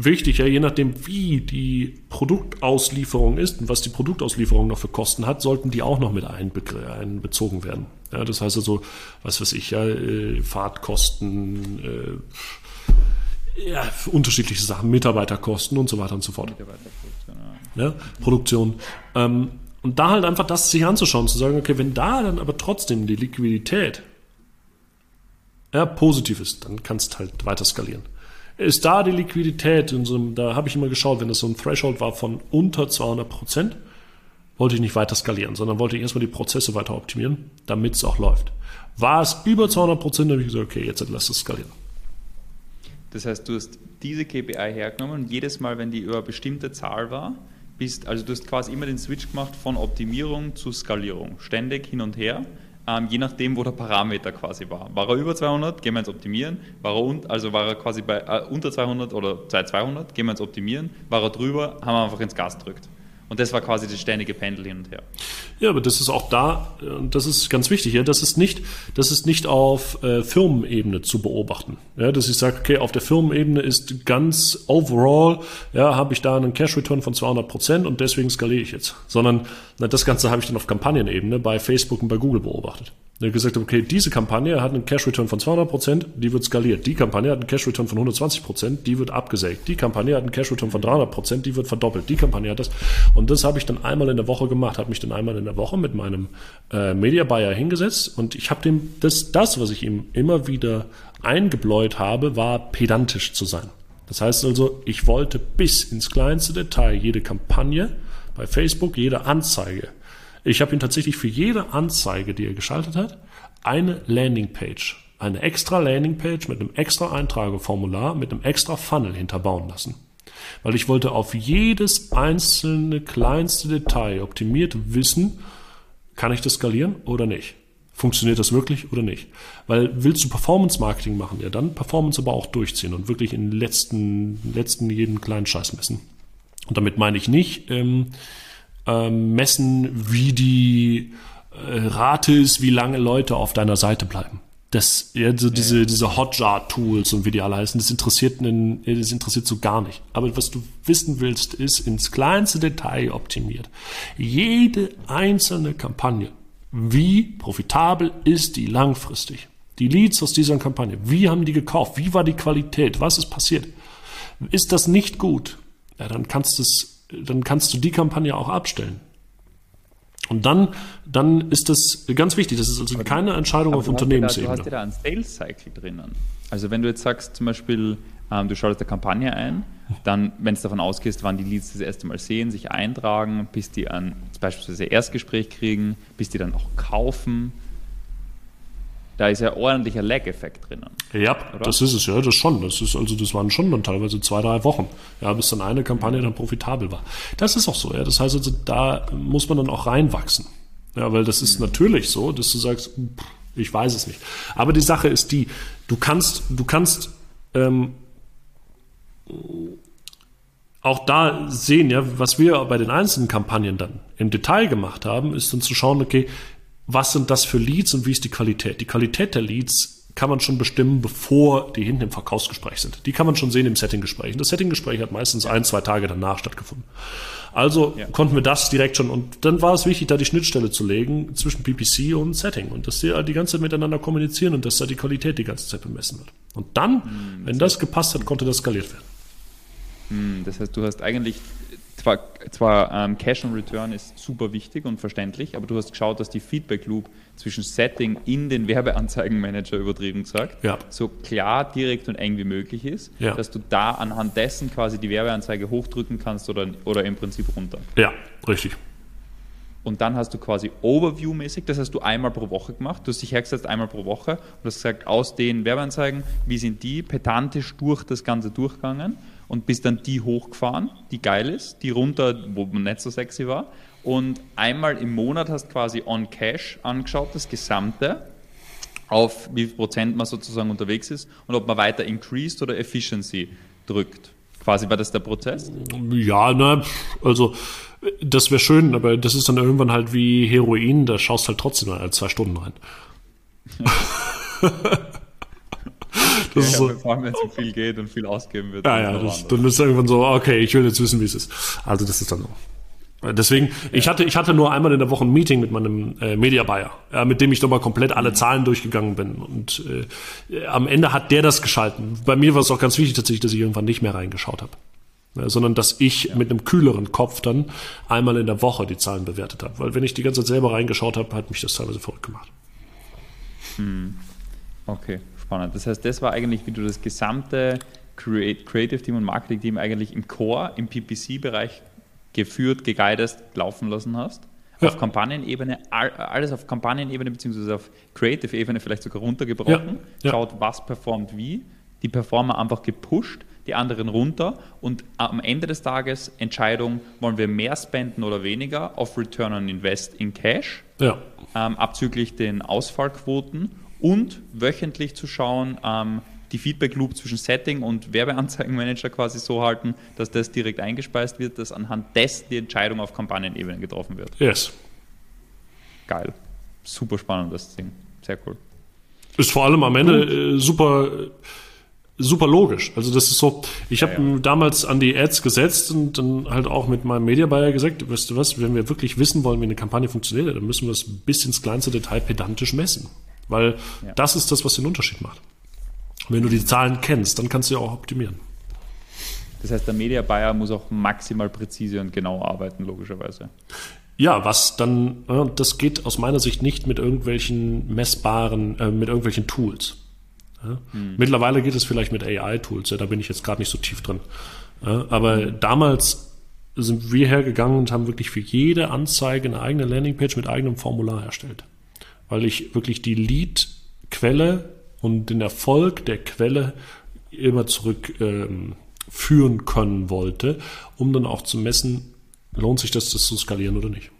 A: Wichtig, ja, je nachdem, wie die Produktauslieferung ist und was die Produktauslieferung noch für Kosten hat, sollten die auch noch mit einbezogen werden. Ja, das heißt also, was weiß ich, ja, äh, Fahrtkosten, äh, ja, unterschiedliche Sachen, Mitarbeiterkosten und so weiter und so fort. Ja, Produktion. Ähm, und da halt einfach das sich anzuschauen, zu sagen, okay, wenn da dann aber trotzdem die Liquidität ja, positiv ist, dann kannst halt weiter skalieren. Ist da die Liquidität, in so einem, da habe ich immer geschaut, wenn das so ein Threshold war von unter 200 Prozent, wollte ich nicht weiter skalieren, sondern wollte ich erstmal die Prozesse weiter optimieren, damit es auch läuft. War es über 200 Prozent, habe ich gesagt, okay, jetzt lass es skalieren.
B: Das heißt, du hast diese KPI hergenommen und jedes Mal, wenn die über eine bestimmte Zahl war, bist, also du hast quasi immer den Switch gemacht von Optimierung zu Skalierung, ständig hin und her, ähm, je nachdem, wo der Parameter quasi war. War er über 200, gehen wir ins Optimieren, war er un, also war er quasi bei äh, unter 200 oder 200, gehen wir ins Optimieren, war er drüber, haben wir einfach ins Gas gedrückt. Und das war quasi das ständige Pendel hin und her.
A: Ja, aber das ist auch da, und das ist ganz wichtig, ja, das ist nicht, das ist nicht auf äh, Firmenebene zu beobachten. Ja, dass ich sage, okay, auf der Firmenebene ist ganz overall, ja, habe ich da einen Cash Return von 200 Prozent und deswegen skaliere ich jetzt. Sondern na, das Ganze habe ich dann auf Kampagnenebene bei Facebook und bei Google beobachtet. Der gesagt okay, diese Kampagne hat einen Cash Return von 200 Prozent, die wird skaliert. Die Kampagne hat einen Cash Return von 120 Prozent, die wird abgesägt. Die Kampagne hat einen Cash Return von 300 Prozent, die wird verdoppelt. Die Kampagne hat das. Und das habe ich dann einmal in der Woche gemacht, habe mich dann einmal in der Woche mit meinem äh, Media Buyer hingesetzt und ich habe dem das, das, was ich ihm immer wieder eingebläut habe, war pedantisch zu sein. Das heißt also, ich wollte bis ins kleinste Detail jede Kampagne bei Facebook, jede Anzeige ich habe ihn tatsächlich für jede Anzeige, die er geschaltet hat, eine Landingpage, eine extra Landingpage mit einem extra Eintrageformular, mit einem extra Funnel hinterbauen lassen. Weil ich wollte auf jedes einzelne kleinste Detail optimiert wissen, kann ich das skalieren oder nicht? Funktioniert das wirklich oder nicht? Weil willst du Performance Marketing machen, ja dann Performance aber auch durchziehen und wirklich in den letzten, letzten jeden kleinen Scheiß messen. Und damit meine ich nicht, ähm, ähm, messen, wie die äh, Rate ist, wie lange Leute auf deiner Seite bleiben. Das, ja, so diese, ja. diese Hotjar-Tools und wie die alle heißen, das interessiert, einen, das interessiert so gar nicht. Aber was du wissen willst, ist ins kleinste Detail optimiert. Jede einzelne Kampagne. Wie profitabel ist die langfristig? Die Leads aus dieser Kampagne. Wie haben die gekauft? Wie war die Qualität? Was ist passiert? Ist das nicht gut? Ja, dann kannst du es dann kannst du die Kampagne auch abstellen. Und dann, dann ist das ganz wichtig. Das ist also keine Entscheidung auf Unternehmensebene.
B: Du hast ja da einen Sales Cycle drinnen. Also wenn du jetzt sagst, zum Beispiel, ähm, du schaltest eine Kampagne ein, dann, wenn es davon ausgehst, wann die Leads das erste Mal sehen, sich eintragen, bis die ein beispielsweise Erstgespräch kriegen, bis die dann auch kaufen, da ist ja ordentlicher Lag-Effekt drinnen.
A: Ja, oder? das ist es ja, das schon. Das ist also, das waren schon dann teilweise zwei, drei Wochen, ja, bis dann eine Kampagne dann profitabel war. Das ist auch so, ja. Das heißt also, da muss man dann auch reinwachsen. Ja, weil das ist mhm. natürlich so, dass du sagst, ich weiß es nicht. Aber die Sache ist die, du kannst, du kannst ähm, auch da sehen, ja, was wir bei den einzelnen Kampagnen dann im Detail gemacht haben, ist dann zu schauen, okay, was sind das für Leads und wie ist die Qualität. Die Qualität der Leads kann man schon bestimmen, bevor die hinten im Verkaufsgespräch sind. Die kann man schon sehen im Settinggespräch. Das Settinggespräch hat meistens ein, zwei Tage danach stattgefunden. Also ja. konnten wir das direkt schon. Und dann war es wichtig, da die Schnittstelle zu legen zwischen PPC und Setting und dass sie die ganze Zeit miteinander kommunizieren und dass da die Qualität die ganze Zeit bemessen wird. Und dann, mhm, wenn das gepasst hat, konnte das skaliert werden.
B: Mhm, das heißt, du hast eigentlich zwar, zwar ähm, Cash on Return ist super wichtig und verständlich, aber du hast geschaut, dass die Feedback Loop zwischen Setting in den Werbeanzeigenmanager übertrieben gesagt, ja. so klar, direkt und eng wie möglich ist, ja. dass du da anhand dessen quasi die Werbeanzeige hochdrücken kannst oder, oder im Prinzip runter.
A: Ja, richtig.
B: Und dann hast du quasi Overview-mäßig, das hast du einmal pro Woche gemacht. Du hast dich hergesetzt einmal pro Woche und hast gesagt, aus den Werbeanzeigen, wie sind die pedantisch durch das Ganze durchgegangen und bist dann die hochgefahren, die geil ist, die runter, wo man nicht so sexy war und einmal im Monat hast quasi on Cash angeschaut, das Gesamte, auf wie viel Prozent man sozusagen unterwegs ist und ob man weiter Increased oder Efficiency drückt. Quasi war das der Prozess?
A: Ja, ne, also das wäre schön, aber das ist dann irgendwann halt wie Heroin, da schaust halt trotzdem mal zwei Stunden rein.
B: das ja, ist so, vor allem, wenn es um viel geht und viel ausgeben wird.
A: Ja, ja, das, dann ist irgendwann so, okay, ich will jetzt wissen, wie es ist. Also das ist dann so. Deswegen, ja. ich hatte, ich hatte nur einmal in der Woche ein Meeting mit meinem äh, Media Buyer, ja, mit dem ich nochmal komplett alle mhm. Zahlen durchgegangen bin. Und äh, am Ende hat der das geschalten. Bei mir war es auch ganz wichtig tatsächlich, dass ich irgendwann nicht mehr reingeschaut habe. Ja, sondern dass ich ja. mit einem kühleren Kopf dann einmal in der Woche die Zahlen bewertet habe. Weil wenn ich die ganze Zeit selber reingeschaut habe, hat mich das teilweise verrückt gemacht.
B: Hm. Okay, spannend. Das heißt, das war eigentlich, wie du das gesamte Creative Team und Marketing Team eigentlich im Core, im PPC-Bereich geführt, geguidest laufen lassen hast. Ja. Auf Kampagnenebene, alles auf Kampagnenebene beziehungsweise auf Creative-Ebene vielleicht sogar runtergebrochen. Ja. Ja. Schaut, was performt wie. Die Performer einfach gepusht, die anderen runter und am Ende des Tages Entscheidung, wollen wir mehr spenden oder weniger auf Return on Invest in Cash, ähm, abzüglich den Ausfallquoten und wöchentlich zu schauen, ähm, die Feedback Loop zwischen Setting und Werbeanzeigenmanager quasi so halten, dass das direkt eingespeist wird, dass anhand dessen die Entscheidung auf Kampagnenebene getroffen wird.
A: Yes.
B: Geil. Super spannend, das Ding. Sehr cool.
A: Ist vor allem am Ende äh, super super logisch. Also das ist so, ich habe ja, ja. damals an die Ads gesetzt und dann halt auch mit meinem Media Buyer gesagt, weißt du was, wenn wir wirklich wissen wollen, wie eine Kampagne funktioniert, dann müssen wir das bis ins kleinste Detail pedantisch messen. Weil ja. das ist das, was den Unterschied macht. Wenn du die Zahlen kennst, dann kannst du ja auch optimieren.
B: Das heißt, der Media Buyer muss auch maximal präzise und genau arbeiten, logischerweise.
A: Ja, was dann, das geht aus meiner Sicht nicht mit irgendwelchen messbaren, äh, mit irgendwelchen Tools. Ja? Hm. Mittlerweile geht es vielleicht mit AI-Tools, ja, da bin ich jetzt gerade nicht so tief drin. Ja, aber hm. damals sind wir hergegangen und haben wirklich für jede Anzeige eine eigene Landingpage mit eigenem Formular erstellt. Weil ich wirklich die Lead-Quelle und den Erfolg der Quelle immer zurückführen ähm, können wollte, um dann auch zu messen, lohnt sich das, das zu skalieren oder nicht.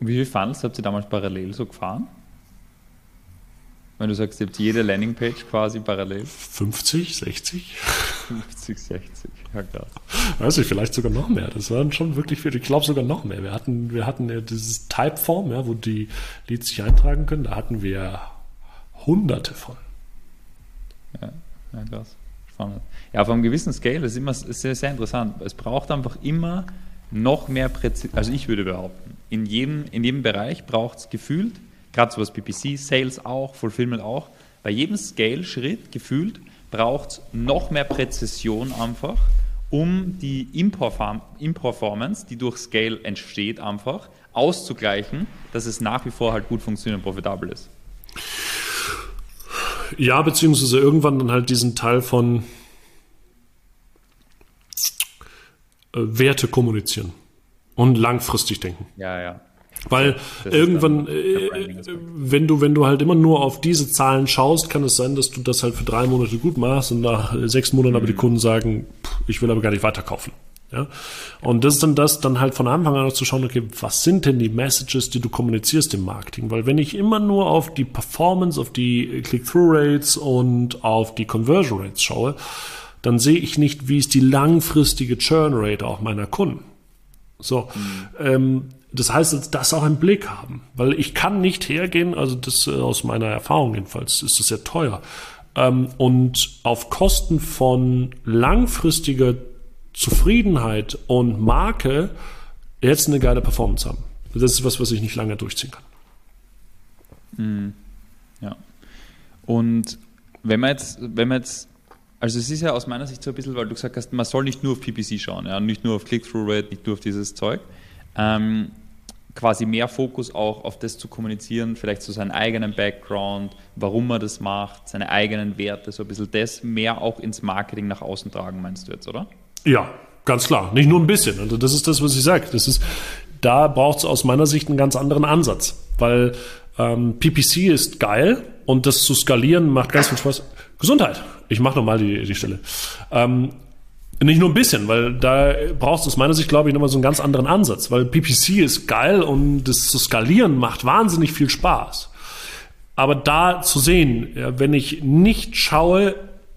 B: Wie viele Funnels habt ihr damals parallel so gefahren? Wenn du sagst, ihr habt jede Landingpage quasi parallel?
A: 50, 60?
B: 50, 60, ja klar.
A: Weiß ich, vielleicht sogar noch mehr. Das waren schon wirklich viele, ich glaube sogar noch mehr. Wir hatten, wir hatten ja dieses Typeform, ja, wo die Leads sich eintragen können, da hatten wir hunderte von.
B: Ja, ja krass. Spannend. Ja, auf einem gewissen Scale das ist immer sehr, sehr interessant. Es braucht einfach immer noch mehr Präzision. Also ich würde behaupten, in jedem, in jedem Bereich braucht es gefühlt, gerade sowas PPC, Sales auch, Fulfillment auch, bei jedem Scale-Schritt gefühlt braucht es noch mehr Präzision einfach, um die Imperformance, die durch Scale entsteht, einfach auszugleichen, dass es nach wie vor halt gut funktioniert und profitabel ist.
A: Ja, beziehungsweise irgendwann dann halt diesen Teil von äh, Werte kommunizieren und langfristig denken.
B: Ja, ja.
A: Weil irgendwann, äh, wenn du, wenn du halt immer nur auf diese Zahlen schaust, kann es sein, dass du das halt für drei Monate gut machst und nach sechs Monaten mhm. aber die mhm. Kunden sagen, ich will aber gar nicht weiterkaufen. Ja? Und das ist dann das, dann halt von Anfang an zu schauen, okay, was sind denn die Messages, die du kommunizierst im Marketing? Weil wenn ich immer nur auf die Performance, auf die Click-Through-Rates und auf die Conversion Rates schaue, dann sehe ich nicht, wie ist die langfristige Churn Rate auch meiner Kunden. So, mhm. ähm, das heißt, das auch im Blick haben, weil ich kann nicht hergehen, also das äh, aus meiner Erfahrung jedenfalls ist das sehr teuer ähm, und auf Kosten von langfristiger Zufriedenheit und Marke jetzt eine geile Performance haben. Das ist was, was ich nicht lange durchziehen kann.
B: Mhm. Ja. Und wenn man jetzt, wenn man jetzt, also es ist ja aus meiner Sicht so ein bisschen, weil du gesagt hast, man soll nicht nur auf PPC schauen, ja, nicht nur auf Click-Through-Rate, nicht nur auf dieses Zeug. Ähm, quasi mehr Fokus auch auf das zu kommunizieren, vielleicht zu so seinem eigenen Background, warum man das macht, seine eigenen Werte, so ein bisschen das mehr auch ins Marketing nach außen tragen, meinst du jetzt, oder?
A: Ja, ganz klar. Nicht nur ein bisschen. Also das ist das, was ich sage. Das ist, da braucht es aus meiner Sicht einen ganz anderen Ansatz, weil ähm, PPC ist geil und das zu skalieren macht ganz viel Spaß. Gesundheit. Ich mache nochmal die, die Stelle. Ähm, nicht nur ein bisschen, weil da brauchst du aus meiner Sicht, glaube ich, nochmal so einen ganz anderen Ansatz, weil PPC ist geil und das zu skalieren macht wahnsinnig viel Spaß. Aber da zu sehen, ja, wenn ich nicht schaue,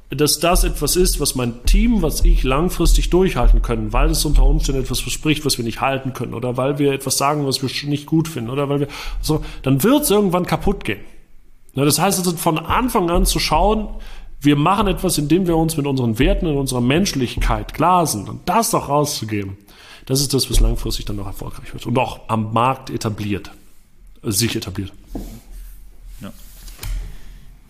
A: dass das etwas ist, was mein Team, was ich langfristig durchhalten können, weil es unter Umständen etwas verspricht, was wir nicht halten können, oder weil wir etwas sagen, was wir nicht gut finden, oder weil wir so, dann wird es irgendwann kaputt gehen. Das heißt also von Anfang an zu schauen, wir machen etwas, indem wir uns mit unseren Werten und unserer Menschlichkeit klar sind und das auch rauszugeben. Das ist das, was langfristig dann noch erfolgreich wird und auch am Markt etabliert, sich etabliert.
B: Ja.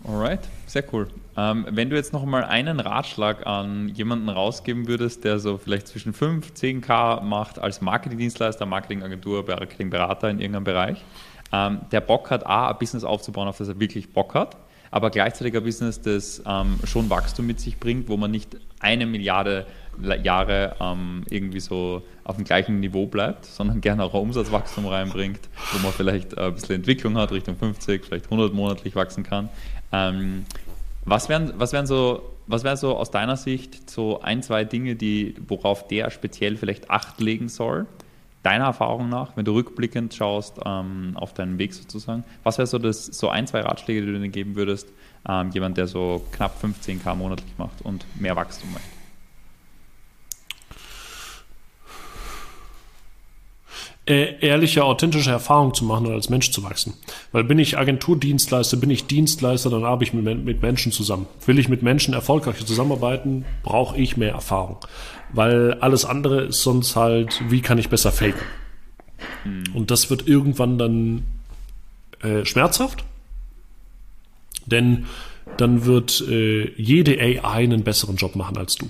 B: Alright, sehr cool. Ähm, wenn du jetzt noch mal einen Ratschlag an jemanden rausgeben würdest, der so vielleicht zwischen 5, 10k macht als Marketingdienstleister, Marketingagentur, Marketingberater in irgendeinem Bereich, ähm, der Bock hat, A, ein Business aufzubauen, auf das er wirklich Bock hat aber gleichzeitig ein Business, das ähm, schon Wachstum mit sich bringt, wo man nicht eine Milliarde Jahre ähm, irgendwie so auf dem gleichen Niveau bleibt, sondern gerne auch ein Umsatzwachstum reinbringt, wo man vielleicht ein bisschen Entwicklung hat, Richtung 50, vielleicht 100 monatlich wachsen kann. Ähm, was wären, was wären so was wäre so aus deiner Sicht so ein, zwei Dinge, die, worauf der speziell vielleicht Acht legen soll, deiner Erfahrung nach, wenn du rückblickend schaust ähm, auf deinen Weg sozusagen, was wäre so so ein, zwei Ratschläge, die du dir geben würdest, ähm, jemand, der so knapp 15k monatlich macht und mehr Wachstum möchte?
A: Äh, ehrliche, authentische Erfahrung zu machen und als Mensch zu wachsen. Weil bin ich Agenturdienstleister, bin ich Dienstleister, dann arbeite ich mit, mit Menschen zusammen. Will ich mit Menschen erfolgreich zusammenarbeiten, brauche ich mehr Erfahrung. Weil alles andere ist sonst halt, wie kann ich besser faken? Mhm. Und das wird irgendwann dann äh, schmerzhaft, denn dann wird äh, jede AI einen besseren Job machen als du.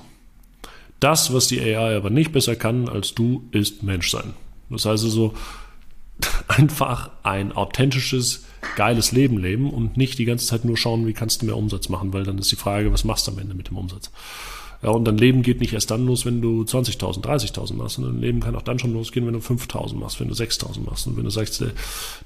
A: Das, was die AI aber nicht besser kann als du, ist Menschsein. Das heißt also, einfach ein authentisches, geiles Leben leben und nicht die ganze Zeit nur schauen, wie kannst du mehr Umsatz machen, weil dann ist die Frage, was machst du am Ende mit dem Umsatz? Ja, und dein Leben geht nicht erst dann los, wenn du 20.000, 30.000 machst, sondern dein Leben kann auch dann schon losgehen, wenn du 5.000 machst, wenn du 6.000 machst. Und wenn du sagst, äh,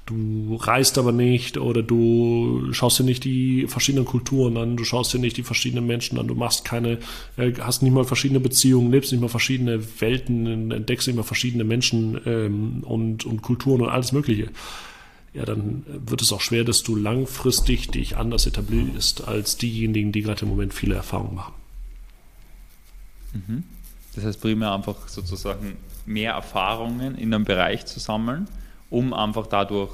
A: du reist aber nicht oder du schaust dir nicht die verschiedenen Kulturen an, du schaust dir nicht die verschiedenen Menschen an, du machst keine, äh, hast nicht mal verschiedene Beziehungen, lebst nicht mal verschiedene Welten, entdeckst nicht mal verschiedene Menschen ähm, und, und Kulturen und alles Mögliche ja, dann wird es auch schwer, dass du langfristig dich anders etablierst als diejenigen, die gerade im Moment viele Erfahrungen machen.
B: Mhm. Das heißt, primär einfach sozusagen mehr Erfahrungen in einem Bereich zu sammeln, um einfach dadurch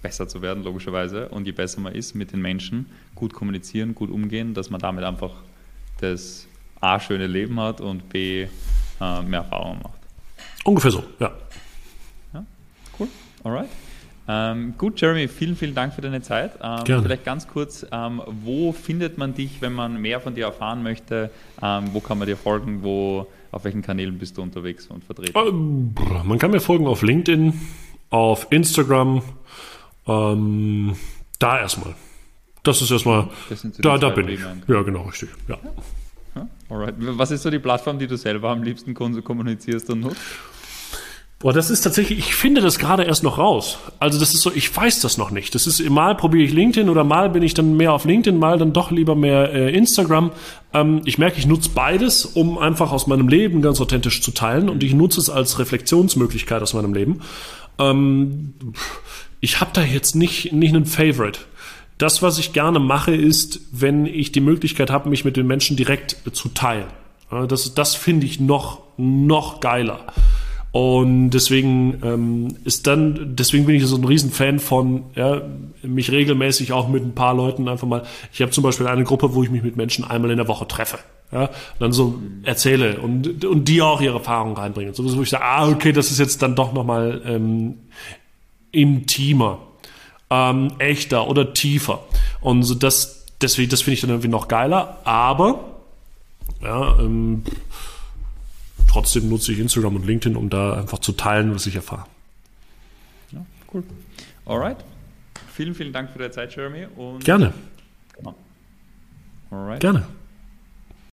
B: besser zu werden, logischerweise. Und je besser man ist mit den Menschen, gut kommunizieren, gut umgehen, dass man damit einfach das A, schöne Leben hat und B, äh, mehr Erfahrungen macht.
A: Ungefähr so, ja.
B: ja cool, alright. Ähm, gut, Jeremy, vielen, vielen Dank für deine Zeit. Ähm, Gerne. Vielleicht ganz kurz, ähm, wo findet man dich, wenn man mehr von dir erfahren möchte? Ähm, wo kann man dir folgen? Wo, auf welchen Kanälen bist du unterwegs und vertreten?
A: Ähm, man kann mir folgen auf LinkedIn, auf Instagram, ähm, da erstmal. Das ist erstmal, da, da bin ich. Ja, genau, richtig.
B: Ja. Alright. Was ist so die Plattform, die du selber am liebsten kommunizierst und nutzt?
A: Boah, das ist tatsächlich, ich finde das gerade erst noch raus. Also das ist so, ich weiß das noch nicht. Das ist, mal probiere ich LinkedIn oder mal bin ich dann mehr auf LinkedIn, mal dann doch lieber mehr äh, Instagram. Ähm, ich merke, ich nutze beides, um einfach aus meinem Leben ganz authentisch zu teilen und ich nutze es als Reflexionsmöglichkeit aus meinem Leben. Ähm, ich habe da jetzt nicht, nicht einen Favorite. Das, was ich gerne mache, ist, wenn ich die Möglichkeit habe, mich mit den Menschen direkt zu teilen. Das, das finde ich noch, noch geiler. Und deswegen ähm, ist dann, deswegen bin ich so ein Riesenfan von, ja, mich regelmäßig auch mit ein paar Leuten einfach mal. Ich habe zum Beispiel eine Gruppe, wo ich mich mit Menschen einmal in der Woche treffe. Ja, dann so erzähle und, und die auch ihre Erfahrungen reinbringen. So, wo ich sage, ah, okay, das ist jetzt dann doch nochmal ähm, intimer, ähm, echter oder tiefer. Und so das, deswegen, das finde ich dann irgendwie noch geiler. Aber ja, ähm, trotzdem nutze ich Instagram und LinkedIn, um da einfach zu teilen, was ich erfahre.
B: Ja, cool. Alright. Vielen, vielen Dank für deine Zeit, Jeremy.
A: Und Gerne. Genau. Alright. Gerne.